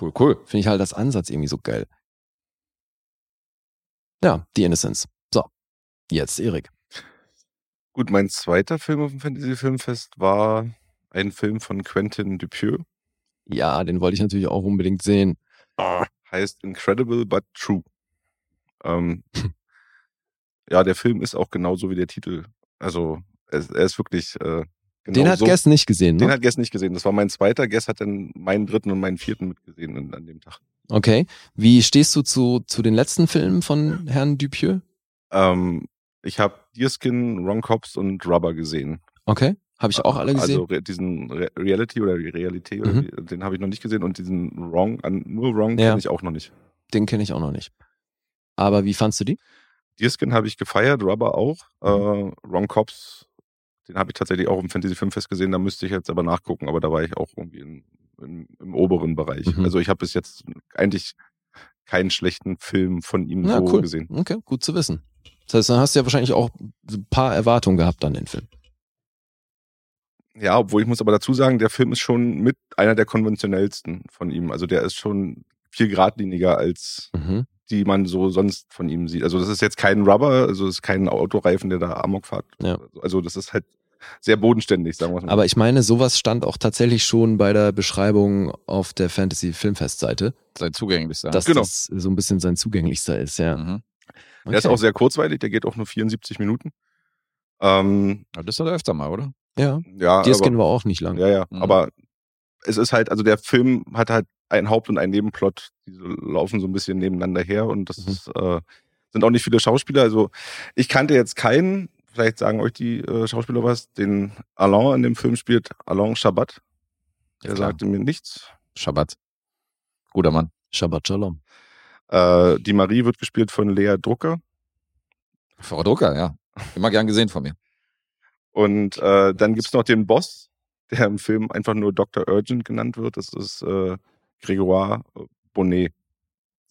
Cool, cool. Finde ich halt das Ansatz irgendwie so geil. Ja, The Innocence. Jetzt Erik. Gut, mein zweiter Film auf dem Fantasy-Filmfest war ein Film von Quentin Dupieux. Ja, den wollte ich natürlich auch unbedingt sehen. Heißt Incredible but True. Ähm, ja, der Film ist auch genauso wie der Titel. Also er, er ist wirklich äh, genau den hat so. Guess nicht gesehen, ne? Den hat Guess nicht gesehen. Das war mein zweiter. Guess hat dann meinen dritten und meinen vierten mitgesehen an, an dem Tag. Okay. Wie stehst du zu, zu den letzten Filmen von Herrn Dupieux? Ähm, ich habe Deerskin, Wrong Cops und Rubber gesehen. Okay. Habe ich auch alle gesehen? Also diesen Re Reality oder Realität, Mhm. den habe ich noch nicht gesehen und diesen Wrong, nur Wrong Ja. kenne ich auch noch nicht. den kenne ich auch noch nicht. Aber wie fandst du die? Deerskin habe ich gefeiert, Rubber auch. Mhm. Äh, Wrong Cops, den habe ich tatsächlich auch im Fantasy Filmfest gesehen, da müsste ich jetzt aber nachgucken, aber da war ich auch irgendwie in, in, im oberen Bereich. Mhm. Also ich habe bis jetzt eigentlich keinen schlechten Film von ihm Na, so cool. gesehen. Okay, gut zu wissen. Das heißt, dann hast du ja wahrscheinlich auch ein paar Erwartungen gehabt an den Film. Ja, obwohl ich muss aber dazu sagen, der Film ist schon mit einer der konventionellsten von ihm. Also der ist schon viel geradliniger als Mhm. die man so sonst von ihm sieht. Also das ist jetzt kein Rubber, also es ist kein Autoreifen, der da Amok fährt. Ja. Also das ist halt sehr bodenständig, sagen wir mal. Aber ich meine, sowas stand auch tatsächlich schon bei der Beschreibung auf der Fantasy Filmfest-Seite, Sein zugänglichster. dass Genau. das so ein bisschen sein zugänglichster ist, ja. Mhm. Der ist auch sehr kurzweilig, der geht auch nur 74 Minuten. Ähm, das hat er öfter mal, oder? Ja. ja, Deerskin aber, war auch nicht lang. ja, ja, Mhm. aber es ist halt, also der Film hat halt einen Haupt- und einen Nebenplot, die laufen so ein bisschen nebeneinander her und das Mhm. ist, äh, sind auch nicht viele Schauspieler. Also ich kannte jetzt keinen, vielleicht sagen euch die äh, Schauspieler was, den Alain in dem Film spielt, Alain Chabat. Der Ja, sagte mir nichts. Shabbat. Guter Mann. Shabbat Shalom. Äh, die Marie wird gespielt von Lea Drucker. Frau Drucker, ja. Immer gern gesehen von mir. Und äh, dann gibt's noch den Boss, der im Film einfach nur Dr. Urgent genannt wird. Das ist äh, Grégoire Bonnet.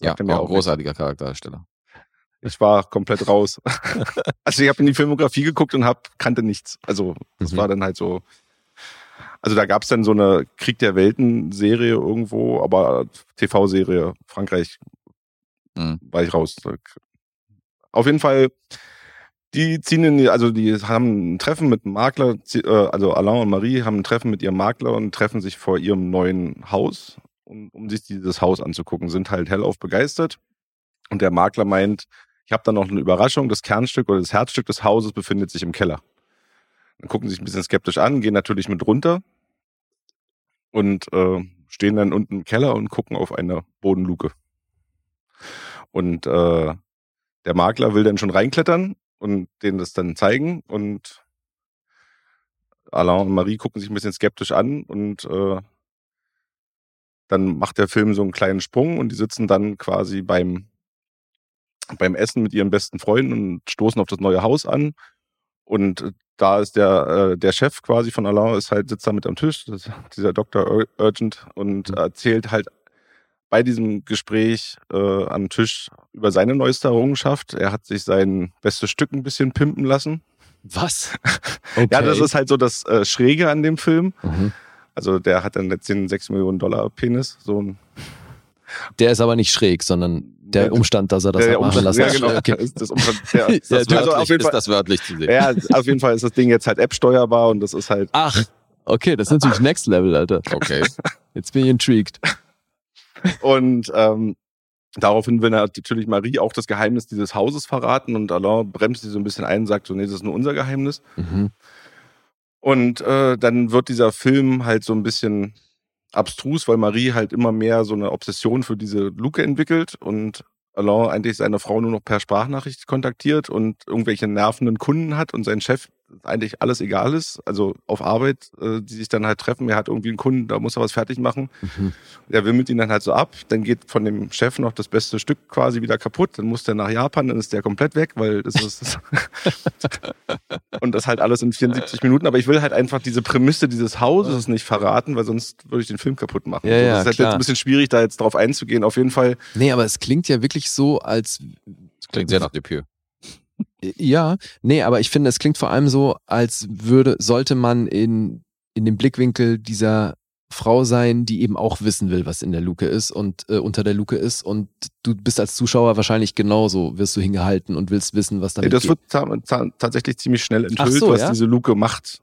Ja, Sagt er mir auch auch großartiger Charakterdarsteller. Ich war komplett raus. also ich habe in die Filmografie geguckt und hab, kannte nichts. Also das Mhm. war dann halt so. Also da gab's dann so eine Krieg der Welten-Serie irgendwo, aber TV-Serie, Frankreich, Mhm. war ich raus. Auf jeden Fall, die ziehen in die, also die haben ein Treffen mit einem Makler, äh, also Alain und Marie haben ein Treffen mit ihrem Makler und treffen sich vor ihrem neuen Haus, um, um sich dieses Haus anzugucken, sind halt hellauf begeistert. Und der Makler meint, ich habe da noch eine Überraschung, das Kernstück oder das Herzstück des Hauses befindet sich im Keller. Dann gucken sie sich ein bisschen skeptisch an, gehen natürlich mit runter und äh, stehen dann unten im Keller und gucken auf eine Bodenluke. Und äh, der Makler will dann schon reinklettern und denen das dann zeigen und Alain und Marie gucken sich ein bisschen skeptisch an und äh, dann macht der Film so einen kleinen Sprung und die sitzen dann quasi beim, beim Essen mit ihren besten Freunden und stoßen auf das neue Haus an. Und äh, da ist der, äh, der Chef quasi von Alain, ist halt, sitzt da mit am Tisch, dieser Dr. Ur- Urgent, und erzählt halt bei diesem Gespräch äh, am Tisch über seine neueste Errungenschaft. Er hat sich sein bestes Stück ein bisschen pimpen lassen. Was? Ja, das ist halt so das äh, Schräge an dem Film. Mhm. Also der hat dann jetzt den 6 Millionen Dollar Penis, so ein Der ist aber nicht schräg, sondern der Umstand, dass er das der hat machen Umstand- lassen. ja, genau. Okay. Ist das Umstand, der, Ja, das du- also auf jeden ist Fall, das wörtlich zu sehen. ja, auf jeden Fall ist das Ding jetzt halt App steuerbar und das ist halt Ach, okay, das ist natürlich Next Level, Alter. Okay. Jetzt bin ich intrigued. Und ähm, daraufhin will natürlich Marie auch das Geheimnis dieses Hauses verraten und Alain bremst sie so ein bisschen ein und sagt so, nee, das ist nur unser Geheimnis. Mhm. Und äh, dann wird dieser Film halt so ein bisschen abstrus, weil Marie halt immer mehr so eine Obsession für diese Luke entwickelt und Alain eigentlich seine Frau nur noch per Sprachnachricht kontaktiert und irgendwelche nervenden Kunden hat und sein Chef eigentlich alles egal ist. Also auf Arbeit, äh, die sich dann halt treffen, er hat irgendwie einen Kunden, da muss er was fertig machen. Mhm. Der wimmelt ihn dann halt so ab. Dann geht von dem Chef noch das beste Stück quasi wieder kaputt. Dann muss der nach Japan, dann ist der komplett weg, weil das ist. und das halt alles in 74 Minuten. Aber ich will halt einfach diese Prämisse dieses Hauses nicht verraten, weil sonst würde ich den Film kaputt machen. Ja, so, ja, das ist halt klar. jetzt ein bisschen schwierig, da jetzt drauf einzugehen. Auf jeden Fall. Nee, aber es klingt ja wirklich so, als Das klingt sehr nach Depieux. Ja, nee, aber ich finde, es klingt vor allem so, als würde, sollte man in, in dem Blickwinkel dieser Frau sein, die eben auch wissen will, was in der Luke ist und äh, unter der Luke ist. Und du bist als Zuschauer wahrscheinlich genauso, wirst du hingehalten und willst wissen, was Nee, damit das geht. wird ta ta tatsächlich ziemlich schnell enthüllt, so, was ja? diese Luke macht.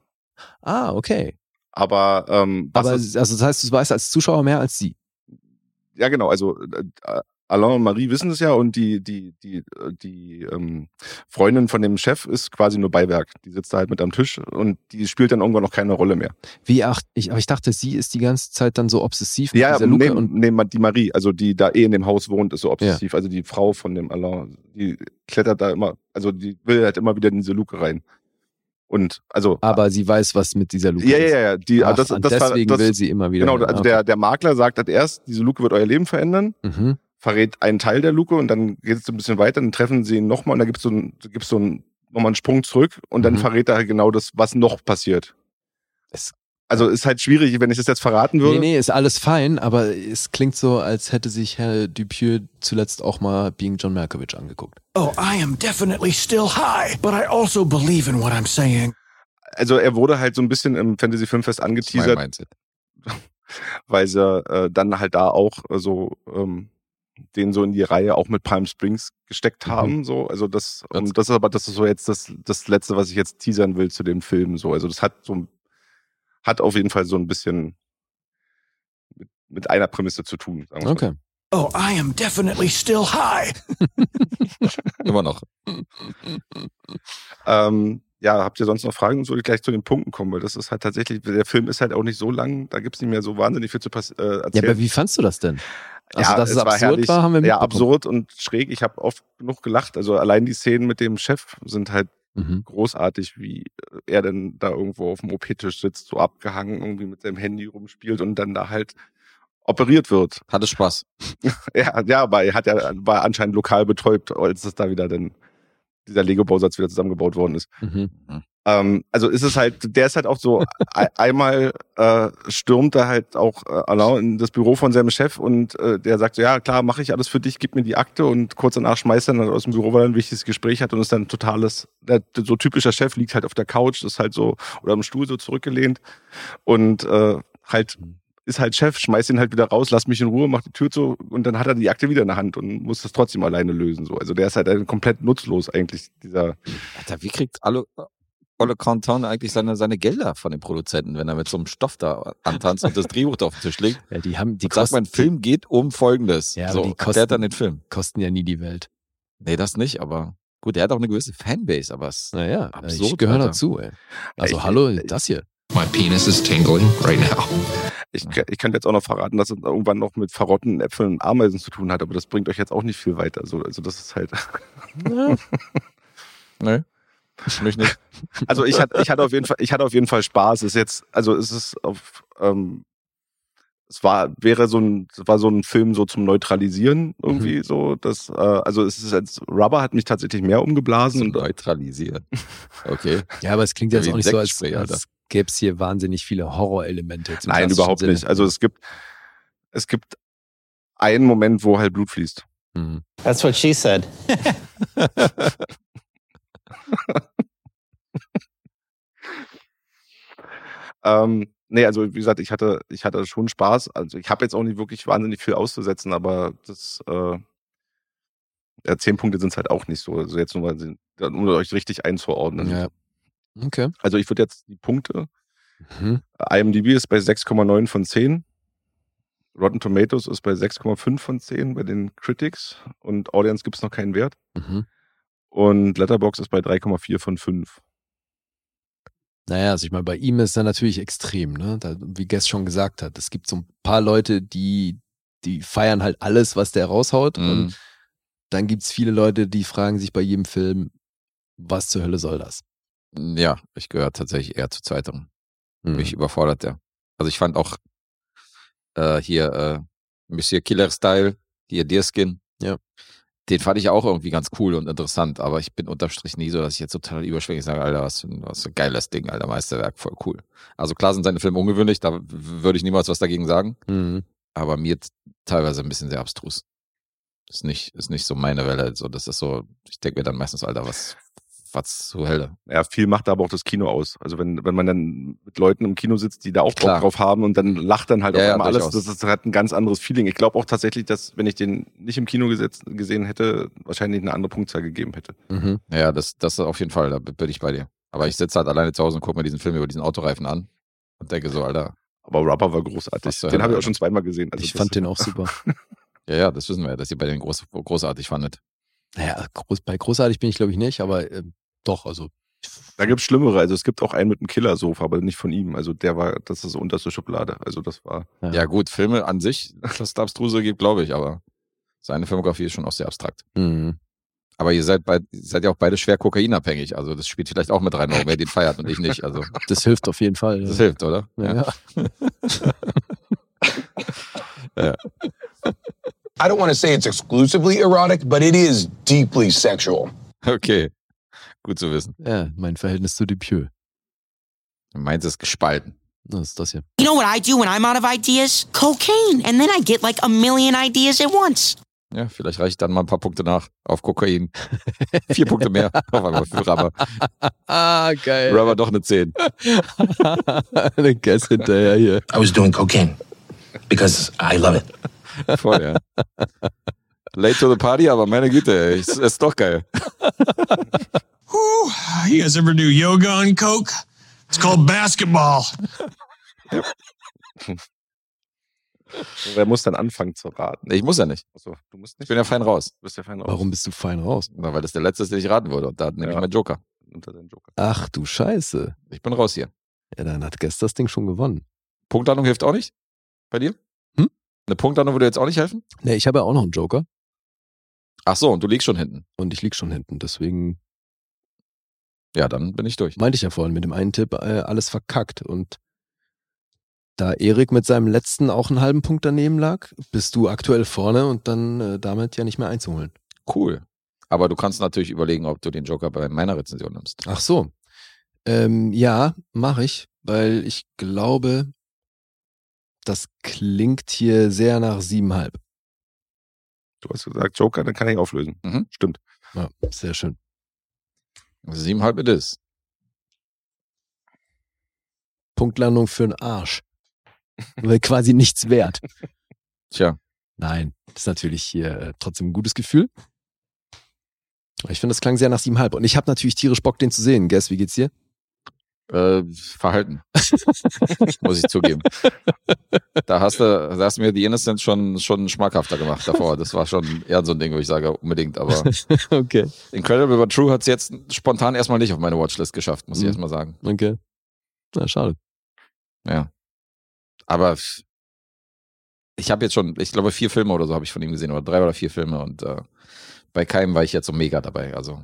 Ah, okay. Aber, ähm, Aber ist- also das heißt, du weißt als Zuschauer mehr als sie. ja genau, also äh, Alain und Marie wissen es ja und die, die, die, äh, die ähm, Freundin von dem Chef ist quasi nur Beiwerk. Die sitzt da halt mit am Tisch und die spielt dann irgendwann noch keine Rolle mehr. Wie ach, ich, aber ich dachte, sie ist die ganze Zeit dann so obsessiv mit Ja, dieser Luke nee, und nee, die Marie, also die da eh in dem Haus wohnt, ist so obsessiv. Also die Frau von dem Alain, die klettert da immer, also die will halt immer wieder in diese Luke rein. Und also aber sie weiß, was mit dieser Luke ja, ist. ja, ja, die, Ach, das, das, deswegen das, will sie immer wieder. Genau, hin. also Ah, der, der Makler sagt halt erst, diese Luke wird euer Leben verändern. Mhm. Verrät einen Teil der Luke und dann geht es ein bisschen weiter, dann treffen sie ihn nochmal und dann gibt es so, ein, gibt's so ein, nochmal einen Sprung zurück und dann Mhm. verrät er halt genau das, was noch passiert. Es- also ist halt schwierig, wenn ich das jetzt verraten würde. Nee, nee, ist alles fein, aber es klingt so, als hätte sich Herr Dupieux zuletzt auch mal Being John Malkovich angeguckt. Oh, I am definitely still high, but I also believe in what I'm saying. Also er wurde halt so ein bisschen im Fantasy Filmfest Das ist mein angeteasert, Mindset. weil sie äh, dann halt da auch äh, so ähm, den so in die Reihe auch mit Palm Springs gesteckt Mhm. haben. So, also das, und das ist aber das ist so jetzt das, das letzte, was ich jetzt teasern will zu dem Film. So, also das hat so hat auf jeden Fall so ein bisschen mit, mit einer Prämisse zu tun. Sagen wir's mal Okay. Oh, I am definitely still high. Immer noch. Ähm, ja, habt ihr sonst noch Fragen? Soll ich gleich zu den Punkten kommen? Weil das ist halt tatsächlich, der Film ist halt auch nicht so lang, da gibt's nicht mehr so wahnsinnig viel zu pass äh, Ja, erzählen. aber wie fandst du das denn? Also, dass es, war absurd herrlich. war, haben wir Ja, absurd und schräg. Ich habe oft genug gelacht. Also allein die Szenen mit dem Chef sind halt Mhm. großartig, wie er denn da irgendwo auf dem OP-Tisch sitzt, so abgehangen, irgendwie mit seinem Handy rumspielt und dann da halt operiert wird. Hatte Spaß. Ja, ja, aber er hat ja, war anscheinend lokal betäubt, als es da wieder dann dieser Lego-Bausatz wieder zusammengebaut worden ist. Mhm. Ähm, also ist es halt, der ist halt auch so, ei- einmal äh, stürmt er halt auch äh, in das Büro von seinem Chef und äh, der sagt so, ja klar, mache ich alles für dich, gib mir die Akte und kurz danach schmeißt er dann aus dem Büro, weil er ein wichtiges Gespräch hat und ist dann totales, der, so typischer Chef liegt halt auf der Couch, ist halt so, oder am Stuhl so zurückgelehnt und äh, halt ist halt Chef, schmeißt ihn halt wieder raus, lass mich in Ruhe, macht die Tür zu und dann hat er die Akte wieder in der Hand und muss das trotzdem alleine lösen. So. Also der ist halt komplett nutzlos eigentlich, dieser Alter, wie kriegt alle Olle Canton eigentlich seine, seine Gelder von den Produzenten, wenn er mit so einem Stoff da antanzt und das Drehbuch da auf den Tisch legt? Ja, die haben, die Und sagt, kosten, mein Film geht um Folgendes. Ja, so, die kosten- dann den Film. kosten ja nie die Welt. Nee, das nicht, aber gut, er hat auch eine gewisse Fanbase, aber es Naja, Absurd, ich gehöre dazu, ey. Also Ich- hallo, ich- das hier. My penis is tingling right now. Ich, ich könnte jetzt auch noch verraten, dass es irgendwann noch mit verrotteten Äpfeln und Ameisen zu tun hat, aber das bringt euch jetzt auch nicht viel weiter. Also, also das ist halt. Nee. Mich nicht. Also ich hatte, ich hatte auf jeden Fall, ich hatte auf jeden Fall Spaß. Es ist jetzt, also es ist auf, ähm, es war, wäre so ein, es war so ein Film so zum Neutralisieren irgendwie so. Das, äh, also es ist jetzt, Rubber hat mich tatsächlich mehr umgeblasen Zum und Neutralisieren. Okay. Ja, aber es klingt jetzt auch nicht so, als, als gäbe es hier wahnsinnig viele Horrorelemente. zum nein, überhaupt Sinne. nicht. Also es gibt, es gibt einen Moment, wo halt Blut fließt. Mhm. That's what she said. Ähm, nee, also wie gesagt, ich hatte, ich hatte schon Spaß. Also ich habe jetzt auch nicht wirklich wahnsinnig viel auszusetzen, aber das äh, ja, zehn Punkte sind es halt auch nicht so. Also jetzt nur mal, um euch richtig einzuordnen. Ja. Okay. Also ich würde jetzt die Punkte. Mhm. IMDb ist bei 6,9 von 10. Rotten Tomatoes ist bei 6,5 von 10 bei den Critics und Audience gibt es noch keinen Wert. Mhm. Und Letterbox ist bei 3,4 von 5. Naja, also ich meine, bei ihm ist er natürlich extrem, ne? Da, wie Guess schon gesagt hat, es gibt so ein paar Leute, die, die feiern halt alles, was der raushaut. Mhm. Und dann gibt's viele Leute, die fragen sich bei jedem Film, was zur Hölle soll das? Ja, ich gehöre tatsächlich eher zu zweiterem. Mhm. Mich überfordert der. Also ich fand auch äh, hier äh, Monsieur Killer Style, hier Deerskin. Ja. Den fand ich auch irgendwie ganz cool und interessant, aber ich bin unterm Strich nie so, dass ich jetzt total überschwänglich sage, Alter, was für, ein, was ein geiles Ding, Alter, Meisterwerk, voll cool. Also klar sind seine Filme ungewöhnlich, da würde ich niemals was dagegen sagen, Mhm. aber mir teilweise ein bisschen sehr abstrus. Ist nicht, ist nicht so meine Welle, so, das ist so, ich denke mir dann meistens, Alter, was, was zur Hölle. Ja, viel macht aber auch das Kino aus. Also wenn, wenn man dann mit Leuten im Kino sitzt, die da auch Klar. Bock drauf haben und dann lacht dann halt Ja, auf ja, einmal alles, durchaus. das, ist halt ein ganz anderes Feeling. Ich glaube auch tatsächlich, dass wenn ich den nicht im Kino gesetzt, gesehen hätte, wahrscheinlich eine andere Punktzahl gegeben hätte. Mhm. Ja, das, das auf jeden Fall, da bin ich bei dir. Aber ich sitze halt alleine zu Hause und gucke mir diesen Film über diesen Autoreifen an und denke so, Alter, Aber Rubber war großartig. Den habe ich auch schon zweimal gesehen. Also ich das- fand den auch super. ja, ja, das wissen wir ja, dass ihr bei den groß, großartig fandet. Naja, groß, bei großartig bin ich glaube ich nicht, aber ähm, doch, also Da gibt's Schlimmere. Also es gibt auch einen mit einem Killersofa, aber nicht von ihm. Also der war, das ist unterste Schublade. Also das war. Ja. Ja, gut, Filme an sich, dass es da Abstruse gibt, glaube ich, aber seine Filmografie ist schon auch sehr abstrakt. mhm. Aber ihr seid, beid, ihr seid ja auch beide schwer kokainabhängig, also das spielt vielleicht auch mit rein, warum er den feiert und ich nicht. Also das hilft auf jeden Fall. das ja. hilft, oder? Ja, ja. I don't want to say it's exclusively erotic, but it is deeply sexual. Okay, gut zu wissen. ja, mein Verhältnis zu Dupieux. Meins ist gespalten. Das ist das hier. You know what I do when I'm out of ideas? Cocaine. And then I get like a million ideas at once. Ja, vielleicht reicht dann mal ein paar Punkte nach auf Kokain. Vier Punkte mehr auf einmal für Rubber. Ah, geil. Rubber doch eine 10. Eine Guess hinterher hier. I was doing cocaine because I love it. Voll, ja. Late to the party, aber meine Güte, ist, ist doch geil. Whew. You guys ever do yoga on coke? It's called basketball. Wer muss dann anfangen zu raten? Ich muss ja nicht. Achso, du musst Ich nicht. bin ja fein raus. Du bist ja fein raus. Warum bist du fein raus? Na, weil das der letzte ist, den ich raten würde. Und da nehme ich Ja. meinen Joker. Unter den Joker. Ach du Scheiße. Ich bin raus hier. Ja, dann hat Guess das Ding schon gewonnen. Punktlandung hilft auch nicht? Bei dir? Hm? Eine Punktlandung würde jetzt auch nicht helfen? Nee, ich habe ja auch noch einen Joker Ach so, und du liegst schon hinten. und ich lieg schon hinten. Deswegen Ja, dann bin ich durch. meinte ich ja vorhin mit dem einen Tipp äh, alles verkackt. Und da Erik mit seinem letzten auch einen halben Punkt daneben lag, bist du aktuell vorne und dann äh, damit ja nicht mehr einzuholen. Cool. Aber du kannst natürlich überlegen, ob du den Joker bei meiner Rezension nimmst. Ach so. Ähm, ja, mache ich, weil ich glaube, das klingt hier sehr nach siebenhalb. Du hast gesagt Joker, dann kann ich auflösen. Mhm. Stimmt. Ja, sehr schön. Siebenhalb it is. Punktlandung für den Arsch. Weil quasi nichts wert. Tja, Nein, das ist natürlich hier äh, trotzdem ein gutes Gefühl. Ich finde, das klang sehr nach siebenhalb. Und ich habe natürlich tierisch Bock, den zu sehen. Guess, wie geht's dir? Äh, Verhalten. Muss ich zugeben. Da hast du, da hast du mir die Innocent schon, schon schmackhafter gemacht davor. Das war schon eher so ein Ding, wo ich sage, unbedingt. Aber okay. Incredible but True hat es jetzt spontan erstmal nicht auf meine Watchlist geschafft, muss ich Mhm. erstmal sagen. Okay. Na, schade. Ja. Aber ich habe jetzt schon, ich glaube, vier Filme oder so habe ich von ihm gesehen, oder drei oder vier Filme und äh, bei keinem war ich jetzt so mega dabei. Also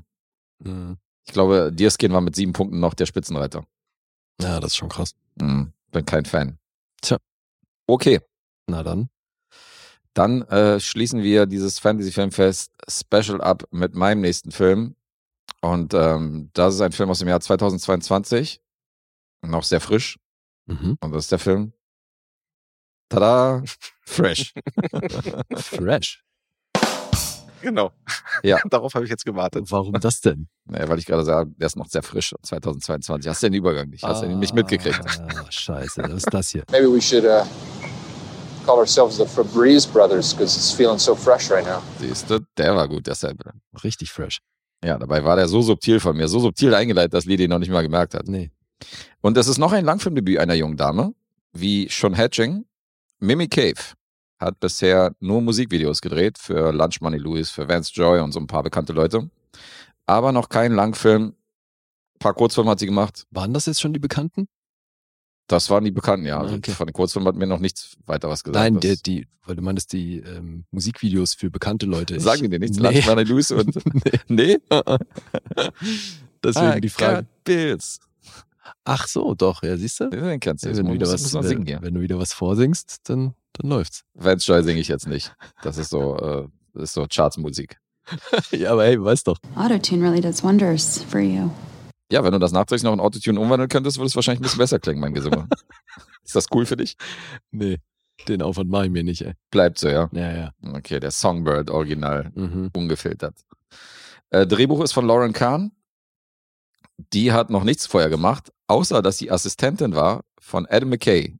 Mhm. Ich glaube, Deerskin war mit sieben Punkten noch der Spitzenreiter. Ja, das ist schon krass. Mhm. Bin kein Fan. Tja. Okay, Na dann. dann äh, schließen wir dieses Fantasy-Filmfest Special ab mit meinem nächsten Film. Und ähm, das ist ein Film aus dem Jahr 2022. Noch sehr frisch. Mhm. Und das ist der Film. Tada! Fresh. Fresh. Genau. Ja. Darauf habe ich jetzt gewartet. Warum das denn? Naja, weil ich gerade sage, der ist noch sehr frisch. 2022. Hast du den Übergang nicht? Hast du den nicht mitgekriegt? Ah, scheiße, was ist das hier? Maybe we should uh, call ourselves the Febreze Brothers because it's feeling so fresh right now. Siehst du, der war gut, der Sample. Richtig fresh. Ja, dabei war der so subtil von mir, so subtil eingeleitet, dass Lidi noch nicht mal gemerkt hat. Nee. Und es ist noch ein Langfilmdebüt einer jungen Dame, wie Sean Hatching. Mimi Cave hat bisher nur Musikvideos gedreht für Lunch Money Lewis, für Vance Joy und so ein paar bekannte Leute. Aber noch keinen Langfilm. Ein paar Kurzfilme hat sie gemacht. Waren das jetzt schon die Bekannten? Das waren die Bekannten, ja. Also Okay. Von den Kurzfilmen hat mir noch nichts weiter was gesagt. Nein, der, die, weil du meintest die ähm, Musikvideos für bekannte Leute. Sagen die dir nichts? Nee. Lunch Money Lewis und. nee? Deswegen I die Frage. Bills. Ach so, doch, ja, siehst du? Den kennst du. wenn, du wieder was, wenn, wenn du wieder was vorsingst, dann, dann läuft's. Vance Joy singe ich jetzt nicht. Das ist so, äh, das ist so Chartsmusik. ja, aber hey, weißt doch. Autotune really does wonders for you. Ja, wenn du das nachträglich noch in Autotune umwandeln könntest, würde es wahrscheinlich ein bisschen besser klingen, mein Gesummer. ist das cool für dich? Nee, den Aufwand mache ich mir nicht, ey. Bleibt so, ja? Ja, ja. Okay, der Songbird Original, Mhm. ungefiltert. Äh, Drehbuch ist von Lauren Kahn. Die hat noch nichts vorher gemacht, außer dass sie Assistentin war von Adam McKay.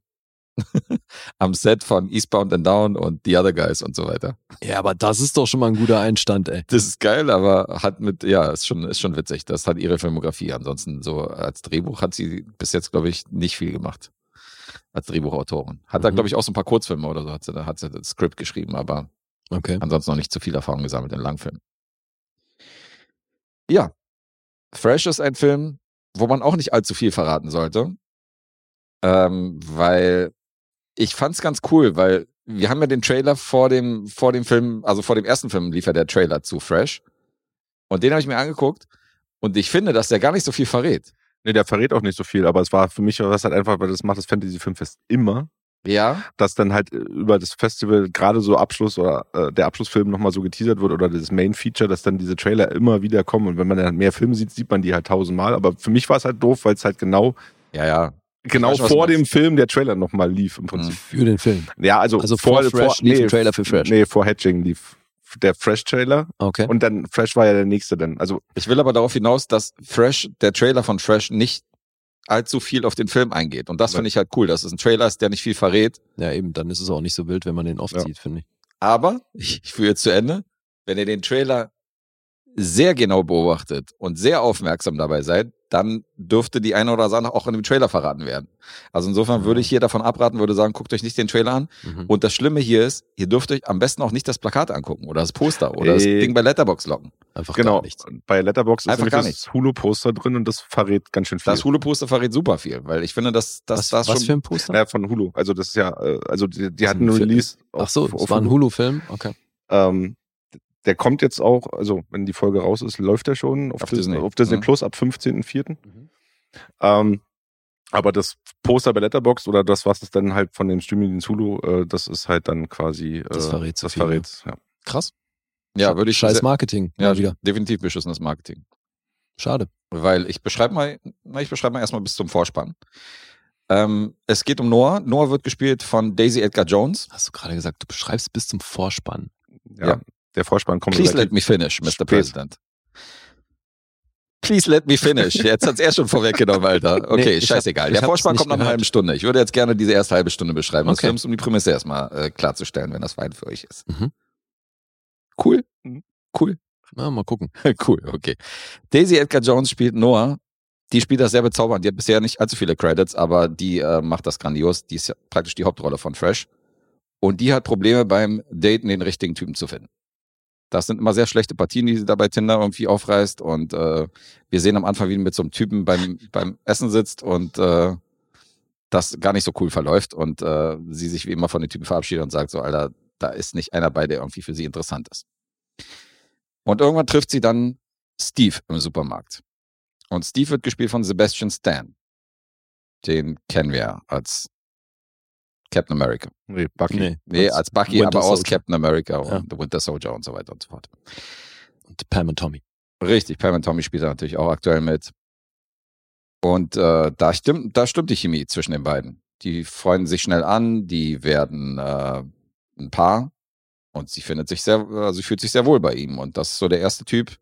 Am Set von Eastbound and Down und The Other Guys und so weiter. Ja, aber das ist doch schon mal ein guter Einstand, ey. Das ist geil, aber hat mit, ja, ist schon, ist schon witzig. Das hat ihre Filmografie. Ansonsten so als Drehbuch hat sie bis jetzt, glaube ich, nicht viel gemacht. Als Drehbuchautorin. Hat da, Mhm. glaube ich, auch so ein paar Kurzfilme oder so, hat sie, da hat sie das Skript geschrieben, aber Okay. ansonsten noch nicht zu viel Erfahrung gesammelt in Langfilmen. Ja. Fresh ist ein Film, wo man auch nicht allzu viel verraten sollte. Ähm, weil ich fand's ganz cool, weil wir haben ja den Trailer vor dem, vor dem Film, also vor dem ersten Film lief ja der Trailer zu Fresh. Und den habe ich mir angeguckt und ich finde, dass der gar nicht so viel verrät. Nee, der verrät auch nicht so viel, aber es war für mich was halt einfach, weil das macht das Fantasy Filmfest immer, Ja. dass dann halt äh, über das Festival gerade so Abschluss oder äh, der Abschlussfilm nochmal so geteasert wird oder das Main Feature, dass dann diese Trailer immer wieder kommen und wenn man dann mehr Filme sieht, sieht man die halt tausendmal. Aber für mich war es halt doof, weil es halt genau Ja, ja. Genau weiß vor dem. Film der Trailer nochmal lief im Prinzip. Für den Film. Ja, also, Also vor Fresh lief ein Trailer für Fresh. Nee, vor Hatching lief der Fresh-Trailer Okay. und dann Fresh war ja der nächste dann. Also Ich will aber darauf hinaus, dass Fresh, der Trailer von Fresh nicht allzu viel auf den Film eingeht. Und das Ja. finde ich halt cool, dass es ein Trailer ist, der nicht viel verrät. Ja, eben, dann ist es auch nicht so wild, wenn man den oft Ja. sieht, finde ich. Aber, ich, ich führe jetzt zu Ende, wenn ihr den Trailer sehr genau beobachtet und sehr aufmerksam dabei seid, dann dürfte die eine oder andere auch in dem Trailer verraten werden. Also insofern würde ich hier davon abraten, würde sagen, guckt euch nicht den Trailer an. Mhm. Und das Schlimme hier ist, ihr dürft euch am besten auch nicht das Plakat angucken oder das Poster oder das Äh, Ding bei Letterbox locken. Einfach genau, gar nichts. bei Letterbox ist Einfach nämlich gar das nichts. Hulu-Poster drin und das verrät ganz schön viel. Das Hulu-Poster verrät super viel, weil ich finde, dass, dass Was, das was schon für ein Poster? Ja, von Hulu. Also das ist ja, äh, also die, die Was hatten einen? Release. Ach so, auf- das auf war ein Hulu-Film? Okay. Ähm, der kommt jetzt auch, also wenn die Folge raus ist, läuft der schon auf, Auf Dis- Disney. auf Disney Mhm. Plus ab 15.04. Ähm, aber das Poster bei Letterbox oder das, was es dann halt von dem Streaming Hulu, äh, das ist halt dann quasi äh, Das verrät das viel, verrät, ja. Krass. ja, würde ich Scheiß Marketing. ja, wieder. definitiv beschissenes Marketing. Schade. Weil ich beschreibe mal, ich beschreibe mal erstmal bis zum Vorspann. Ähm, es geht um Noah. Noah wird gespielt von Daisy Edgar Jones. Hast du gerade gesagt, du beschreibst bis zum Vorspann. ja. Ja. Der Vorspann kommt Please let me finish, Mr. spät. President. Please let me finish. Jetzt hat's er schon vorweggenommen, Alter. Okay, Nee, hab- scheißegal. ich Der Vorspann kommt nach einer halben Stunde. Ich würde jetzt gerne diese erste halbe Stunde beschreiben, des Okay. Films, um die Prämisse erstmal äh, klarzustellen, wenn das fein für euch ist. Mhm. Cool. Mhm. Cool. Na, mal gucken. cool, okay. Daisy Edgar Jones spielt Noah. Die spielt das sehr bezaubernd. Die hat bisher nicht allzu viele Credits, aber die äh, macht das grandios. Die ist ja praktisch die Hauptrolle von Fresh. Und die hat Probleme beim Daten, den richtigen Typen zu finden. Das sind immer sehr schlechte Partien, die sie da bei Tinder irgendwie aufreißt. Und äh, wir sehen am Anfang, wie mit so einem Typen beim, beim Essen sitzt und äh, das gar nicht so cool verläuft und äh, sie sich wie immer von den Typen verabschiedet und sagt so, Alter, da ist nicht einer bei, der irgendwie für sie interessant ist. Und irgendwann trifft sie dann Steve im Supermarkt. Und Steve wird gespielt von Sebastian Stan. Den kennen wir als Captain America. Nee, Bucky. Nee, Nee, als Bucky, Winter aber aus Soldier. Captain America und Ja. The Winter Soldier und so weiter und so fort. Und Pam und Tommy. Richtig, Pam und Tommy spielt da natürlich auch aktuell mit. Und äh, da, stimmt, da stimmt die Chemie zwischen den beiden. Die freunden sich schnell an, die werden äh, ein Paar und sie findet sich sehr, also sie fühlt sich sehr wohl bei ihm. Und das ist so der erste Typ,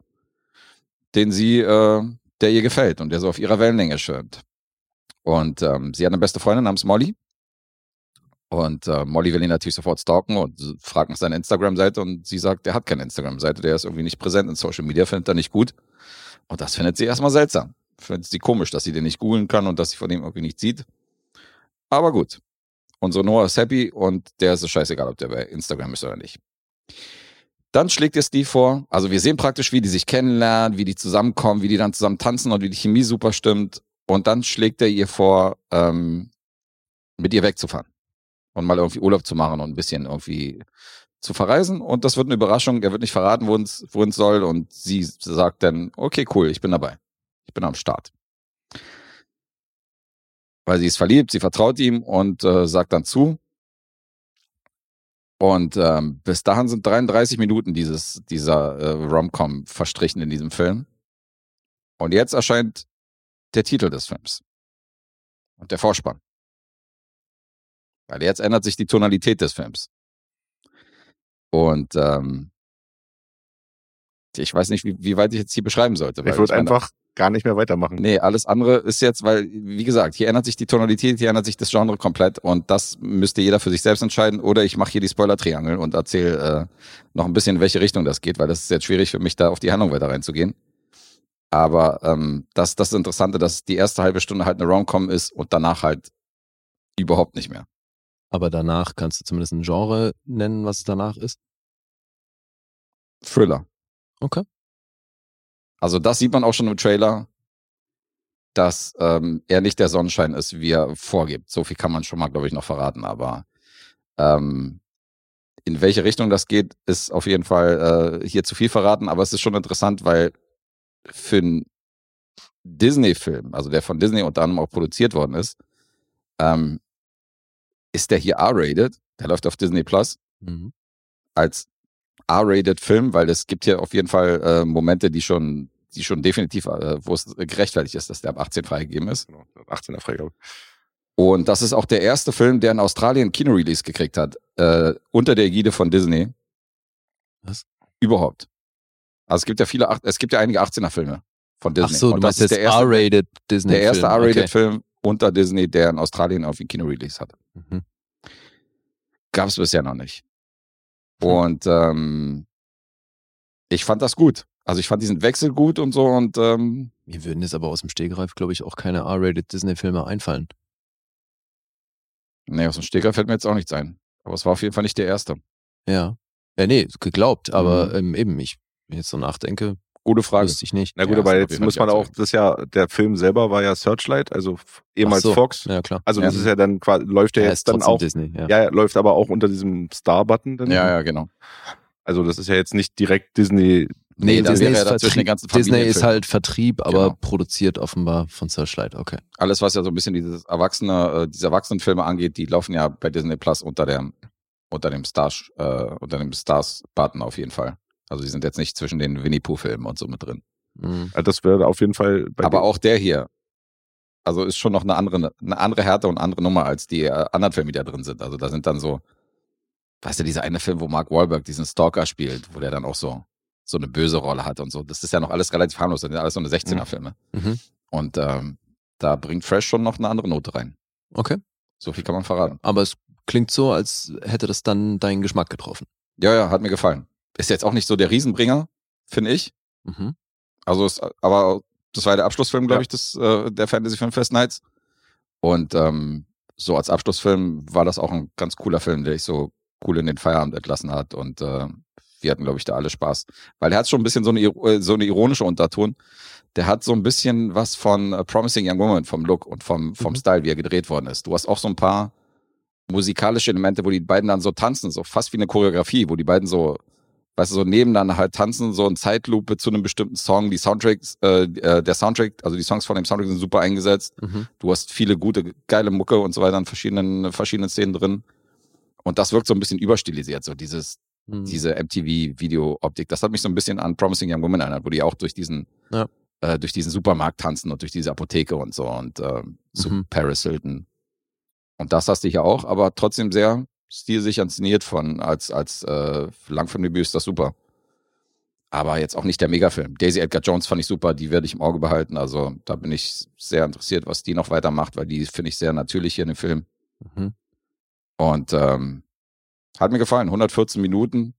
den sie, äh, der ihr gefällt und der so auf ihrer Wellenlänge schwimmt. Und ähm, sie hat eine beste Freundin namens Molly. Und äh, Molly will ihn natürlich sofort stalken und fragt nach seiner Instagram-Seite und sie sagt, der hat keine Instagram-Seite, der ist irgendwie nicht präsent in Social Media, findet er nicht gut. Und das findet sie erstmal seltsam. Findet sie komisch, dass sie den nicht googeln kann und dass sie von ihm irgendwie nichts sieht. Aber gut. Unsere Noah ist happy und der ist es scheißegal, ob der bei Instagram ist oder nicht. Dann schlägt ihr Steve vor, also wir sehen praktisch, wie die sich kennenlernen, wie die zusammenkommen, wie die dann zusammen tanzen und wie die Chemie super stimmt. Und dann schlägt er ihr vor, ähm, mit ihr wegzufahren und mal irgendwie Urlaub zu machen und ein bisschen irgendwie zu verreisen. Und das wird eine Überraschung. Er wird nicht verraten, wohin es wohin es soll. Und sie sagt dann, okay, cool, ich bin dabei. Ich bin am Start. Weil sie ist verliebt, sie vertraut ihm und äh, sagt dann zu. Und ähm, bis dahin sind 33 Minuten dieses, dieser äh, Rom-Com verstrichen in diesem Film. Und jetzt erscheint der Titel des Films. Und der Vorspann. Weil jetzt ändert sich die Tonalität des Films. Und ähm, ich weiß nicht, wie, wie weit ich jetzt hier beschreiben sollte. Ich würde einfach gar nicht mehr weitermachen. Nee, alles andere ist jetzt, weil, wie gesagt, hier ändert sich die Tonalität, hier ändert sich das Genre komplett und das müsste jeder für sich selbst entscheiden oder ich mache hier die Spoiler-Triangel und erzähle äh, noch ein bisschen, in welche Richtung das geht, weil das ist jetzt schwierig für mich, da auf die Handlung weiter reinzugehen. Aber ähm, das, das Interessante, dass die erste halbe Stunde halt eine Rom-Com ist und danach halt überhaupt nicht mehr. Aber danach kannst du zumindest ein Genre nennen, was es danach ist. Thriller. Okay. Also das sieht man auch schon im Trailer, dass ähm, er nicht der Sonnenschein ist, wie er vorgibt. So viel kann man schon mal, glaube ich, noch verraten. Aber ähm, in welche Richtung das geht, ist auf jeden Fall äh, hier zu viel verraten. Aber es ist schon interessant, weil für einen Disney-Film, also der von Disney unter anderem auch produziert worden ist, ähm, ist der hier R-rated. Der läuft auf Disney Plus Mhm. als R-rated Film, weil es gibt hier auf jeden Fall äh, Momente, die schon, die schon definitiv, äh, wo es gerechtfertigt ist, dass der ab 18 freigegeben ist. Genau, 18er Freigabe. Und das ist auch der erste Film, der in Australien Kino-Release gekriegt hat, äh, unter der Ägide von Disney. Was? Überhaupt. Also es gibt ja viele, es gibt ja einige 18er-Filme von Disney. Ach so, Und das ist der erste, R-rated Disney. der erste Film. R-rated-Film unter Disney, der in Australien auf Kino-Release hatte. Mhm. Gab es bisher noch nicht. Hm. Und ähm, ich fand das gut. Also ich fand diesen Wechsel gut und so und ähm, Mir würden jetzt aber aus dem Stegreif, glaube ich, auch keine R-rated Disney-Filme einfallen. nee, aus dem Stegreif fällt mir jetzt auch nichts ein. Aber es war auf jeden Fall nicht der erste. Ja. Ja, nee, geglaubt, aber Mhm. ähm, eben, ich, wenn ich jetzt so nachdenke, Gute Frage. wüsste ich nicht. Na gut, Ja, aber jetzt muss man auch, das ist ja, der Film selber war ja Searchlight, also ehemals so, Fox. Ja, klar. Also das Ja. ist ja dann quasi, läuft ja Er jetzt dann auch, Disney, ja. ja, ja, läuft aber auch unter diesem Star-Button. dann. Ja, ja, genau. Also das ist ja jetzt nicht direkt Disney. Nee, da Disney, ist ja Vertrieb, Disney ist halt Vertrieb, aber Genau. produziert offenbar von Searchlight, okay. Alles, was ja so ein bisschen dieses Erwachsene, äh, diese Erwachsenenfilme angeht, die laufen ja bei Disney Plus unter der, unter dem Stars, äh, unter dem Stars-Button auf jeden Fall. Also die sind jetzt nicht zwischen den Winnie Pooh-Filmen und so mit drin. Mhm. Also Das wäre auf jeden Fall bei Aber auch der hier, also ist schon noch eine andere, eine andere Härte und andere Nummer als die äh, anderen Filme, die da drin sind. Also da sind dann so, weißt du, dieser eine Film, wo Mark Wahlberg diesen Stalker spielt, wo der dann auch so, so eine böse Rolle hat und so. Das ist ja noch alles relativ harmlos. Das sind ja alles so eine 16er-Filme. Mhm. Und ähm, da bringt Fresh schon noch eine andere Note rein. Okay. So viel kann man verraten. Aber es klingt so, als hätte das dann deinen Geschmack getroffen. Ja, ja, hat mir gefallen. Ist jetzt auch nicht so der Riesenbringer, finde ich. Mhm. Also, es, aber das war der Abschlussfilm, glaube Ja. ich, des, äh, der Fantasy Film Fest Nights. Und ähm, so als Abschlussfilm war das auch ein ganz cooler Film, der ich so cool in den Feierabend entlassen hat. Und äh, wir hatten, glaube ich, da alle Spaß. Weil er hat schon ein bisschen so eine, äh, so eine ironische Unterton. der hat so ein bisschen was von A Promising Young Woman vom Look und vom, vom Mhm. Style, wie er gedreht worden ist. Du hast auch so ein paar musikalische Elemente, wo die beiden dann so tanzen, so fast wie eine Choreografie, wo die beiden so, weißt du, so nebeneinander halt tanzen, so in Zeitlupe zu einem bestimmten Song. Die Soundtracks, äh, äh, der Soundtrack, also die Songs von dem Soundtrack sind super eingesetzt. Mhm. Du hast viele gute, geile Mucke und so weiter in verschiedenen, verschiedenen Szenen drin. Und das wirkt so ein bisschen überstilisiert, so dieses, Mhm. diese MTV-Video-Optik. Das hat mich so ein bisschen an Promising Young Woman erinnert, wo die auch durch diesen, Ja. äh, durch diesen Supermarkt tanzen und durch diese Apotheke und so und ähm, zu Mhm. Paris Hilton. Und das hast du hier auch, aber trotzdem sehr stilsicher inszeniert von, als, als äh, Langfilmdebüt ist das super. Aber jetzt auch nicht der Megafilm. Daisy Edgar Jones fand ich super, die werde ich im Auge behalten. Also da bin ich sehr interessiert, was die noch weitermacht, weil die finde ich sehr natürlich hier in dem Film. Mhm. Und ähm, hat mir gefallen. 114 Minuten.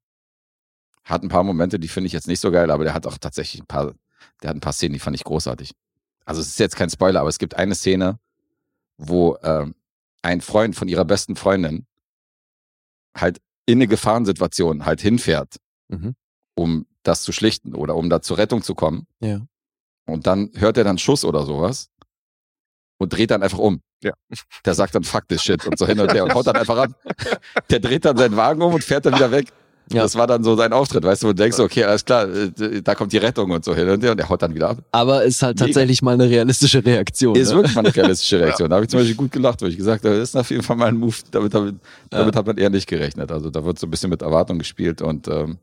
Hat ein paar Momente, die finde ich jetzt nicht so geil, aber der hat auch tatsächlich ein paar, der hat ein paar Szenen, die fand ich großartig. Also es ist jetzt kein Spoiler, aber es gibt eine Szene, wo ähm, ein Freund von ihrer besten Freundin halt in eine Gefahrensituation halt hinfährt, Mhm. um das zu schlichten oder um da zur Rettung zu kommen. Ja. Und dann hört er dann Schuss oder sowas und dreht dann einfach um. Ja. Der sagt dann fuck this shit und so hin und her und haut dann einfach ab. Der dreht dann seinen Wagen um und fährt dann wieder weg. Ja. Das war dann so sein Auftritt, weißt du, und denkst, okay, alles klar, äh, da kommt die Rettung und so hin und her und der haut dann wieder ab. Aber ist halt Mega. tatsächlich mal eine realistische Reaktion. Ist ne? wirklich mal eine realistische Reaktion. Da habe ich zum Beispiel gut gelacht, weil ich gesagt habe, das ist auf jeden Fall mal ein Move, damit, damit, damit hat man eher nicht gerechnet. Also da wird so ein bisschen mit Erwartung gespielt und ähm,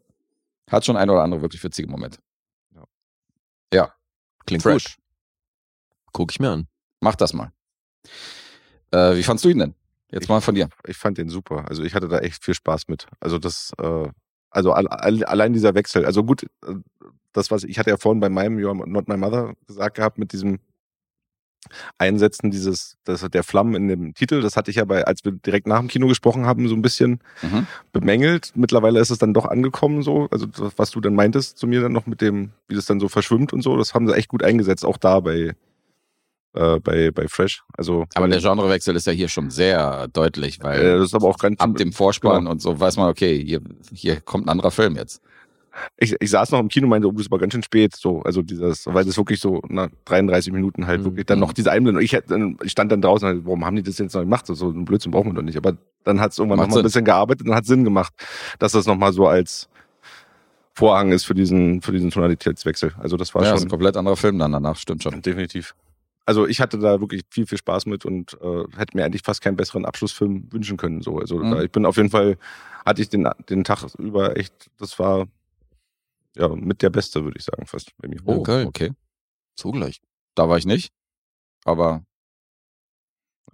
hat schon ein oder andere wirklich witzige Momente. Ja, Klingt fresh. gut. Guck ich mir an. Mach das mal. Äh, wie fandst du ihn denn? Jetzt mal von dir. Ich fand den super. Also ich hatte da echt viel Spaß mit. Also das, äh, also all, all, allein dieser Wechsel. Also gut, äh, das was ich hatte ja vorhin bei meinem You're Not My Mother gesagt gehabt mit diesem Einsetzen dieses, das der Flammen in dem Titel. Das hatte ich ja bei, als wir direkt nach dem Kino gesprochen haben, so ein bisschen Mhm. bemängelt. Mittlerweile ist es dann doch angekommen so. Also was du dann meintest zu mir dann noch mit dem, wie das dann so verschwimmt und so, das haben sie echt gut eingesetzt. Auch da bei äh, bei bei Fresh. Also Aber der Genrewechsel ist ja hier schon sehr deutlich, weil äh, das ist aber auch ganz ab dem Vorspann Genau. und so weiß man, okay, hier, hier kommt ein anderer Film jetzt. ich, ich saß noch im Kino und meinte, oh, das war ganz schön spät, so, also dieses, weil das wirklich so nach 33 Minuten halt Mhm. wirklich dann noch diese Einblendung. Ich, ich stand dann draußen, und dachte, warum haben die das jetzt noch gemacht? So, so ein Blödsinn brauchen wir doch nicht. Aber dann hat es irgendwann Macht noch mal ein bisschen gearbeitet und hat Sinn gemacht, dass das nochmal so als Vorhang ist für diesen, für diesen Tonalitätswechsel. Also das war ja, ist schon ein komplett anderer Film dann danach, stimmt schon. definitiv. Also ich hatte da wirklich viel, viel Spaß mit und äh, hätte mir eigentlich fast keinen besseren Abschlussfilm wünschen können. So. Also Mhm. da, ich bin auf jeden Fall, hatte ich den, den Tag über echt, das war ja mit der Beste, würde ich sagen, fast bei mir. Oh, geil. okay. So gleich. Da war ich nicht. Aber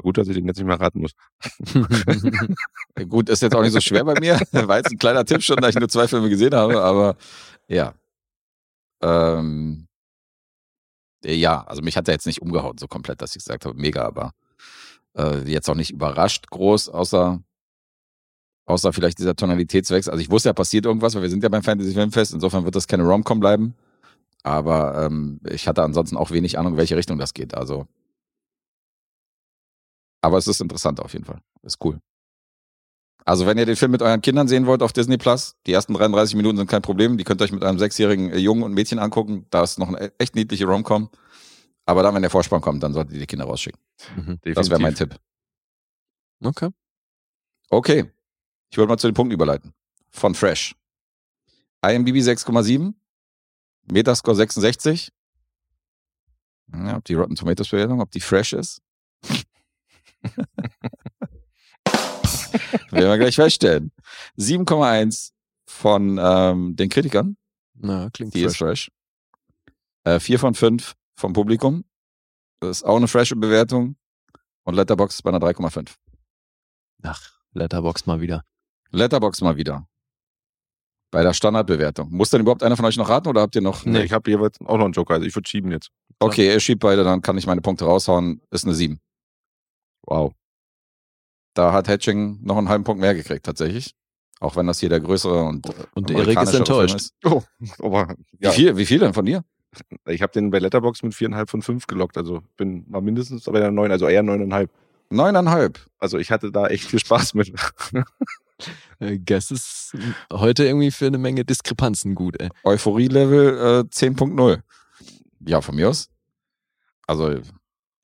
Gut, dass ich den jetzt nicht mehr raten muss. gut, ist jetzt auch nicht so schwer bei mir. War jetzt ein kleiner Tipp schon, da ich nur zwei Filme gesehen habe, aber ja. Ähm, ja, also mich hat er jetzt nicht umgehauen, so komplett, dass ich gesagt habe, mega, aber äh, jetzt auch nicht überrascht groß, außer außer vielleicht dieser Tonalitätswechsel. Also ich wusste ja, passiert irgendwas, weil wir sind ja beim Fantasy Filmfest, insofern wird das keine Rom-Com bleiben. Aber ähm, ich hatte ansonsten auch wenig Ahnung, in welche Richtung das geht. Also, aber es ist interessant auf jeden Fall. Ist cool. Also wenn ihr den Film mit euren Kindern sehen wollt auf Disney Plus, die ersten 33 Minuten sind kein Problem. Die könnt ihr euch mit einem sechsjährigen äh, Jungen und Mädchen angucken. Da ist noch eine echt niedliche Rom-Com. Aber dann, wenn der Vorspann kommt, dann solltet ihr die Kinder rausschicken. Mhm. Das wäre mein Tipp. Okay. Okay. Ich wollte mal zu den Punkten überleiten. Von Fresh. IMDb 6,7. Metascore 66. Ja, ob die Rotten Tomatoes Bewertung, ob die fresh ist. Werden wir gleich feststellen. 7,1 von ähm, den Kritikern. Na, klingt Die ist fresh. fresh. Äh, 4 von 5 vom Publikum. Das ist auch eine frische Bewertung. Und Letterbox ist bei einer 3,5. Ach, Letterbox mal wieder. Letterbox mal wieder. Bei der Standardbewertung. Muss denn überhaupt einer von euch noch raten oder habt ihr noch? Nee, ich habe jeweils auch noch einen Joker, also ich würde schieben jetzt. Okay, ihr schiebt beide, dann kann ich meine Punkte raushauen. Ist eine 7. Wow. Da hat Hatching noch einen halben Punkt mehr gekriegt, tatsächlich. Auch wenn das hier der größere und, Und Erik ist enttäuscht. Ist. Oh, aber ja, Wie, viel, wie viel denn von dir? ich habe den bei Letterbox mit viereinhalb von fünf gelockt, also bin mal mindestens bei der neun, also eher neuneinhalb. Neuneinhalb. Also ich hatte da echt viel Spaß mit. Äh, Guess ist heute irgendwie für eine Menge Diskrepanzen gut, ey. Euphorie-Level äh, 10.0. Ja, von mir aus. Also,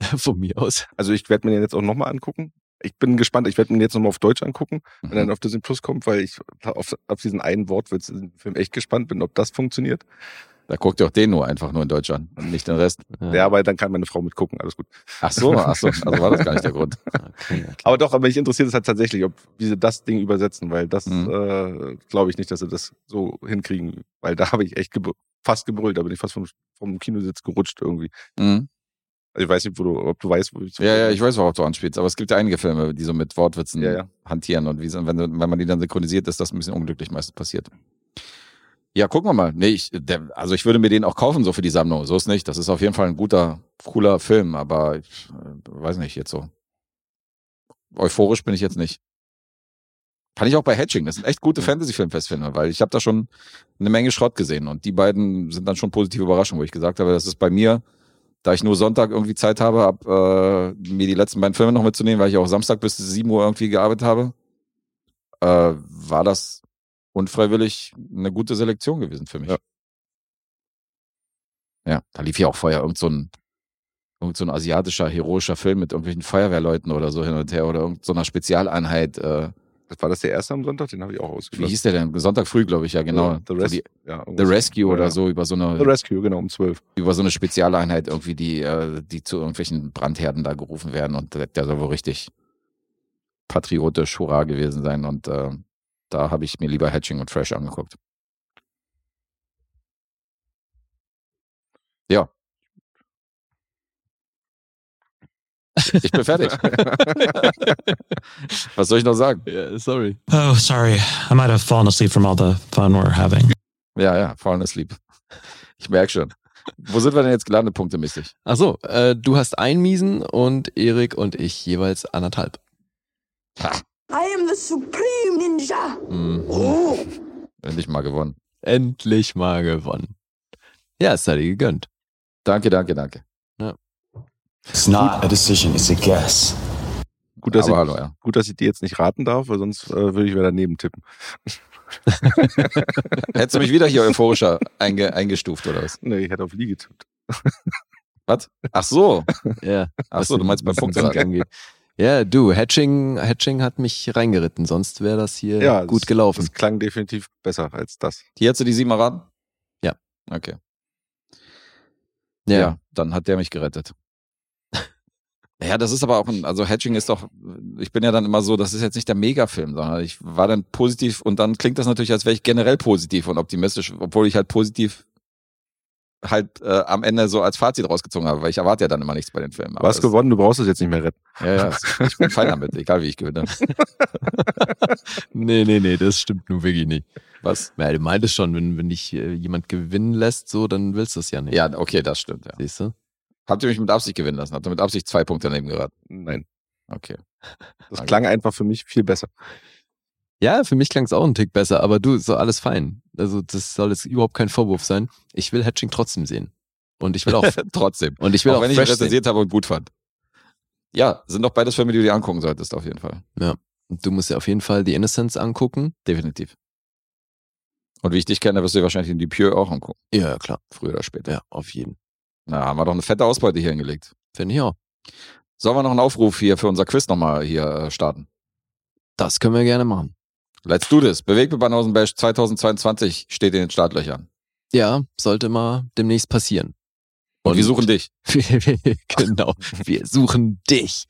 Von mir aus. Also ich werde mir den jetzt auch nochmal angucken. Ich bin gespannt, ich werde mir den jetzt nochmal auf Deutsch angucken, wenn er Mhm. dann auf Disney Plus kommt, weil ich auf, auf diesen einen Wortwitz in dem Film echt gespannt bin, ob das funktioniert. da guckt ihr auch den nur einfach nur in Deutsch an und nicht den Rest. Ja, aber dann kann meine Frau mitgucken, alles gut. Ach so, ach so, also war das gar nicht der Grund. Okay, okay. Aber doch, aber mich interessiert es halt tatsächlich, ob wie sie das Ding übersetzen, weil das Mhm. äh, glaube ich nicht, dass sie das so hinkriegen, weil da habe ich echt gebr fast gebrüllt, da bin ich fast vom, vom Kinositz gerutscht irgendwie. Mhm. Also ich weiß nicht, wo du, ob du weißt, wo ich Ja, ja, ich weiß, worauf du anspielst, aber es gibt ja einige Filme, die so mit Wortwitzen Ja, ja. hantieren und wie, wenn, wenn man die dann synchronisiert, ist das ein bisschen unglücklich meistens passiert. Ja, gucken wir mal. Nee, ich, der, also ich würde mir den auch kaufen, so für die Sammlung. So ist nicht. Das ist auf jeden Fall ein guter, cooler Film, aber ich äh, weiß nicht, jetzt so. Euphorisch bin ich jetzt nicht. Fand ich auch bei Hatching. Das sind echt gute Fantasy-Filmfestfilme, weil ich habe da schon eine Menge Schrott gesehen und die beiden sind dann schon positive Überraschungen, wo ich gesagt habe, das ist bei mir, da ich nur Sonntag irgendwie Zeit habe, ab äh, mir die letzten beiden Filme noch mitzunehmen, weil ich auch Samstag bis 7 Uhr irgendwie gearbeitet habe, äh, war das unfreiwillig eine gute Selektion gewesen für mich. Ja, da lief ja auch vorher irgend so ein, irgend so ein asiatischer, heroischer Film mit irgendwelchen Feuerwehrleuten oder so hin und her oder irgend so einer Spezialeinheit. Äh, War das der erste am Sonntag? Den habe ich auch wie ausgelassen. hieß der denn? Sonntag früh, glaube ich, ja, genau. The, Res die, ja, The. Rescue oder ja. so über so eine The Rescue, genau, um zwölf. über so eine Spezialeinheit irgendwie, die, äh, die zu irgendwelchen Brandherden da gerufen werden und der, der soll wohl richtig patriotisch Hurra gewesen sein und äh, da habe ich mir lieber Hatching und Fresh angeguckt. Ja. Ich bin fertig. Was soll ich noch sagen? Ja, sorry. Oh, sorry. I might have fallen asleep from all the fun we're having. Ja, ja, fallen asleep. Ich merke schon. Wo sind wir denn jetzt gelandet, punktemäßig? Ach so, äh, du hast einen Miesen und Erik und ich jeweils anderthalb. I am the supreme ninja. Mhm. Oh. Endlich mal gewonnen. Endlich mal gewonnen. Ja, es sei dir gegönnt. Danke, danke, danke. It's not a decision, it's a guess. Gut, dass, Aber ich, hallo, ja. gut, dass ich die jetzt nicht raten darf, weil sonst äh, würde ich wieder daneben tippen. Hättest du mich wieder hier euphorischer einge, eingestuft oder was? Nee, ich hätte auf Lee getippt. Was? Ach so. Ja. Ach so, du meinst beim Sieg angeht. Ja, du, Hatching, Hatching hat mich reingeritten, sonst wäre das hier Ja, gut das, gelaufen. Das klang definitiv besser als das. Hier hättest du die sieben erraten? Ja. Okay. Ja. Ja. dann hat der mich gerettet. Ja, das ist aber auch ein, also Hatching ist doch, ich bin ja dann immer so, das ist jetzt nicht der Megafilm, sondern ich war dann positiv und dann klingt das natürlich, als wäre ich generell positiv und optimistisch, obwohl ich halt positiv halt äh, am Ende so als Fazit rausgezogen habe, weil ich erwarte ja dann immer nichts bei den Filmen. Du hast gewonnen, du brauchst es jetzt nicht mehr retten. Ja, ja, ich bin fein damit, egal wie ich gewinne. Nee, nee, nee, das stimmt nun wirklich nicht. Was? Ja, du meintest schon, wenn, wenn dich äh, jemand gewinnen lässt, so, dann willst du es ja nicht. Ja, okay, das stimmt, ja. Siehst du? Habt ihr mich mit Absicht gewinnen lassen? Habt ihr mit Absicht zwei Punkte daneben geraten? Nein. Okay. Das Okay. klang einfach für mich viel besser. Ja, für mich klang es auch ein Tick besser, aber du, so alles fein. Also, das soll jetzt überhaupt kein Vorwurf sein. Ich will Hatching trotzdem sehen. Und ich will auch, Trotzdem. und ich will auch, auch, wenn ich ihn Fresh sehen. rezensiert habe und gut fand. Ja, sind doch beides Filme, die du dir angucken solltest, auf jeden Fall. Und Du musst ja auf jeden Fall The Innocence angucken. Definitiv. Und wie ich dich kenne, wirst du dir wahrscheinlich den Dupieux auch angucken. Ja, klar. Früher oder später. Ja, auf jeden. Na, haben wir doch eine fette Ausbeute hier hingelegt. Finde ich auch. Sollen wir noch einen Aufruf hier für unser Quiz nochmal hier äh, starten? Das können wir gerne machen. Let's do this. Bewegt mit Banausen Bash 2022 steht in den Startlöchern. Ja, sollte mal demnächst passieren. Und, wir suchen dich. genau. Wir suchen dich.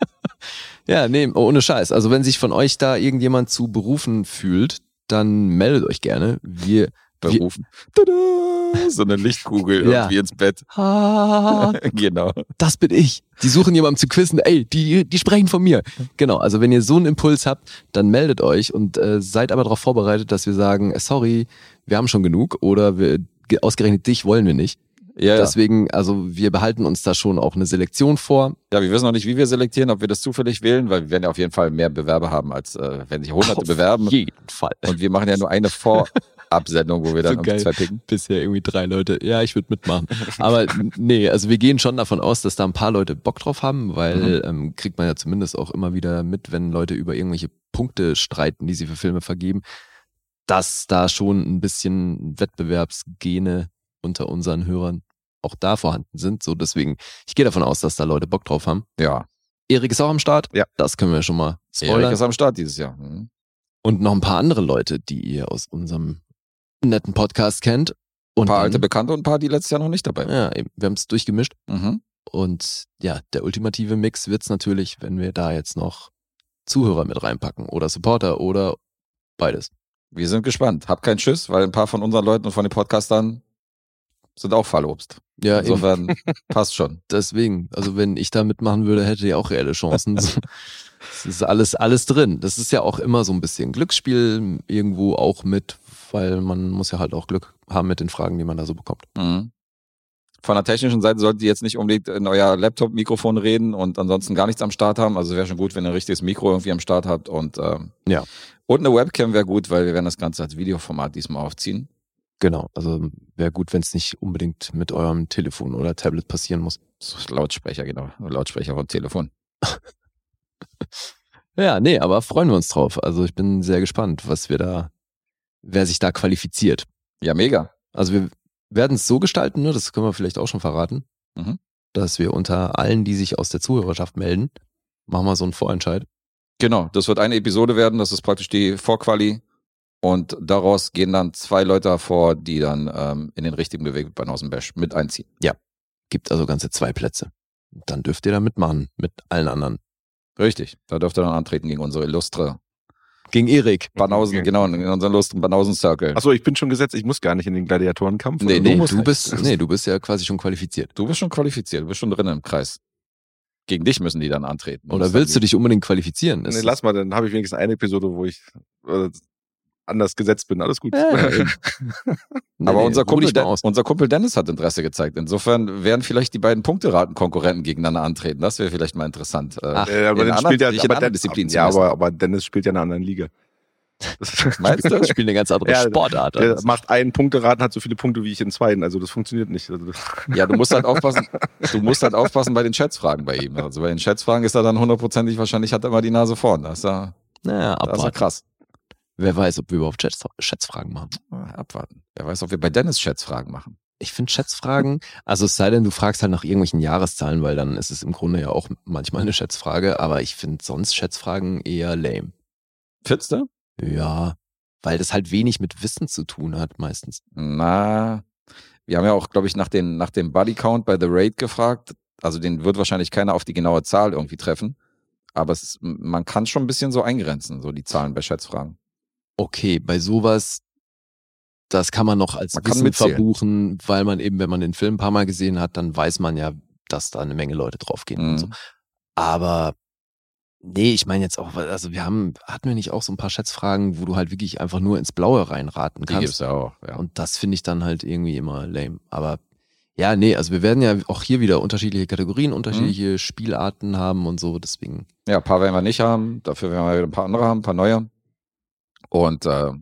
ja, nee, ohne Scheiß. Also wenn sich von euch da irgendjemand zu berufen fühlt, dann meldet euch gerne. Wir Berufen. Tada! So eine Lichtkugel Ja. irgendwie ins Bett. Ah, genau. das bin ich. Die suchen jemanden zu quizzen. Ey, die, die sprechen von mir. Genau. Also wenn ihr so einen Impuls habt, dann meldet euch und äh, seid aber darauf vorbereitet, dass wir sagen, äh, sorry, wir haben schon genug oder wir, ge- ausgerechnet dich wollen wir nicht. Ja. Deswegen, also wir behalten uns da schon auch eine Selektion vor. ja, wir wissen noch nicht, wie wir selektieren, ob wir das zufällig wählen, weil wir werden ja auf jeden Fall mehr Bewerber haben, als äh, wenn sich hunderte Auf bewerben. jeden Fall. Und wir machen ja nur eine Vorabsendung, wo wir dann So geil. zwei picken. Bisher irgendwie drei Leute. Ja, ich würde mitmachen. Aber nee, also wir gehen schon davon aus, dass da ein paar Leute Bock drauf haben, weil ähm, kriegt man ja zumindest auch immer wieder mit, wenn Leute über irgendwelche Punkte streiten, die sie für Filme vergeben, dass da schon ein bisschen Wettbewerbsgene unter unseren Hörern auch da vorhanden sind. So deswegen, ich gehe davon aus, dass da Leute Bock drauf haben. Ja. Erik ist auch am Start. Ja. Das können wir schon mal Erik spoilern. ist am Start dieses Jahr. Mhm. Und noch ein paar andere Leute, die ihr aus unserem netten Podcast kennt. Und Ein paar alte Bekannte und ein paar, die letztes Jahr noch nicht dabei waren. Ja, eben, wir haben es durchgemischt. Mhm. Und ja, der ultimative Mix wird's natürlich, wenn wir da jetzt noch Zuhörer mit reinpacken oder Supporter oder beides. Wir sind gespannt. Habt keinen Schiss, weil ein paar von unseren Leuten und von den Podcastern sind auch Fallobst. Ja, eben. Insofern passt schon. Deswegen, also wenn ich da mitmachen würde, hätte ich auch reelle Chancen. Es ist alles, alles drin. Das ist ja auch immer so ein bisschen Glücksspiel irgendwo auch mit, weil man muss ja halt auch Glück haben mit den Fragen, die man da so bekommt. Mhm. Von der technischen Seite solltet ihr jetzt nicht unbedingt in euer Laptop-Mikrofon reden und ansonsten gar nichts am Start haben. Also wäre schon gut, wenn ihr ein richtiges Mikro irgendwie am Start habt und ähm, Ja. und eine Webcam wäre gut, weil wir werden das Ganze als Videoformat diesmal aufziehen. Genau, also wäre gut, wenn es nicht unbedingt mit eurem Telefon oder Tablet passieren muss. Lautsprecher, genau. Lautsprecher vom Telefon. Ja, nee, aber freuen wir uns drauf. Also ich bin sehr gespannt, was wir da, wer sich da qualifiziert. Ja, mega. Also wir werden es so gestalten, ne, das können wir vielleicht auch schon verraten, Mhm. dass wir unter allen, die sich aus der Zuhörerschaft melden, machen wir so einen Vorentscheid. Genau, das wird eine Episode werden, das ist praktisch die Vorquali. Und daraus gehen dann zwei Leute hervor, die dann ähm, in den richtigen Bewegungen aus dem Bash mit einziehen. Gibt also ganze zwei Plätze. Dann dürft ihr da mitmachen mit allen anderen. Richtig. Da dürft ihr dann antreten gegen unsere illustre Gegen Erik. Banausen, Okay. genau, in unseren illustren Banausen-Circle. Achso, ich bin schon gesetzt, ich muss gar nicht in den Gladiatorenkampf. Nee? Nee, du nicht. bist, nee, du bist ja quasi schon qualifiziert. Du bist schon qualifiziert, du bist schon drin im Kreis. Gegen dich müssen die dann antreten. Oder willst du dich unbedingt qualifizieren? Das Nee, lass mal, dann habe ich wenigstens eine Episode, wo ich äh, anders gesetzt bin. Alles gut. Ja. Nee, Aber unser, Kumpel, Den- aus. unser Kumpel Dennis hat Interesse gezeigt. Insofern werden vielleicht die beiden Punkteraten-Konkurrenten gegeneinander antreten. Das wäre vielleicht mal interessant. Äh, Ach, Äh, aber spielt ja, Den- ja, Dennis spielt ja in einer anderen Liga. Das- Meinst du? Spielen eine ganz andere Ja, Sportart. Der Also. macht einen Punkteraten, hat so viele Punkte wie ich in zweien. Also das funktioniert nicht. Also das, Ja, du musst halt aufpassen. Du musst halt aufpassen bei den Schätzfragen bei ihm. Also bei den Schätzfragen ist er dann hundertprozentig wahrscheinlich hat er immer die Nase vorn. Das ist ja, Naja, das ist ja krass. Wer weiß, ob wir überhaupt Schätz Schätzfragen machen. Abwarten. Wer weiß, ob wir bei Dennis Schätzfragen machen. Ich finde Schätzfragen, also es sei denn, du fragst halt nach irgendwelchen Jahreszahlen, weil dann ist es im Grunde ja auch manchmal eine Schätzfrage, aber ich finde sonst Schätzfragen eher lame. Findest du? Ja, weil das halt wenig mit Wissen zu tun hat meistens. Na, wir haben ja auch, glaube ich, nach, den, nach dem Body Count bei The Raid gefragt. Also den wird wahrscheinlich keiner auf die genaue Zahl irgendwie treffen. Aber ist, man kann schon ein bisschen so eingrenzen, so die Zahlen bei Schätzfragen. Okay, bei sowas, das kann man noch als Man Wissen verbuchen, weil man eben, wenn man den Film ein paar Mal gesehen hat, dann weiß man ja, dass da eine Menge Leute draufgehen und so. Mhm. Aber nee, ich meine jetzt auch, also wir haben, hatten wir nicht auch so ein paar Schätzfragen, wo du halt wirklich einfach nur ins Blaue reinraten Die kannst. gibt's ja auch. Ja. Und das finde ich dann halt irgendwie immer lame. Aber ja, nee, also wir werden ja auch hier wieder unterschiedliche Kategorien, Mhm. unterschiedliche Spielarten haben und so, deswegen. Ja, ein paar werden wir nicht haben. Dafür werden wir wieder ein paar andere haben, ein paar neue. Und äh,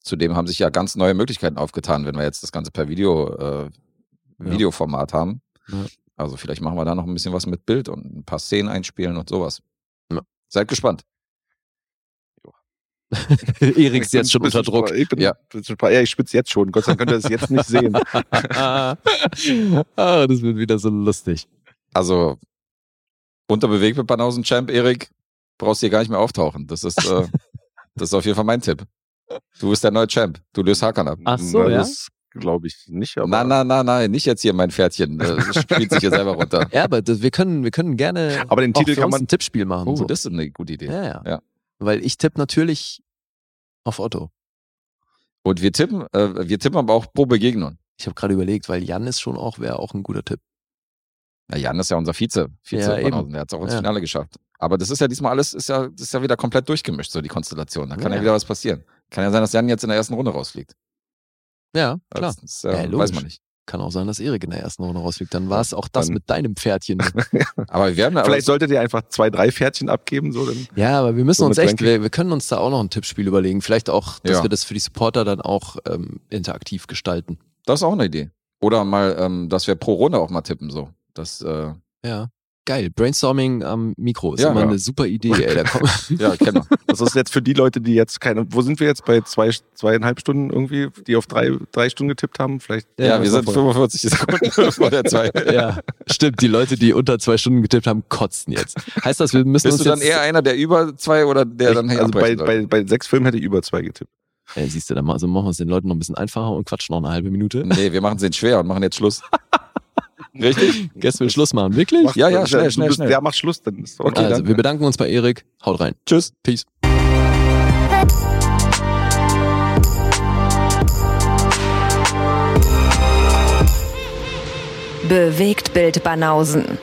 zudem haben sich ja ganz neue Möglichkeiten aufgetan, wenn wir jetzt das Ganze per Video, äh, Ja. Videoformat haben. Ja. Also vielleicht machen wir da noch ein bisschen was mit Bild und ein paar Szenen einspielen und sowas. Ja. Seid gespannt. Erik ist jetzt schon unter Druck. Ich bin, Ja. ja, ich spitze jetzt schon. Gott sei Dank könnt ihr das jetzt nicht sehen. ah, das wird wieder so lustig. Also unter Bewegt mit Banausen Champ, Erik, brauchst hier gar nicht mehr auftauchen. Das ist, äh, das ist auf jeden Fall mein Tipp. Du bist der neue Champ. Du löst Hakan ab. Ach so, ja? Das glaube ich nicht. Aber Nein, nein, nein, nein, nicht jetzt hier mein Pferdchen. Das spielt sich hier selber runter. Ja, aber das, wir können, wir können gerne Aber den Titel kann man- ein Tippspiel machen. Oh, so. das ist eine gute Idee. ja, ja, Ja. Weil ich tippe natürlich auf Otto. Und wir tippen, äh, wir tippen aber auch pro Begegnung. Ich habe gerade überlegt, weil Jan ist schon auch, wäre auch ein guter Tipp. Ja, Jan ist ja unser Vize. Vize Ja, eben. Der hat es auch ins Ja. Finale geschafft. Aber das ist ja diesmal alles, ist ja, ist ja wieder komplett durchgemischt, so die Konstellation. Da kann ja, Ja. wieder was passieren. Kann ja sein, dass Jan jetzt in der ersten Runde rausfliegt. Ja, klar. Das ist, äh, Ja, weiß man nicht. Kann auch sein, dass Erik in der ersten Runde rausfliegt. Dann war es auch das Dann- mit deinem Pferdchen. Aber wir werden aber Vielleicht solltet ihr einfach zwei, drei Pferdchen abgeben. So, dann ja, aber wir müssen So uns echt, wir, wir können uns da auch noch ein Tippspiel überlegen. Vielleicht auch, dass Ja. wir das für die Supporter dann auch ähm, interaktiv gestalten. das ist auch eine Idee. Oder mal, ähm, dass wir pro Runde auch mal tippen, so. Das, äh, Ja. Geil, Brainstorming am Mikro ist Ja, immer ja. eine super Idee, ey. Da Ja, kennen wir. Das ist jetzt für die Leute, die jetzt keine, wo sind wir jetzt bei zwei, zweieinhalb Stunden irgendwie, die auf drei, drei Stunden getippt haben? Vielleicht. Ja, wir sind 45 Sekunden vor der zwei. ja, stimmt, die Leute, die unter zwei Stunden getippt haben, kotzen jetzt. Heißt das, wir müssen Bist uns du dann eher einer, der über zwei oder der dann also bei, bei, bei sechs Filmen hätte ich über zwei getippt. Ey, siehst du, dann mal, also machen wir es den Leuten noch ein bisschen einfacher und quatschen noch eine halbe Minute. Nee, wir machen es denen schwer und machen jetzt Schluss. Richtig? Gäste will Schluss machen, wirklich? Mach- Ja, ja, schnell, schnell, schnell. Ja, mach Schluss, dann ist okay. Okay, also, danke. wir bedanken uns bei Erik. Haut rein. Tschüss. Peace. Bewegt Bild Banausen.